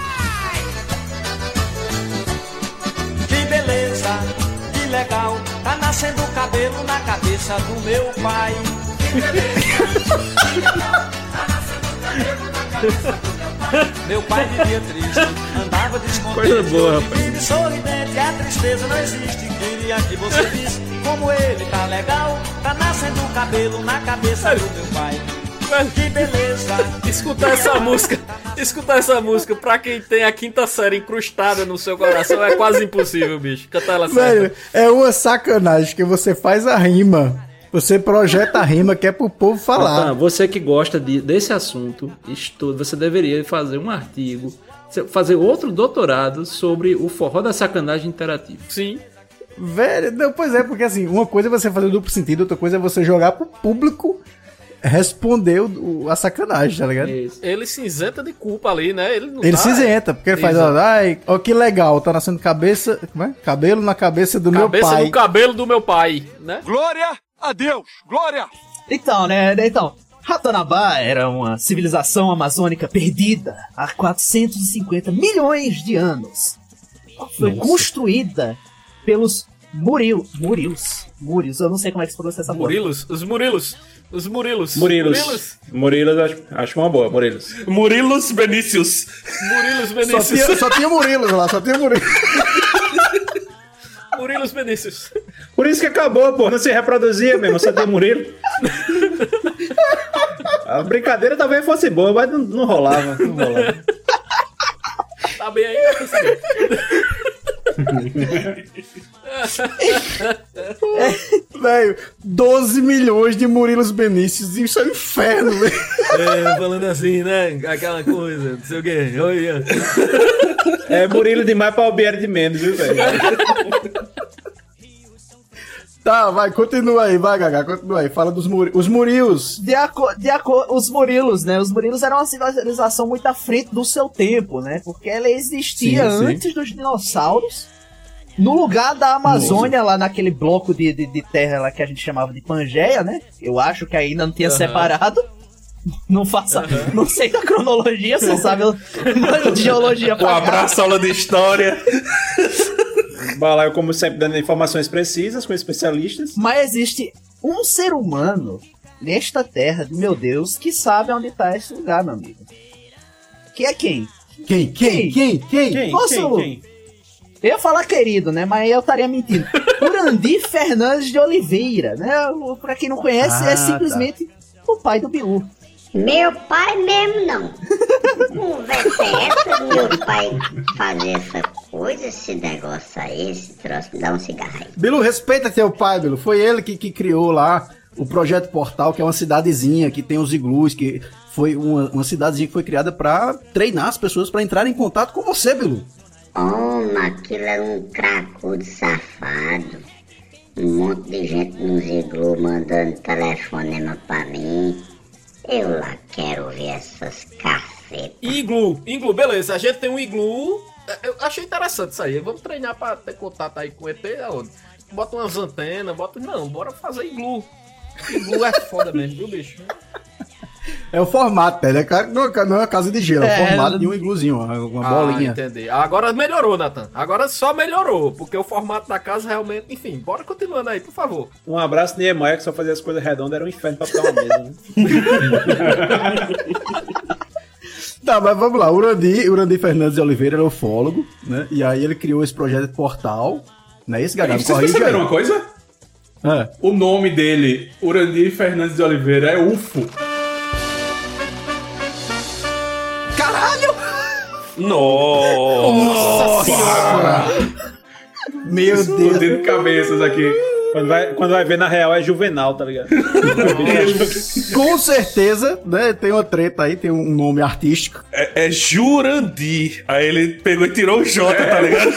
Que beleza, que legal. Tá nascendo cabelo na cabeça do meu pai. Meu pai vivia triste, andava descontente. Coisa boa, rapaz. Vive sorridente, a tristeza não existe. Queria que você visse como ele tá legal. Tá nascendo cabelo na cabeça do meu pai. Que beleza. Escutar essa música, escutar essa música pra quem tem a quinta série incrustada no seu coração é quase impossível, bicho. Cantar ela Velho, certa. é uma sacanagem que você faz a rima, você projeta a rima que é pro povo falar. Você que gosta de- desse assunto, estuda, você deveria fazer um artigo, fazer outro doutorado sobre o forró da sacanagem interativo. Sim. Velho, não, pois é, porque assim, uma coisa é você fazer duplo sentido, outra coisa é você jogar pro público responder o- o- a sacanagem, tá ligado? Ele se isenta de culpa ali, né? Ele não Ele tá- se isenta, porque ele faz, ó, Exato. ai, ó que legal, tá nascendo cabeça, como é? Cabelo na cabeça do Cabeça meu pai. do cabelo do meu pai, né? Glória a Deus, glória. Então, né? Então, Ratanabá era uma civilização amazônica perdida há 450 milhões de anos. Foi Nossa. construída pelos Muril, Murilos. Murilos, eu não sei como é que se pronuncia essa porra. Murilos, os Murilos, os Murilos. Murilos. Murilos, acho, acho uma boa, Murilos. Murilos Benícios. Murilos Só Benícios. tinha, só tinha Murilos lá, só tinha Murilos. <laughs> Murilos Benícios. Por isso que acabou, pô. Não se reproduzia mesmo, só tem Murilo. A brincadeira talvez fosse boa, mas não, não rolava. Não rolava. Tá bem aí, né. Velho, 12 milhões de Murilos Benícios, isso é um inferno, velho. É, falando assim, né? Aquela coisa, não sei o quê. Olha. É Murilo demais pra Albieri de menos, viu, velho? Tá, vai, continua aí, vai, Gaga, continua aí. Fala dos muri os Murilos. De aco de aco os Murilos, né? Os Murilos eram uma civilização muito à frente do seu tempo, né? Porque ela existia Sim, sim. antes dos dinossauros. No lugar da Amazônia, lá naquele bloco de, de, de terra lá que a gente chamava de Pangeia, né? Eu acho que ainda não tinha Aham. separado. <laughs> Não faça. Não sei da cronologia, você sabe o- de <laughs> geologia Um abraço, aula de história. <laughs> Balaio, como sempre, dando informações precisas com especialistas. Mas existe um ser humano nesta terra, meu Deus, que sabe onde tá esse lugar, meu amigo. Que é quem? Quem? Quem? Quem? Quem? Quem? Posso- Quem? Quem? Eu ia falar querido, né? Mas eu estaria mentindo. <laughs> Urandi Fernandes de Oliveira, né? O- Pra quem não conhece, Ah, é simplesmente o pai do Bilu. Meu pai mesmo não. Conversa é essa, meu pai fazer essa coisa, esse negócio aí, esse troço, me dá um cigarro aí. Bilu, respeita teu pai, Bilu. Foi ele que, que criou lá o Projeto Portal, que é uma cidadezinha que tem os iglus, que foi uma, uma cidadezinha que foi criada pra treinar as pessoas pra entrarem em contato com você, Bilu. Oh, mas aquilo era um cracudo safado. Um monte de gente nos iglu mandando telefonema pra mim. Eu lá quero ver essas cacetas. Iglu, iglu, beleza. A gente tem um iglu. É, Eu achei interessante isso aí. Vamos treinar pra ter contato aí com o ET? Bota umas antenas, bota. Não, bora fazer iglu. Iglu é foda mesmo, viu, bicho? É o formato, né? Não é não é uma casa de gelo, é, É, o formato de um igluzinho, uma, uma Ah, bolinha. entendi. Agora melhorou, Nathan. Agora só melhorou, porque o formato da casa realmente. Enfim, bora continuando aí, por favor. Um abraço de Niemeyer, que só fazia as coisas redondas, era um inferno pra ficar uma mesa. Né? <laughs> Tá, mas vamos lá. Urandi, Urandi Fernandes de Oliveira era ufólogo, né? E aí ele criou esse projeto de portal. Não é esse, Peraí, Gabriel? vocês perceberam uma coisa? É. O nome dele, Urandir Fernandes de Oliveira, é UFO. Nossa! Senhora! Meu Deus. Explodindo cabeças aqui. Quando vai, quando vai ver, na real, é juvenal, tá ligado? Com certeza, né? Tem uma treta aí, tem um nome artístico. É, é Jurandir. Aí ele pegou e tirou o J, tá ligado?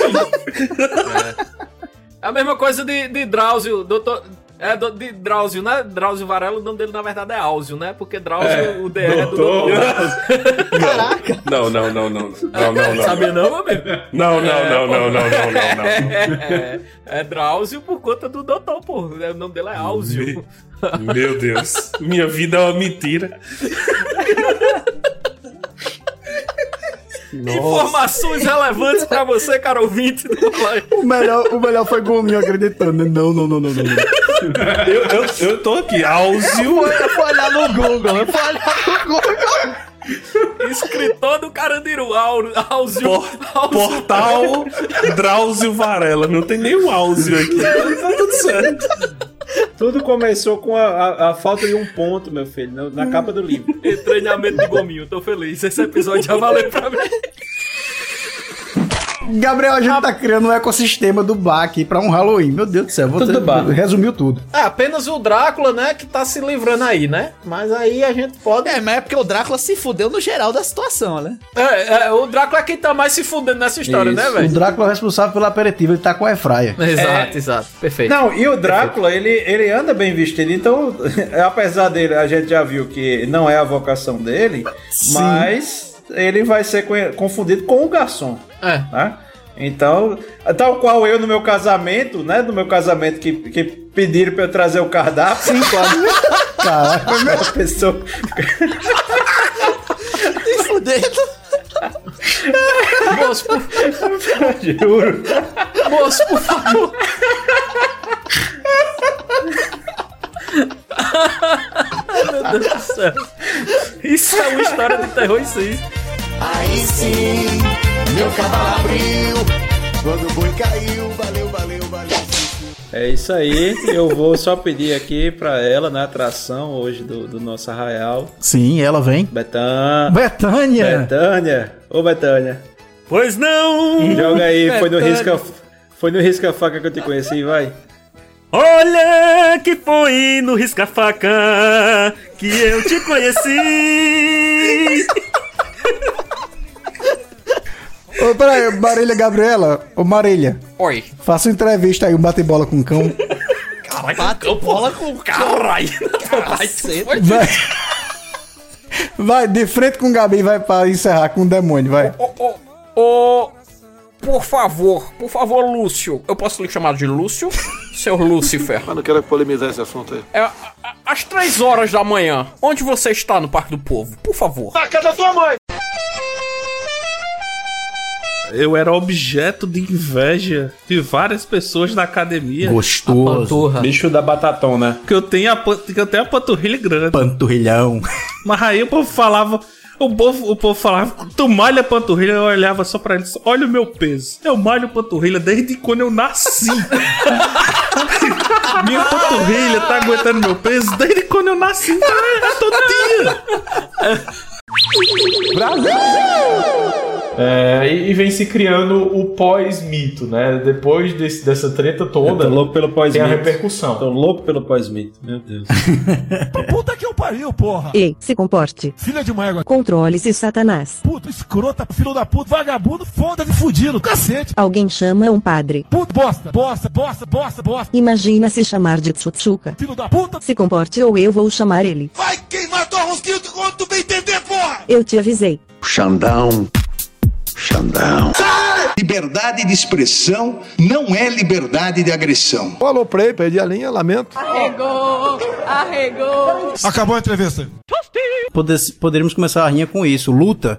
É a mesma coisa de, de Drauzio, doutor. É do- de Drauzio, né? Drauzio Varela, o nome dele na verdade é Áuzio, né? Porque Drauzio, É, o DR é do doutor. Caraca! Não, não, não, não. Não, não, não. Sabia não, meu amigo? Não, não, É, não, não, não, não, não, não. <laughs> É, é Drauzio por conta do doutor, pô. O nome dele é Áuzio. Meu Deus. Minha vida é uma mentira. <laughs> Informações relevantes pra você, cara ouvinte. do. O melhor, o melhor foi Gominho acreditando. né? Não, não, não, não, não. Eu, eu, eu tô aqui, Áuzio. Eu fui olhar no Google, eu fui olhar no Google. Escritor do Carandiru, Áuzio. Áuzio. Portal Drauzio Varela. Não tem nenhum Áuzio aqui. Tá tudo certo. Tudo começou com a, a- a falta de um ponto, meu filho, na, na capa do livro. E treinamento de gominho, tô feliz. Esse episódio já valeu pra mim. Gabriel, a gente tá criando um ecossistema do bar aqui pra um Halloween. Meu Deus do céu, você Tudo bar. resumiu tudo. É apenas o Drácula, né, que tá se livrando aí, né? Mas aí a gente pode. É, mas é porque o Drácula se fudeu no geral da situação, né? É, é, o Drácula é quem tá mais se fudendo nessa história, né, Isso. velho? O Drácula é responsável pelo aperitivo, ele tá com a Efraia. Exato, exato. Perfeito. Não, e o Drácula, ele, ele anda bem vestido, então, <laughs> apesar dele, a gente já viu que não é a vocação dele, mas ele vai ser co- confundido com o garçom. É. Né? Então, tal qual eu no meu casamento, né? No meu casamento que, que pediram pra eu trazer o cardápio. Sim, claro. Caraca, <laughs> a pessoa. Se fudendo. Moço, por... Juro. Moço, por favor. Ai, meu Deus do céu. Isso é uma história de terror, isso aí. Aí sim, meu cavalo abriu. Quando o boi caiu, valeu, valeu, valeu. É isso aí. Eu vou só pedir aqui pra ela na atração hoje do, do nosso arraial. Sim, ela vem. Betânia. Betânia! Betânia. Ô, Betânia. Pois não! Joga aí, foi no risca, foi no risca faca que eu te conheci, vai. Olha que foi no risca-faca que eu te conheci. Ô, peraí, Marília Gabriela. Ô, Marília. Oi. Faça uma entrevista aí, um bate-bola com o cão. Caralho, bate bola com o caralho. Vai. Vai, de frente com o Gabi, vai pra encerrar com o demônio, vai. Ô, ô, ô, por favor, por favor, Lúcio. Eu posso lhe chamar de Lúcio? seu Lúcifer? <laughs> Mas não quero polemizar esse assunto aí. É, a- a- às três horas da manhã, onde você está no Parque do Povo? Por favor. Na casa da tua mãe! Eu era objeto de inveja de várias pessoas na academia. Gostoso. Bicho da batatona. Que eu tenho a, que eu tenho a panturrilha grande. Panturrilhão. Mas aí o povo falava. O povo, o povo falava, tu malha panturrilha, eu olhava só pra eles, olha o meu peso. Eu malho panturrilha desde quando eu nasci. <laughs> Minha panturrilha tá aguentando meu peso desde quando eu nasci. Então é, todo dia. É, e, e vem se criando o pós-mito, né? Depois desse- dessa treta toda, Eu tô louco pelo pós-mito. tem a repercussão. Tô louco pelo pós-mito, meu Deus. <laughs> Puta que eu pariu, porra! E, se comporte. Filha de uma égua. Controle-se, Satanás. Puto, escrota, filho da puta, vagabundo, foda-se, fudido, cacete. Alguém chama um padre. Puto, bosta, bosta, bosta, bosta, bosta. Imagina se chamar de Tsutsuka. Filho da puta. Se comporte ou eu vou chamar ele. Vai queimar tua rosquinha quando tu bem entender, porra! Eu te avisei. Xandão. Xandão. Liberdade de expressão não é liberdade de agressão. Falou play, perdi a linha, lamento. Arregou, arregou. Acabou a entrevista. Pode- poderíamos começar a rinha com isso. Luta.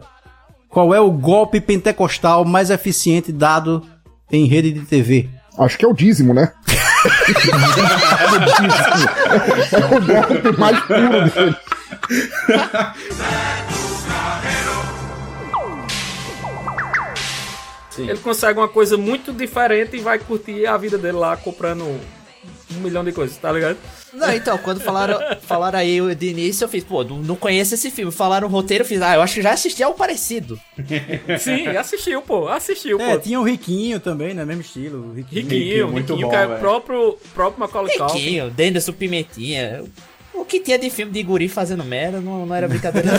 Qual é o golpe pentecostal mais eficiente dado em rede de TV? Acho que é o dízimo, né? <laughs> é o golpe mais puro dele. <laughs> Ele consegue uma coisa muito diferente e vai curtir a vida dele lá comprando um milhão de coisas, tá ligado? Não, então, quando falaram, falaram aí de início, eu fiz, pô, não, não conheço esse filme. Falaram o roteiro, eu fiz, ah, eu acho que já assisti algo parecido. <laughs> Sim, assistiu, pô, assistiu, É, pô. tinha o Riquinho também, né? Mesmo estilo. o Riquinho. Riquinho, Riquinho, que é o próprio, próprio Macaulay Culkin. Riquinho, Denderson Pimentinha. O que tinha de filme de guri fazendo merda não, não era brincadeira. <laughs>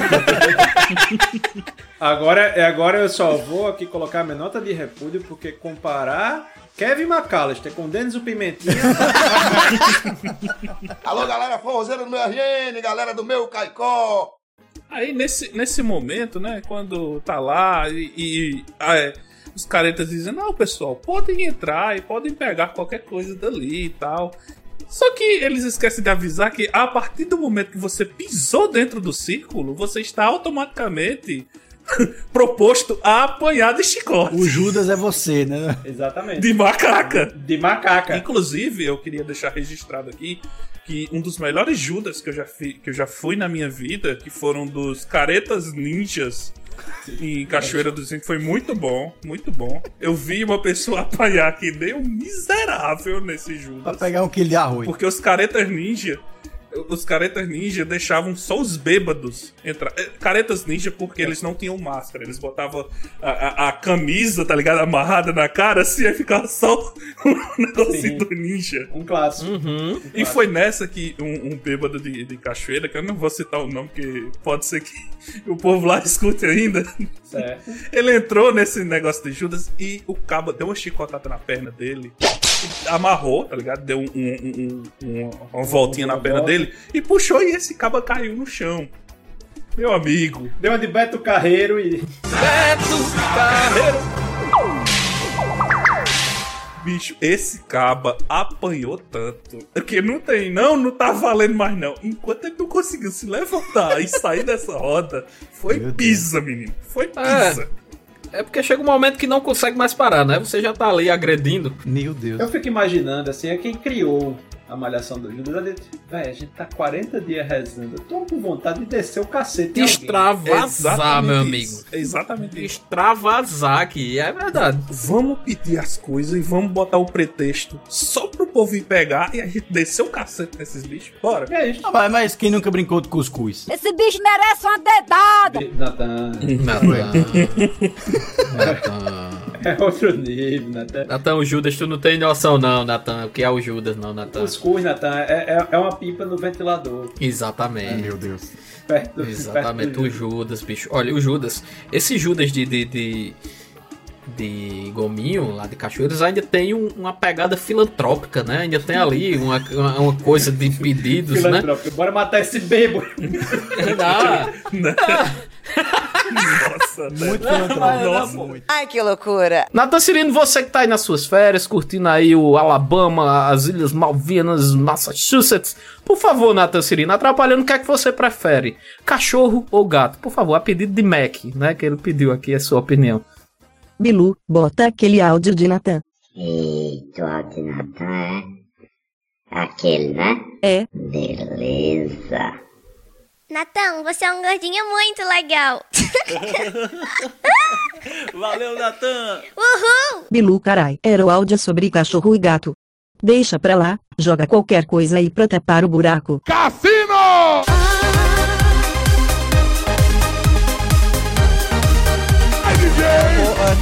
Agora, é, agora eu só vou aqui colocar minha nota de repúdio, porque comparar Kevin McAllister com Denis o Pimentinha. <laughs> Alô, galera forrozeira do meu RN, galera do meu Caicó. Aí nesse, nesse momento, né, quando tá lá e, e, ah, é, os caretas dizem, não, pessoal, podem entrar e podem pegar qualquer coisa dali e tal. Só que eles esquecem de avisar que a partir do momento que você pisou dentro do círculo, você está automaticamente <laughs> proposto a apanhar de chicote. O Judas é você, né? Exatamente. De macaca. De macaca. Inclusive, eu queria deixar registrado aqui que um dos melhores Judas que eu já, fi- que eu já fui na minha vida, que foram dos caretas ninjas em Cachoeira do Zinco, foi muito bom, muito bom. Eu vi uma pessoa <laughs> apanhar que um miserável nesse Judas. Pra pegar um quilo de arroz. Porque os caretas ninja. Os caretas ninja deixavam só os bêbados entrar. É, Caretas ninja porque eles não tinham máscara. Eles botavam a, a- a camisa, tá ligado? Amarrada na cara, assim, aí ficava só <laughs> o negocinho do ninja. Um clássico. E foi nessa que um, um bêbado de, de cachoeira, que eu não vou citar o nome, porque pode ser que <laughs> o povo lá escute ainda. Certo. <laughs> Ele entrou nesse negócio de Judas e o cabo deu uma chicotada na perna dele. Amarrou, tá ligado? Deu um- um- um- um- uma voltinha na perna dele e puxou e esse cabo caiu no chão. Meu amigo. Deu uma de Beto Carreiro e. Beto Carreiro! Bicho, esse caba apanhou tanto que não tem, não, não tá valendo mais não. Enquanto ele não conseguiu se levantar e sair dessa roda, foi pisa, menino. Foi pisa. É porque chega um momento que não consegue mais parar, né? Você já tá ali agredindo. Meu Deus. Eu fico imaginando, assim, é quem criou a malhação do Judas. Ele, Véi, a gente tá 40 dias rezando. Eu tô com vontade de descer o cacete. em alguém." Extravasar, meu amigo. Exatamente isso. Extravasar aqui, é verdade. Vamos pedir as coisas e vamos botar o pretexto só pro povo ir pegar e a gente descer o cacete nesses bichos. Bora. É isso. Ah, mas, mas quem nunca brincou de cuscuz? Esse bicho merece uma dedada. Natan. Natan. <laughs> É outro nível, Natan. Natan, o Judas, tu não tem noção, não, Natan. O que é o Judas, não, Natan? Cuscuz, Natan, é, é, é uma pipa no ventilador. Exatamente. Meu Deus. Perto, Exatamente, perto o Judas, bicho. Olha, o Judas. Esse Judas de. de, de, de Gominho, lá de Cachoeiras, ainda tem um- uma pegada filantrópica, né? Ainda tem ali uma, uma, uma coisa de pedidos, né? Filantrópico. Bora matar esse bebo. Ah, <laughs> Nossa, Muito Não, não, Nossa, muito. Ai, que loucura. Natan Cirino, você que tá aí nas suas férias, curtindo aí o Alabama, as Ilhas Malvinas, Massachusetts, por favor, Natan Cirino, atrapalhando, o que é que você prefere? Cachorro ou gato? Por favor, a pedido de Mac, né? Que ele pediu aqui a sua opinião. Bilu, bota aquele áudio de Natan. Eita, o áudio de Natan é aquele, né? É. Beleza. Natão, você é um gordinho muito legal. <laughs> Valeu, Natan! Uhul! Bilu, carai. Era o áudio sobre cachorro e gato. Deixa pra lá, joga qualquer coisa aí pra tapar o buraco. Cassino!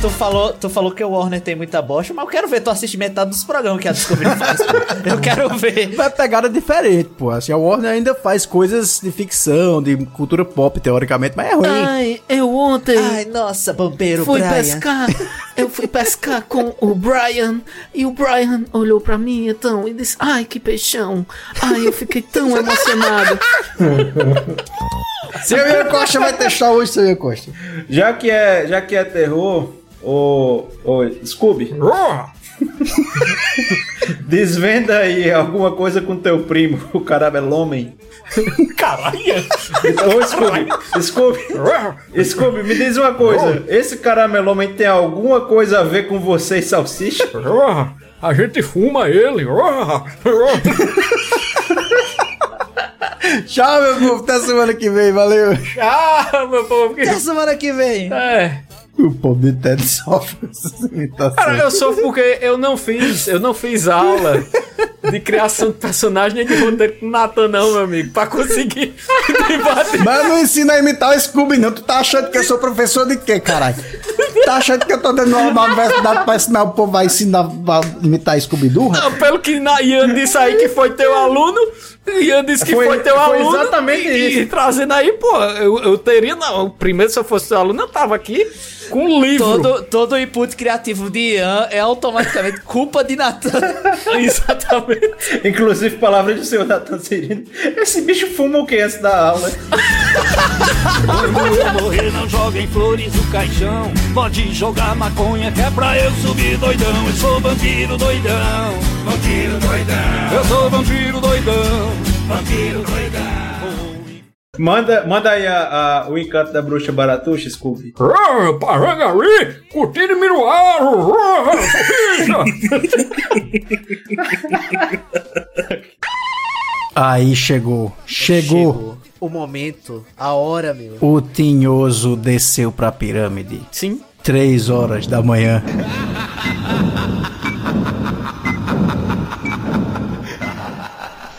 Tu falou, tu falou que o Warner tem muita bosta, mas eu quero ver tu assistir metade dos programas que a Discovery <laughs> faz. pô. Eu quero ver. Vai pegada diferente, pô. Assim, a Warner ainda faz coisas de ficção, de cultura pop, teoricamente, mas é ruim. Ai, eu ontem Ai, nossa, bombeiro fui Brian. pescar. Eu fui pescar com o Brian e o Brian olhou pra mim então e disse: Ai, que peixão. Ai, eu fiquei tão emocionado. Seu Ian Costa vai testar hoje, seu Ian Costa. Já que é, já que é terror, o, o Scooby, <laughs> desvenda aí alguma coisa com teu primo, o Carabelomem. <laughs> Caralho! Ô, Scooby, Scooby, Scooby, me diz uma coisa. Esse Caramelomem tem alguma coisa a ver com você e Salsicha? A gente fuma ele. <laughs> Tchau, meu povo. Até semana que vem. Valeu. Ah, meu povo. Até semana que vem. É. O povo de Ted sofre essas imitações. Cara, eu sou porque eu não fiz, eu não fiz aula de criação de personagem nem de roteiro com o Natan, não, meu amigo, pra conseguir debater. Mas não ensina a imitar o Scooby, não. Tu tá achando que eu sou professor de quê, caralho? Tá achando que eu tô dando aula na universidade pra ensinar o povo a ensinar a imitar Scooby-Doo? Não, pelo que Ian disse aí que foi teu aluno, Ian disse que Foi- foi, teu foi aluno. exatamente e, isso. E trazendo aí, pô, eu, eu teria, não, primeiro se eu fosse teu aluno, eu tava aqui com um livro. Todo, todo input criativo de Ian é automaticamente culpa de Natan. <laughs> Exatamente. Inclusive, palavra do senhor Natan Cirino. Esse bicho fuma o que antes da aula? Quando eu morrer, não joguem flores no caixão. Pode jogar maconha que é pra eu subir doidão. Eu sou vampiro doidão. Vampiro doidão. Eu sou vampiro doidão. Vampiro doidão. Manda, manda aí a- a- o encanto da bruxa baratuxa, Scooby. Parangari, curtindo miruaro, Aí chegou. Chegou. O momento, a hora, meu. O tinhoso desceu pra pirâmide. Sim. Três horas da manhã.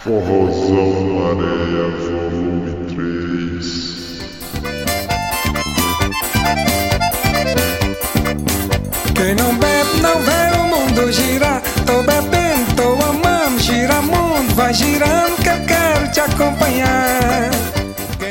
Forrozão Areia, volume 3. Quem não bebe não vê o mundo girar. Tô bebendo, tô amando, gira mundo, vai girando que eu quero te acompanhar.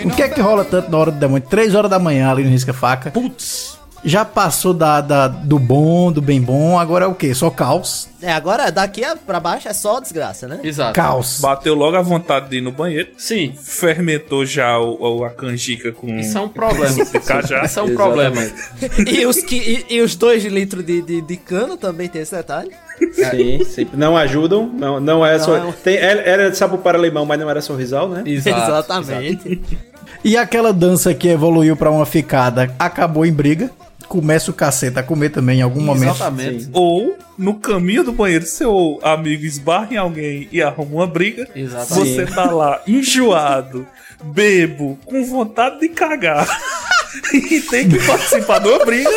O que é que rola tanto na hora do demônio? Três horas da manhã ali no Risca Faca. Putz. Já passou da, da- do bom, do bem bom, agora é o quê? Só caos. É, agora daqui pra baixo é só desgraça, né? Exato. Caos. Bateu logo a vontade de ir no banheiro. Sim. Fermentou já o, o- a canjica com. Isso é um problema. Cajá. Isso é um problema. E os, que, e, e os dois litros de, de, de cano também tem esse detalhe. Sim, sim. Não ajudam. Não, não é só. Não. Tem, era, era sapo para alemão, mas não era sorrisal, né? Exatamente. E aquela dança que evoluiu pra uma ficada acabou em briga. Começa o cacete a comer também em algum momento. Exatamente. Ou, no caminho do banheiro, seu amigo esbarra em alguém e arruma uma briga. Exatamente. Você tá lá, enjoado, bebo, com vontade de cagar. <laughs> e tem que participar de uma briga.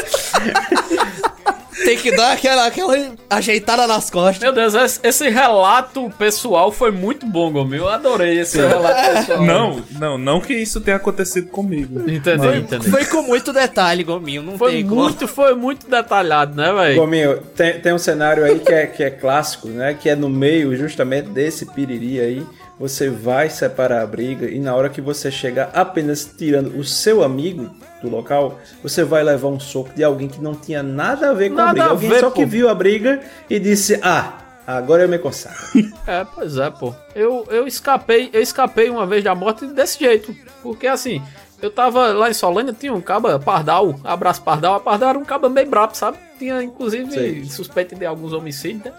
Tem que dar aquela, aquela ajeitada nas costas. Meu Deus, esse, esse relato pessoal foi muito bom, Gomes. Eu adorei esse relato pessoal. Não, não, não que isso tenha acontecido comigo. Mas- entendi. Foi com muito detalhe, Gominho. Não Foi tem como. muito, foi muito detalhado, né, velho? Gominho, tem, tem um cenário aí que é, que é clássico, né? Que é no meio justamente desse piriri aí. Você vai separar a briga e na hora que você chegar apenas tirando o seu amigo do local, você vai levar um soco de alguém que não tinha nada a ver com a Nada briga. a Alguém ver, só pô. que viu a briga e disse: Ah, agora eu me consagro. <laughs> É, pois é, pô. Eu, eu escapei, eu escapei uma vez da morte desse jeito. Porque assim, Eu tava lá em Solânia, tinha um caba Pardal, abraço Pardal. A Pardal era um caba meio brabo, sabe? Tinha inclusive Sei. suspeita de alguns homicídios, né?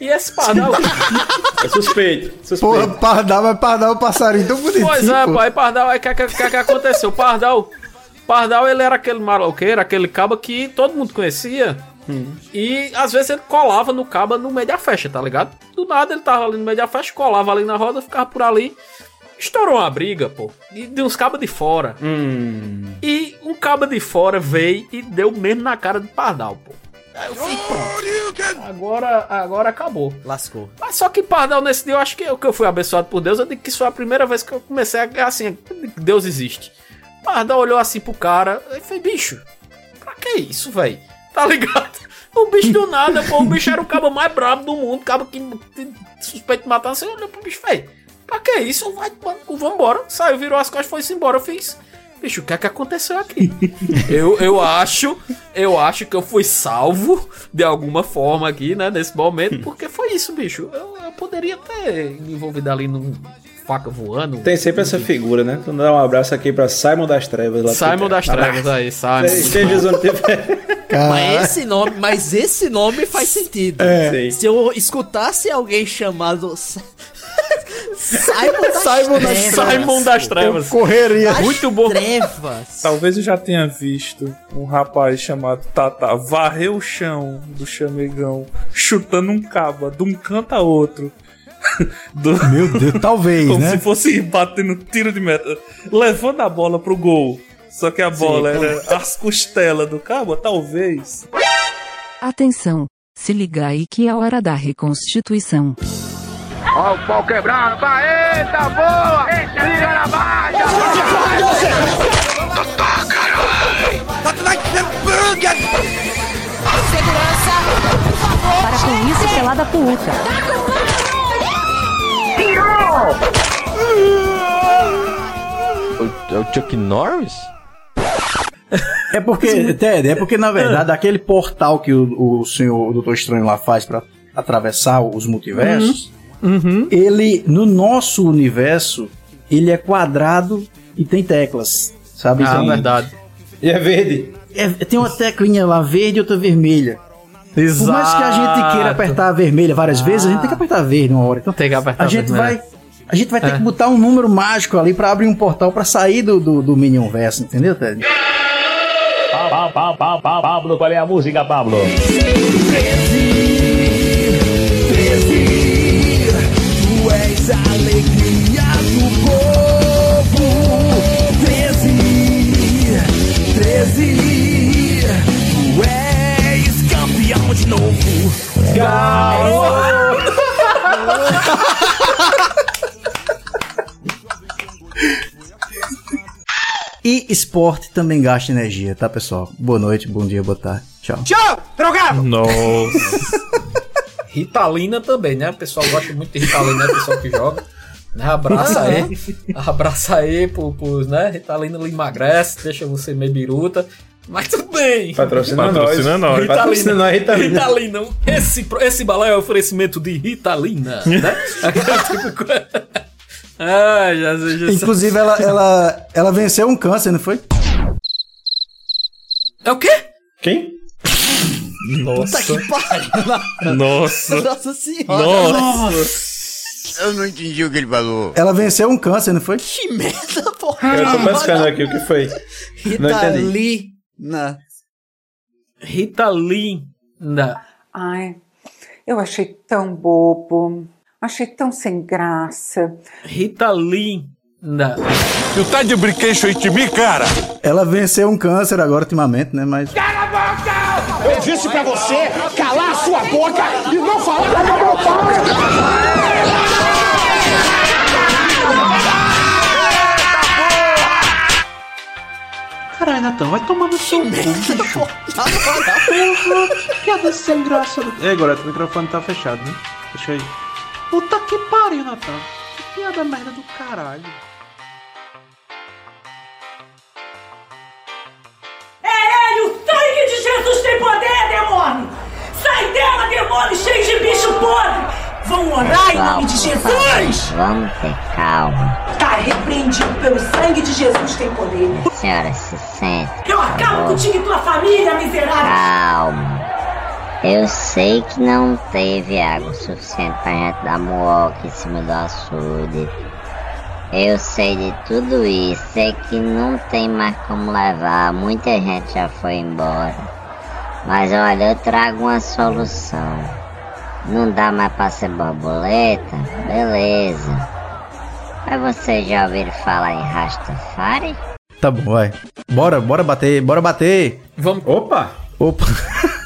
E esse Pardal. <laughs> É suspeito, suspeito. Porra, pardal, mas pardal é um passarinho tão bonitinho. Pois é, pô. pô, aí Pardal, aí o que, que, que, que aconteceu? Pardal, Pardal, ele era aquele maloqueiro, aquele caba que todo mundo conhecia. E às vezes ele colava no caba no meio da festa, tá ligado? Do nada ele tava ali no meio da festa, colava ali na roda, ficava por ali. Estourou uma briga, pô. E de uns cabas de fora. E um caba de fora veio e deu mesmo na cara do Pardal, pô. Aí eu fiquei, pronto. Agora, agora acabou. Lascou. Mas só que Pardal nesse dia, eu acho que eu, que eu fui abençoado por Deus, eu digo que isso foi a primeira vez que eu comecei a assim, Deus existe. Pardal olhou assim pro cara e fez, bicho, pra que isso, velho? Tá ligado? O bicho do nada, pô, o bicho era o cabo mais brabo do mundo, o cabo que suspeito de matar, você olhou pro bicho, velho. Pra que isso? Vai, vambora. Saiu, virou as costas, foi-se embora. Eu fiz. Bicho, o que é que aconteceu aqui? <laughs> eu, eu acho, eu acho que eu fui salvo de alguma forma aqui, né, nesse momento, porque foi isso, bicho. Eu, eu poderia ter me envolvido ali num faca voando. Tem sempre essa figura, né? Então dá um abraço aqui pra Simon das Trevas. Lá Simon das Trevas aí, Simon. Mas esse nome, mas esse nome faz sentido. É. Se eu escutasse alguém chamado Simon das Simon das- Trevas. Simon das Trevas. Correria. Das Muito bom. Trevas. Talvez eu já tenha visto um rapaz chamado Tata varrer o chão do chamegão, chutando um caba de um canto a outro. <laughs> Do- Meu Deus, talvez, Como né? se fosse batendo tiro de meta, levando a bola pro gol. Só que a bola era as costelas do cabo, talvez. Atenção! Se liga aí que é a hora da reconstituição. Ó o pau quebrando, vai, eita boa! Liga na baixa! Para com isso, pelada puta. É o Chuck Norris? É porque, Ted, é porque na verdade aquele portal que o, o senhor o Doutor Estranho lá faz pra atravessar os multiversos, ele no nosso universo ele é quadrado e tem teclas, sabe? Ah, Tem- verdade. E é verde. É, tem uma teclinha lá verde e outra vermelha. Por mais que a gente queira apertar a vermelha várias vezes, a gente tem que apertar a verde uma hora. Então Tem que apertar a gente vermelha. vai a gente vai ter É. que botar um número mágico ali pra abrir um portal pra sair do, do, do Minion Verso, entendeu, Ted? Pablo, qual é a música, Pablo? Tu és a alegria do povo. 13, 13. Tu és campeão de novo. E esporte também gasta energia, tá, pessoal? Boa noite, bom dia, boa tarde. Tchau. Tchau, drogado! Nossa. <laughs> Ritalina também, né? O pessoal gosta muito de Ritalina, né? O pessoal que joga. Né? Abraça é? aí. Abraça aí pro, pros, né? Ritalina lhe emagrece, deixa você meio biruta. Mas tudo bem. Patrocina, Patrocina nós. nós. Patrocina nós, Ritalina. Ritalina. Esse, esse balão é oferecimento de Ritalina, né? <laughs> Aquela tipo de coisa. Ah, Jesus, Jesus. Inclusive, ela, ela, ela venceu um câncer, não foi? É o quê? Quem? Puta que pariu. Nossa. Nossa senhora. Nossa. Eu não entendi o que ele falou. Ela venceu um câncer, não foi? Que merda, porra. Eu tô pescando aqui o que foi. Ritalina. Ritalina. Ai, eu achei tão bobo. Achei tão sem graça. Ritalina. Tu tá de brinquedo de mim, cara? Ela venceu um câncer agora, ultimamente, né? Mas. Eu disse pra você calar a sua boca e não falar com meu pai! Caralho, Natan, vai tomar no seu cu, bicho. Porra, piada sem graça. Ei, agora o microfone tá fechado, né? Deixa aí. Puta que pariu, Natan. Que piada merda do caralho. É ele, o sangue de Jesus tem poder, demônio! Sai dela, demônio cheio de bicho podre! Vão orar em nome de Jesus! Vamos ter calma. Tá repreendido pelo sangue de Jesus tem poder. Senhora, se sente. Eu acabo contigo e tua família, miserável! Calma. Eu sei que não teve água suficiente pra gente dar muoca em cima do açude. Eu sei de tudo isso, sei que não tem mais como levar, muita gente já foi embora. Mas olha, eu trago uma solução. Não dá mais pra ser borboleta? Beleza. Mas vocês já ouviram falar em Rastafari? Tá bom, vai. Bora, bora bater, bora bater. Vamos. Opa! Opa! <laughs>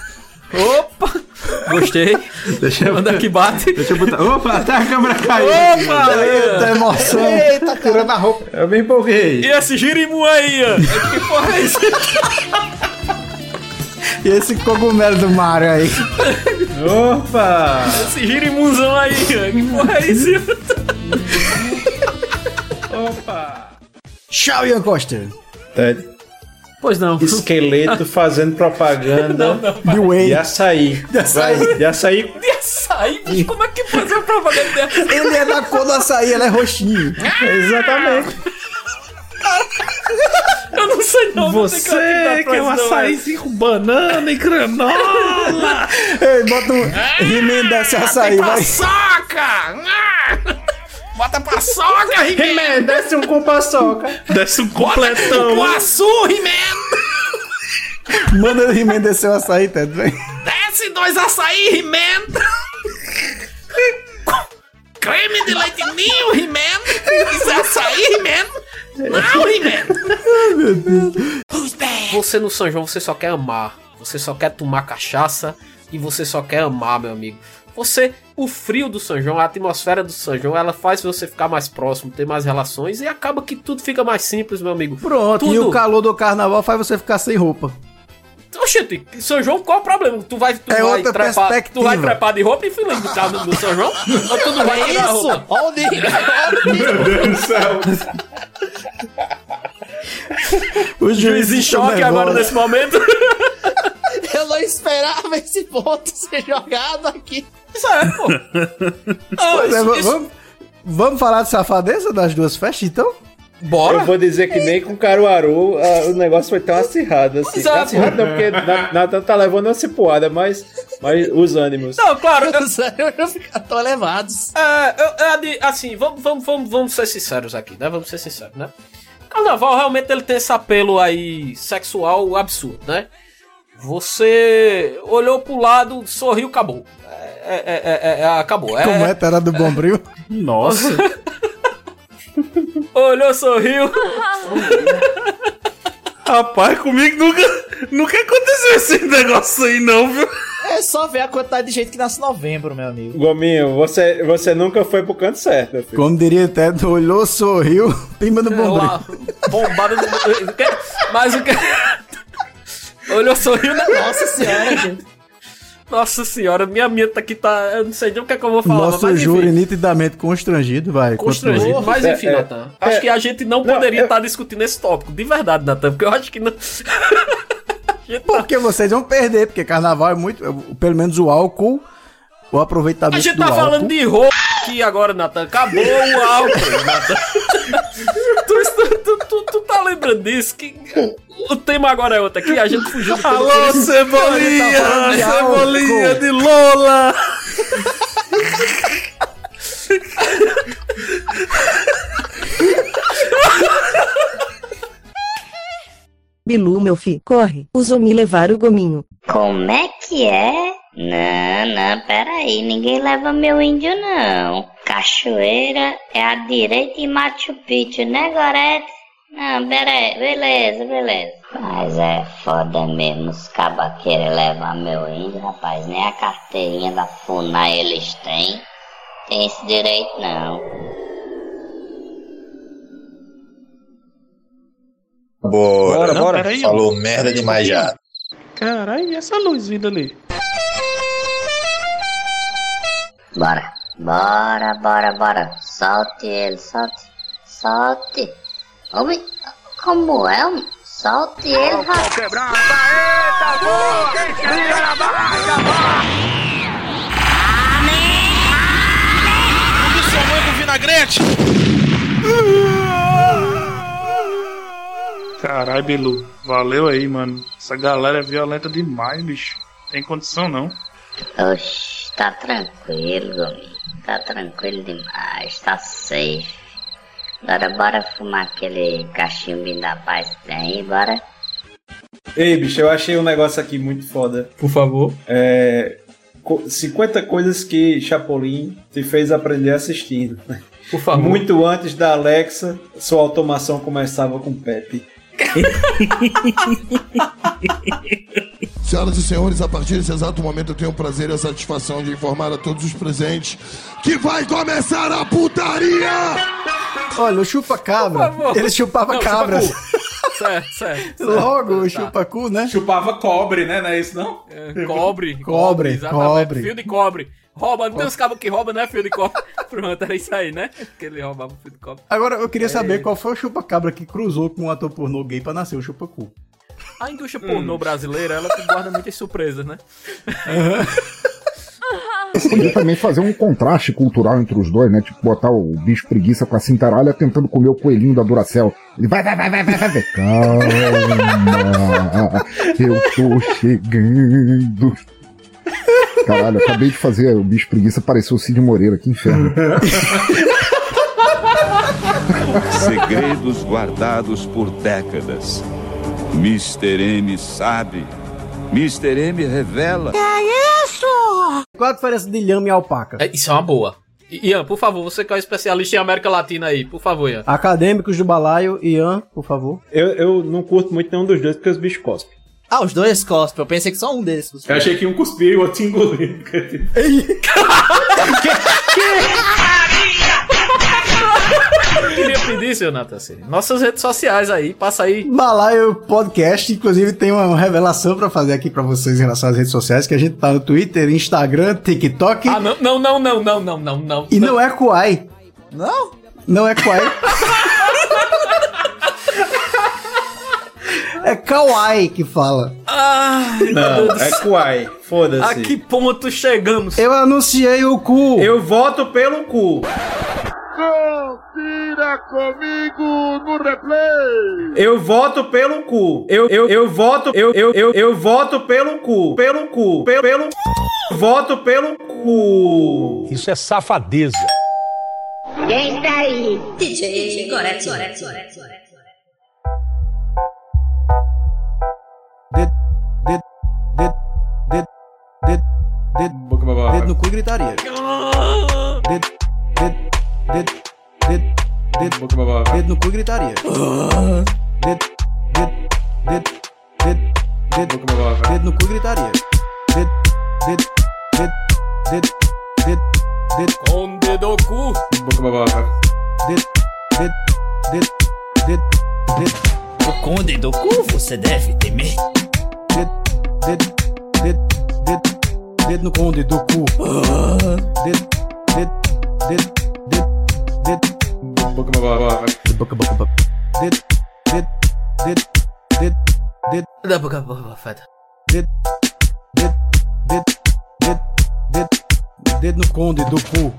Opa! Gostei. Deixa eu... Manda que bate. Deixa eu botar. Opa, até a câmera <laughs> caiu. Opa! Eita emoção. Eita, tirando a roupa. Eu me empolguei. E esse girimu aí, ó? Que porra é isso? E esse cogumelo do Mario aí? Opa! Esse girimuzão aí, ó. Que porra é isso? Opa! Tchau, Ian Costa. Ted. Pois não. Esqueleto fazendo propaganda De whey. de açaí. De açaí. Vai, de açaí. De açaí? bicho, Como é que fazer uma propaganda de açaí? Ele é da cor do açaí, ele é roxinho. Exatamente. Eu não sei não. não sei Você que é um açaizinho com banana e granola. Ei, bota um. He-Man desce açaí, vai. Paçoca! Bota paçoca, He-Man! He-Man, desce um com paçoca. Desce um completão. Cupuaçu, He-Man! Manda o He-Man descer o açaí, Ted, vem. Desce dois açaí, He-Man! Creme de leite ninho, He-Man! Isso é açaí, He-Man! Não, He-Man! Você no São João, você só quer amar. Você só quer tomar cachaça e você só quer amar, meu amigo. Você, o frio do São João, a atmosfera do São João, ela faz você ficar mais próximo, ter mais relações e acaba que tudo fica mais simples, meu amigo. Pronto, tudo. e o calor do carnaval faz você ficar sem roupa. Oxente, São João, qual o problema? Tu vai, tu É vai outra trepar, perspectiva. tu vai trepar de roupa e filho do carro do São João? Ou tu não vai É isso! roupa? Olha o nível! Meu Deus do céu. O Juiz em choque agora nesse momento. <laughs> Eu não esperava esse ponto ser jogado aqui. Isso é, pô. <laughs> Não, é, isso- va- isso- vamos, vamos falar de safadeza das duas festas, então? Bora? Eu vou dizer que nem com Caruaru ah, o negócio foi tão acirrado assim. Pois é, acirrado não, porque Na- Nathan tá levando uma cipuada, mas, mas os ânimos. Não, claro. eu- tô elevados. É, eu, adi- assim, vamos, vamos, vamos, vamos ser sinceros aqui, né? Vamos ser sinceros, né? Carnaval realmente ele tem esse apelo aí sexual absurdo, né? Você olhou pro lado, sorriu, acabou. É, é, é, é, é, acabou. É, Como é, Terra do Bombril? <laughs> Nossa. <laughs> Olhou, sorriu. <laughs> Rapaz, comigo nunca, nunca aconteceu esse negócio aí, não, viu? É só ver a quantidade de gente que nasce em novembro, meu amigo. Gominho, você, você nunca foi pro canto certo, filho. Como diria Ted, olhou, sorriu, pimba no Bombril. Uma bombada no. Mas o que. Olhou, sorriu, né? Nossa senhora, <laughs> gente. Nossa senhora, minha mente aqui tá. Eu não sei nem o que é que eu vou falar. Nosso mas, enfim. júri nitidamente constrangido, vai. Constrangido. continua. Mas enfim, É, é, Natan. Acho é. que a gente não, Não, poderia estar discutindo esse tópico. De verdade, Natan. Porque eu acho que não. <laughs> Porque vocês vão perder, porque carnaval é muito. Pelo menos o álcool, o aproveitamento A gente tá álcool. falando de roupa aqui agora, Natan. Acabou o álcool, Natan. <laughs> tu, tu, tu, tá lembrando disso? Que o tema agora é outro aqui. A gente fugiu do. Alô, Cebolinha! tá Cebolinha álcool. de Lola! Bilu, meu fi, corre. Usou me levar o gominho. Como é que é? Não, não, peraí, ninguém leva meu índio não. Cachoeira é a direita em Machu Picchu, né, Gorete? Não, peraí, beleza, beleza. Mas é foda mesmo, os cabas querem levar meu índio, rapaz. Nem a carteirinha da FUNAI eles têm. Tem esse direito não. Bora, Não, bora. peraí, Falou merda demais já. Caralho, e essa luz vindo ali? Bora, bora, bora, bora. Solte ele, solte, solte. Homem, como é, homem? Solte ele, rapaz. quebrando, eita boa! Liga na baixa, vai! Alegrete! Caralho, Bilu. Valeu aí, mano. Essa galera é violenta demais, bicho. Tem condição não. Oxi, tá tranquilo, Gominho. Tá tranquilo demais, tá safe. Agora bora fumar aquele cachimbinho da paz que tem aí, bora? Ei, bicho, eu achei um negócio aqui muito foda. Por favor. É. co- 50 coisas que Chapolin te fez aprender assistindo. Por favor. Muito antes da Alexa, sua automação começava com Pepe. <laughs> Senhoras e senhores, a partir desse exato momento eu tenho o prazer e a satisfação de informar a todos os presentes que vai começar a putaria! Olha, o chupa-cabra, ele chupava Não, cabras. certo, certo, <laughs> certo. Logo, o Tá. chupa-cu, né? Chupava cobre, né? Não é isso não? É, Cobre. <laughs> Cobre, cobre. Fio de cobre. Rouba, não tem uns cabos que roubam, né? Fio de cobre. <laughs> Pronto, era isso aí, né? Que ele roubava fio de cobre. Agora, eu queria É. saber qual foi o chupa-cabra que cruzou com um ator pornô gay pra nascer o chupa-cu. A indústria pornô brasileira, ela guarda muitas surpresas, né? <laughs> Podia também fazer um contraste cultural entre os dois, né? Tipo, botar o bicho preguiça com a cintaralha tentando comer o coelhinho da Duracell. Ele vai, vai, vai, vai, vai, vai, vai. Calma, eu tô chegando. Caralho, eu acabei de fazer o bicho preguiça parecer o Cid Moreira, que inferno. Segredos guardados por décadas. Mr. M sabe. Mr. M revela. É isso? Qual a diferença de lhama e alpaca? É, isso é uma boa. Ian, por favor, você que é o especialista em América Latina aí, por favor, Ian. Acadêmicos do balaio, Ian, por favor. Eu, eu não curto muito nenhum dos dois porque os bichos cospem. Ah, os dois cospem. Eu pensei que só um deles cuspiu. Eu achei que um cuspia e o outro engolia. Eu <laughs> <laughs> pedir, seu Natassi, nossas redes sociais aí, passa aí. Balaio Podcast, inclusive tem uma revelação pra fazer aqui pra vocês em relação às redes sociais, que a gente tá no Twitter, Instagram, TikTok. Ah, não, não, não, não, não, não, não, não. E não é Kuai. Não? Não é Kuai. é Kawaii que fala. Meu Não, é. Kuai. Foda-se. A que ponto chegamos? Eu anunciei o cu. Eu voto pelo cu. Confira comigo no replay! Eu voto pelo cu. Eu, eu, eu voto. Eu, eu, eu, eu voto pelo cu. Pelo cu. Pelo, pelo. Voto pelo cu. Isso é safadeza. Quem está aí? DJ Gorete, Gorete, Gorete. Dedo, dedo, dedo, dedo, dedo, babaca. dedo no cu e gritaria. Dedo, dedo, dedo, dedo, dedo, Boca dedo no cu e gritaria. Dedo, dedo, dedo, dedo, dedo, Boca dedo no cu e gritaria. Dedo, dedo, dedo, dedo, dedo, dedo, Com dedo cu. Boca babaca. dedo, dedo, dedo, dedo, dedo, O conde do cu você deve temer. dedo, dedo, dedo, dedo, dedo no conde do cu. Dedo, dedo, dedo, did book the book of did did did did did the book of Boba Fett did did did did did did no conde do cu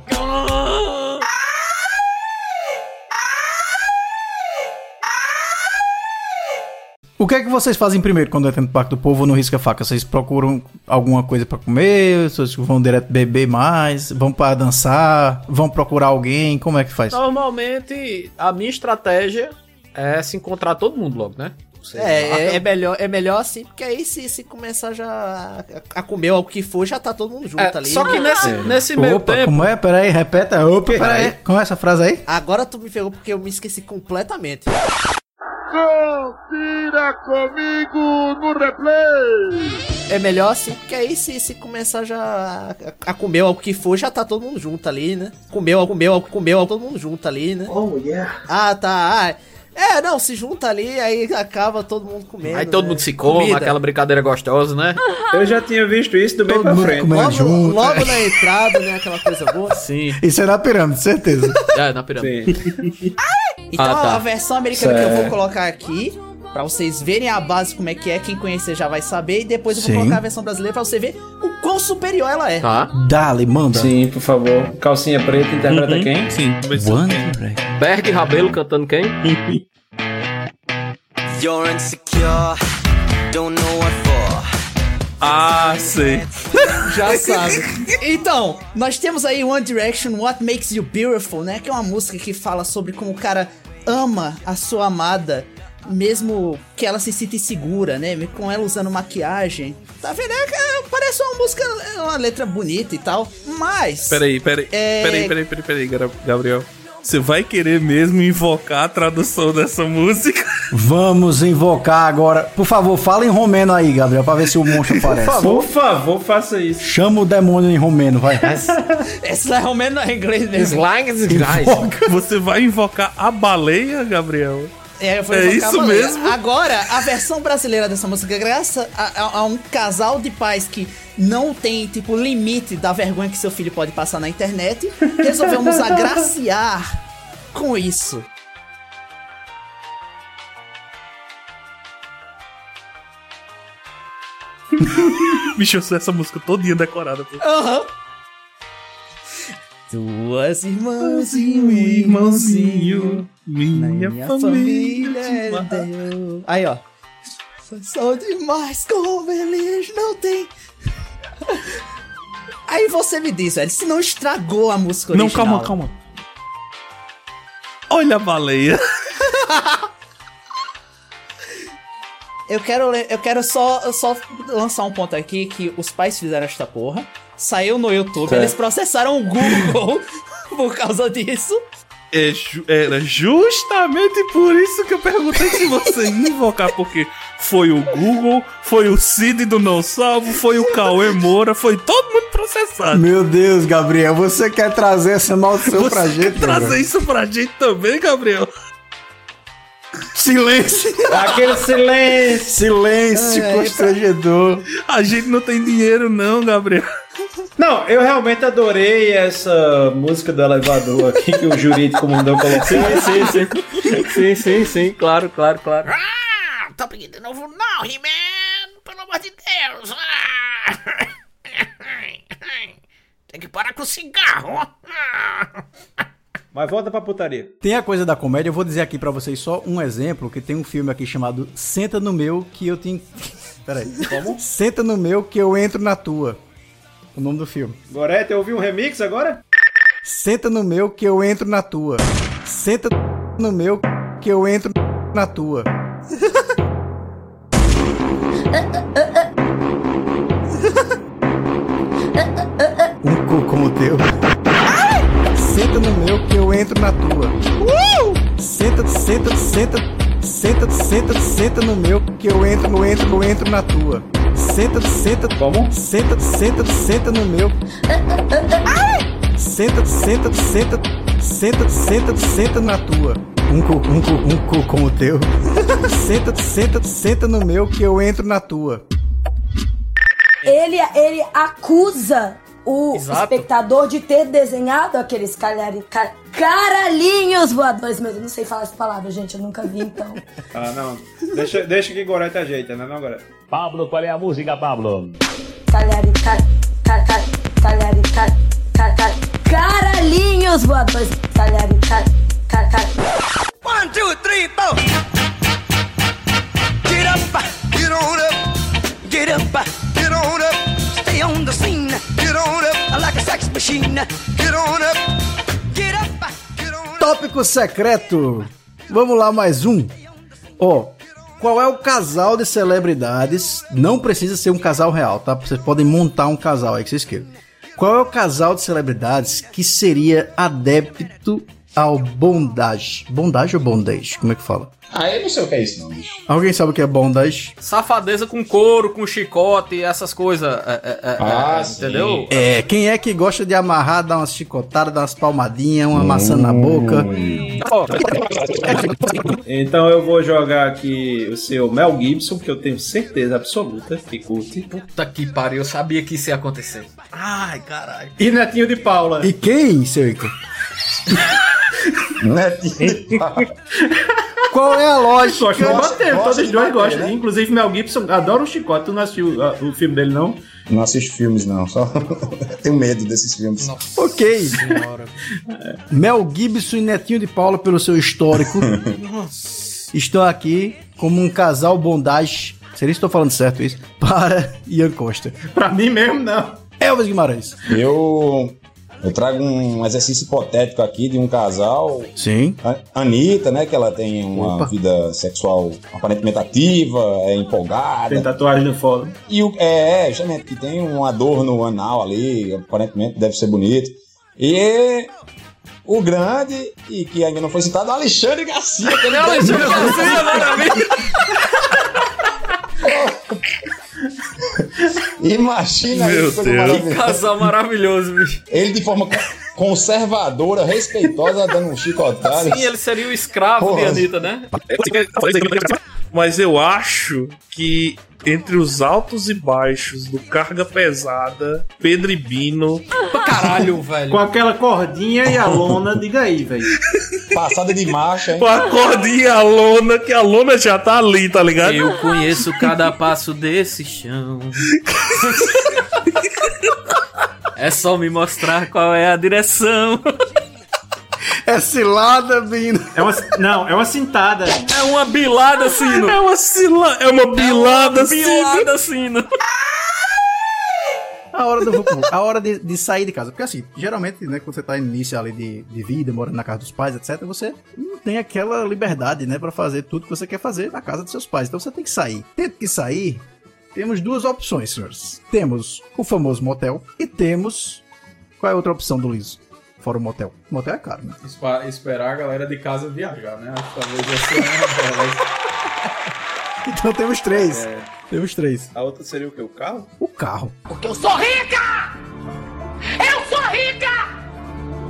O que é que vocês fazem primeiro quando entra no Parque do Povo ou no Risca Faca? Vocês procuram alguma coisa pra comer? Vocês vão direto beber mais? Vão pra dançar? Vão procurar alguém? Como é que faz? Normalmente, a minha estratégia é se encontrar todo mundo logo, né? É, é, é melhor, é melhor assim, porque aí se, se começar já a, a comer algo que for, já tá todo mundo junto É, ali. só que né? nesse, nesse meio Opa, tempo. como é? Peraí, repeta. Opa, peraí. Como é essa frase aí? Agora tu me pegou porque eu me esqueci completamente. Confira comigo no replay! É melhor assim, porque aí se, se começar já a, a comer algo que for, já tá todo mundo junto ali, né? Comeu, comeu, comeu, todo mundo junto ali, né? Oh, yeah. Ah, tá. Ah, é, não, se junta ali, aí acaba todo mundo comendo. Aí todo né? mundo se come, Comida. aquela brincadeira gostosa, né? <laughs> Eu já tinha visto isso do Todo pra frente. Logo, junto. logo na <laughs> entrada, né? Aquela coisa boa. Sim. Isso é na pirâmide, certeza. É, na pirâmide. Sim. Então Ah, tá. a versão americana que eu vou Certo. colocar aqui, pra vocês verem a base como é que é, quem conhecer já vai saber, e depois eu vou Sim. colocar a versão brasileira pra você ver o quão superior ela é. Tá. Dale, manda. Sim, por favor. Calcinha preta interpreta Uhum. quem? Sim? Direction. Berg Rabelo cantando quem? <laughs> You're insecure, don't know what for. Ah, sei. <laughs> Já <laughs> sabe. Então, nós temos aí One Direction, What Makes You Beautiful, né? Que é uma música que fala sobre como o cara ama a sua amada, mesmo que ela se sinta insegura, né? Com ela usando maquiagem. Tá vendo? É, é, parece uma música, é uma letra bonita e tal. Mas. Peraí, peraí. É- Peraí, peraí, peraí, peraí, Gabriel. Você vai querer mesmo invocar a tradução dessa música? <laughs> Vamos invocar agora. Por favor, fala em romeno aí, Gabriel, pra ver se o monstro aparece. Por favor, faça isso. Chama o demônio em romeno, vai. <laughs> Esse é romeno, não é inglês mesmo. Invoca. Você vai invocar a baleia, Gabriel? É, vou É isso baleia. mesmo? Agora, a versão brasileira dessa música, graças a, a- a um casal de pais que não tem, tipo, limite da vergonha que seu filho pode passar na internet, resolveu nos agraciar com isso. <laughs> Bicho, eu essa música todinha decorada. Aham. Duas irmãs e um irmãozinho. Minha, Minha família. família deu. Aí, ó. São demais como eles não têm. Aí você me diz, velho, se não estragou a música Não, original. calma, calma. Olha a baleia. Eu quero, eu quero só, só lançar um ponto aqui que os pais fizeram esta porra. Saiu no YouTube, Certo. eles processaram o Google <laughs> por causa disso. É ju- era justamente por isso que eu perguntei se você ia invocar, porque foi o Google, foi o Cid do Não Salvo, foi o Cauê Moura, foi todo mundo processado. Meu Deus, Gabriel, você quer trazer essa maldição Você pra gente, quer trazer Gabriel? isso pra gente também, Gabriel? Silêncio! Aquele silêncio! Silêncio É, constrangedor. A gente não tem dinheiro, não, Gabriel. Não, eu realmente adorei essa música do elevador aqui que o jurídico mandou colocar. Sim, sim, sim. sim, sim, sim. Claro, claro, claro. Ah, tá pedindo de novo não, He-Man! Pelo amor de Deus! Ah. Tem que parar com o cigarro! Ah. Mas volta pra putaria. Tem a coisa da comédia, eu vou dizer aqui pra vocês só um exemplo, que tem um filme aqui chamado Senta no Meu que eu tenho... <laughs> Peraí. Como? Senta no Meu que eu entro na tua. O nome do filme. Gorete, eu ouvi um remix agora? Senta no meu que eu entro na tua. Senta no meu que eu entro na tua. Um cu como o teu. Senta no meu que eu entro na tua. Senta, senta, senta, senta, senta, senta no meu que eu entro, no entro, no entro na tua. Senta, senta, como? Senta, senta, senta no meu. Senta, senta, senta, senta, senta, senta na tua. Um cu, um cu, um cu como o teu. <laughs> Senta, senta, senta no meu que eu entro na tua. Ele, ele acusa o Exato. espectador de ter desenhado aqueles calhari, ca- caralhinhos voadores. Mas eu não sei falar essa palavra, gente. Eu nunca vi, então. <laughs> Ah, não. Deixa, deixa que Gorete ajeita, né, não, Gorete? Pablo, qual é a música, Pablo? Calhari, ca, ca, ca, calhari, ca, ca, ca, caralhinhos voadores. One, two, three, four! Get up, get on up, get up, get on up, stay on the scene, get on up, like a sex machine, get on up. Tópico secreto. Vamos lá, mais um. Ó, qual é o casal de celebridades? Não precisa ser um casal real, tá? Vocês podem montar um casal aí que vocês queiram. Qual é o casal de celebridades que seria adepto ao bondage? Bondage ou bondage? Como é que fala? Ah, eu não sei o que é isso, não, bicho. Alguém sabe o que é bondage? Safadeza com couro, com chicote, essas coisas. é, é, é, Ah, é, sim. entendeu? É, quem é que gosta de amarrar, dar umas chicotadas, dar umas palmadinhas, uma maçã na boca? Então eu vou jogar aqui o seu Mel Gibson, que eu tenho certeza absoluta que curte. Puta que pariu, eu sabia que isso ia acontecer. Ai, caralho. E Netinho de Paula. E quem, seu Ico? <laughs> Netinho de Paula. <laughs> Qual é a lógica? Gosto de bater, gosta todos os dois gostam. né? Inclusive Mel Gibson adora o chicote. Tu não assistiu ah, o filme dele, não? Não assisto filmes, não. Só <laughs> tenho medo desses filmes. Ok. Mel Gibson e Netinho de Paula, pelo seu histórico, estão aqui como um casal bondage. Seria se estou falando certo isso? Para Ian Costa. Pra mim mesmo, não. Elvis Guimarães. Eu, eu trago um exercício hipotético aqui de um casal. Sim. A Anitta, né? Que ela tem uma Opa. vida sexual aparentemente ativa, é empolgada. Tem tatuagem no fórum. E o, é, é, justamente, que tem uma dor no anal ali, aparentemente deve ser bonito. E o grande, e que ainda não foi citado, Alexandre Garcia. Que ele Alexandre Garcia, maravilha! <laughs> Imagina Meu isso, Deus. Que casal maravilhoso, bicho. Ele de forma conservadora, respeitosa, dando um chicotada. Sim, ele seria o escravo de Porra. Anitta, né? Mas eu acho que entre os altos e baixos do Carga Pesada, Pedro e Bino. Caralho, velho. Com aquela cordinha e a lona, diga aí, velho. Passada de marcha, hein? Com a cordinha e a lona, que a lona já tá ali, tá ligado? Eu conheço cada passo desse chão. <laughs> É só me mostrar qual é a direção. É cilada, Bino. É uma, não, é uma cintada. É uma bilada, Sino. É uma cila, é uma bilada, Sino. bilada, Sino. A hora do a hora de, de sair de casa. Porque assim, geralmente, né, quando você tá no início ali de, de vida, morando na casa dos pais, etc., você não tem aquela liberdade, né, pra fazer tudo que você quer fazer na casa dos seus pais. Então você tem que sair. Tendo que sair, temos duas opções, senhores. Temos o famoso motel e temos. Qual é a outra opção do Liso? Fora o motel. O motel é caro, né? Espa- esperar a galera de casa viajar, né? Acho que talvez essa é <laughs> uma delas. Então temos três. É. Temos três. A outra seria o quê? O carro? O carro. Porque eu sou rica! Eu sou rica!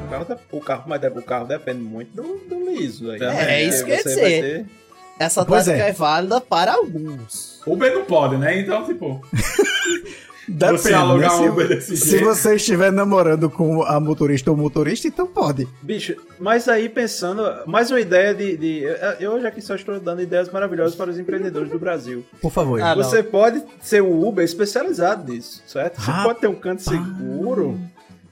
O carro, o carro, mas o carro depende muito do, do liso. Aí, É, é isso que eu ia Você vai dizer. ter- Essa Pois tática é. é. válida para alguns. Uber não pode, né? Então, tipo. <laughs> Depende, Você alugar né? um Uber se, desse se jeito. você estiver namorando com a motorista ou motorista, então pode. Bicho, mas aí pensando, mais uma ideia de. de- eu já que só estou dando ideias maravilhosas para os empreendedores do Brasil. Por favor. Ah, não. Você pode ser um Uber especializado nisso, certo? Você Rapaz. pode ter um canto seguro.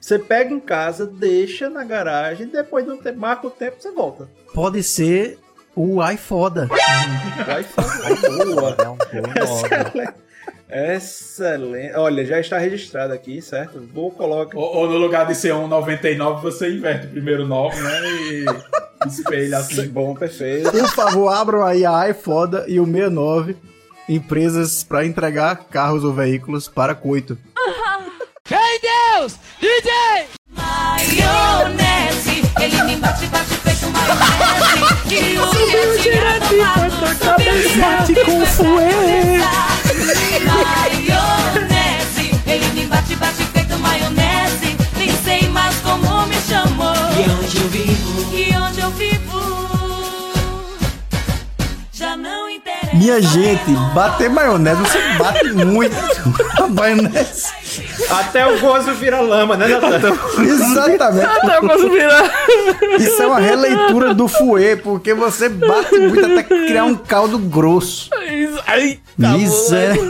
Você pega em casa, deixa na garagem, depois de um tempo, marca o tempo, você volta. Pode ser o iFoda. Vai boa. <laughs> Excelente. Excelente. Olha, já está registrado aqui, certo? Vou colocar. Ou, ou no lugar de ser um 99, você inverte o primeiro 9, né? E <laughs> espelha assim. Bom, perfeito. Por favor, abram aí a iFoda e o 69 empresas para entregar carros ou veículos para coito. Ei, Deus! DJ! Maionese, ele me bate, bate feito maionese. E o que é tirado subiu direto, bate com fuê. Minha gente, bater maionese, você bate muito <laughs> a maionese. Até o gozo vira lama, né, Natan? Exatamente. Até eu posso virar. Isso é uma releitura do fuê, porque você bate muito até criar um caldo grosso. Ai, Miséria.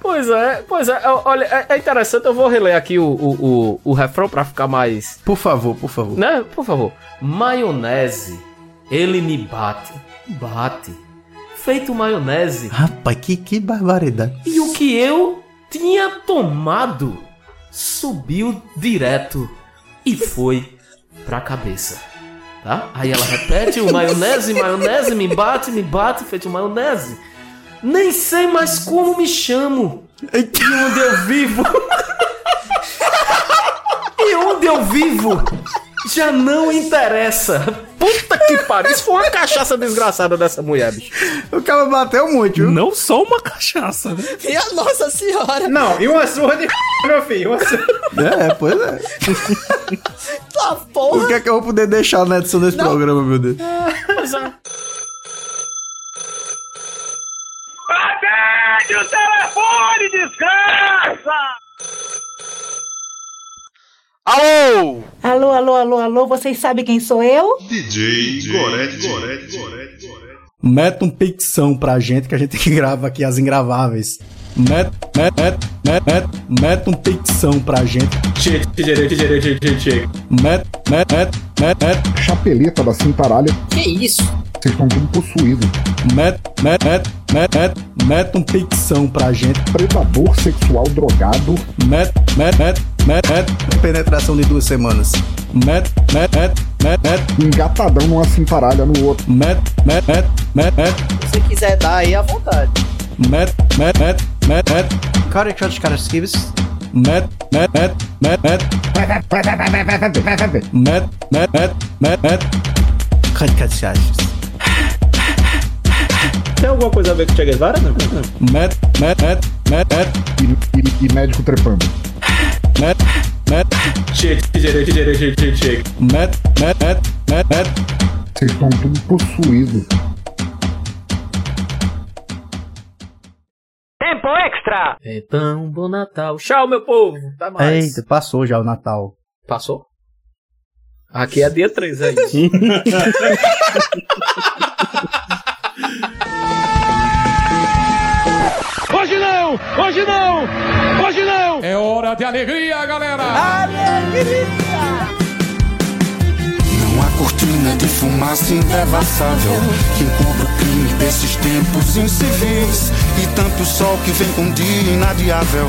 Pois é, pois é. Olha, é, é interessante. Eu vou reler aqui o, o, o, o refrão pra ficar mais. Por favor, por favor. Né? Por favor. Maionese, ele me bate, bate. Feito maionese. Rapaz, que, que barbaridade. E o que eu tinha tomado subiu direto e foi pra cabeça. Tá? Aí ela repete o maionese, maionese, me bate, me bate, feito maionese. Nem sei mais como me chamo. E onde eu vivo. <laughs> e onde eu vivo já não interessa. Puta que pariu. Isso foi uma cachaça desgraçada dessa mulher, bicho. O cara bateu muito, viu? Não só uma cachaça, né? Minha Nossa Senhora! Não, e uma surra de <laughs> meu filho. Uma surra. É, pois é. <laughs> Tá porra! O que é que eu vou poder deixar na edição desse programa, meu Deus? Pois é. Atende o telefone, desgraça! Alô? Alô, alô, alô, alô, vocês sabem quem sou eu? DJ Gorete, Gorete, Gorete. Meta um picção pra gente que a gente <laughs> grava aqui as ingraváveis. Meta, meta, meta, meta, meta um picção pra gente. Chega. Meta, meta, meta, meta. Chapeleta da cintaralha. Que isso? Vocês estão tudo possuídos. Meta, meta, meta, meta, meta um picção pra gente. Predador sexual drogado. Meta, meta, meta, meta. Penetração de duas semanas. Meta, meta, meta, meta. Engatadão numa cintaralha no outro. Meta, meta, meta, meta. Se você quiser dar aí à vontade. Met, met, met, met, met. Cara, cara, cara, esquives. Met, met, met, met, met. Met, met, met, met, met. Cara, cara, Tem alguma coisa a ver com Che Guevara? Não. Met, met, met, met, met. E, e, e médico trepando. Met, met. Chega, chega, chega, chega, chega. Met, met, met, met, met. Vocês estão tudo possuídos. Tempo extra! Então, bom Natal. Tchau, meu povo. Até mais. Eita, passou já o Natal. Passou? Aqui é dia 3 aí. <laughs> não! Hoje não! Hoje não! É hora de alegria, galera! Alegria! Não há cortina de fumaça indevassável que encobre o crime desses tempos incivis. E tanto sol que vem com um dia inadiável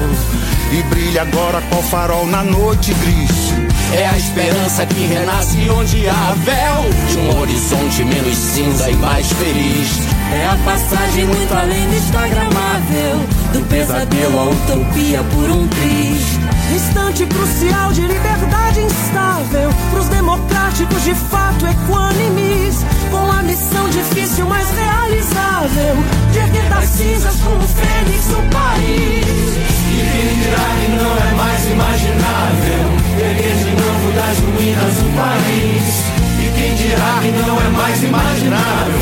e brilha agora qual farol na noite gris. É a esperança que renasce onde há véu. De um horizonte menos cinza e mais feliz. É a passagem muito além do instagramável. Do pesadelo à utopia por um triz. Instante crucial de liberdade instável. Pros democráticos de fato equânimes. Com a missão difícil, mas realizável. De erguer das cinzas como fênix o país. E dirá que não é mais imaginável Erguer de novo das ruínas o país E quem dirá que não é mais imaginável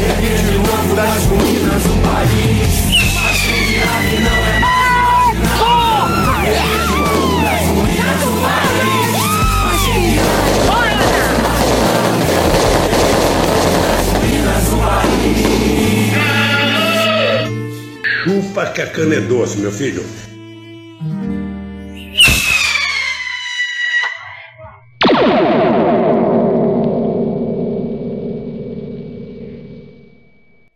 Erguer de novo das ruínas o país Mas quem dirá que não é mais imaginável Erguer de novo das ruínas o país Mas quem dirá que não é mais Chupa que a cana é doce, meu filho.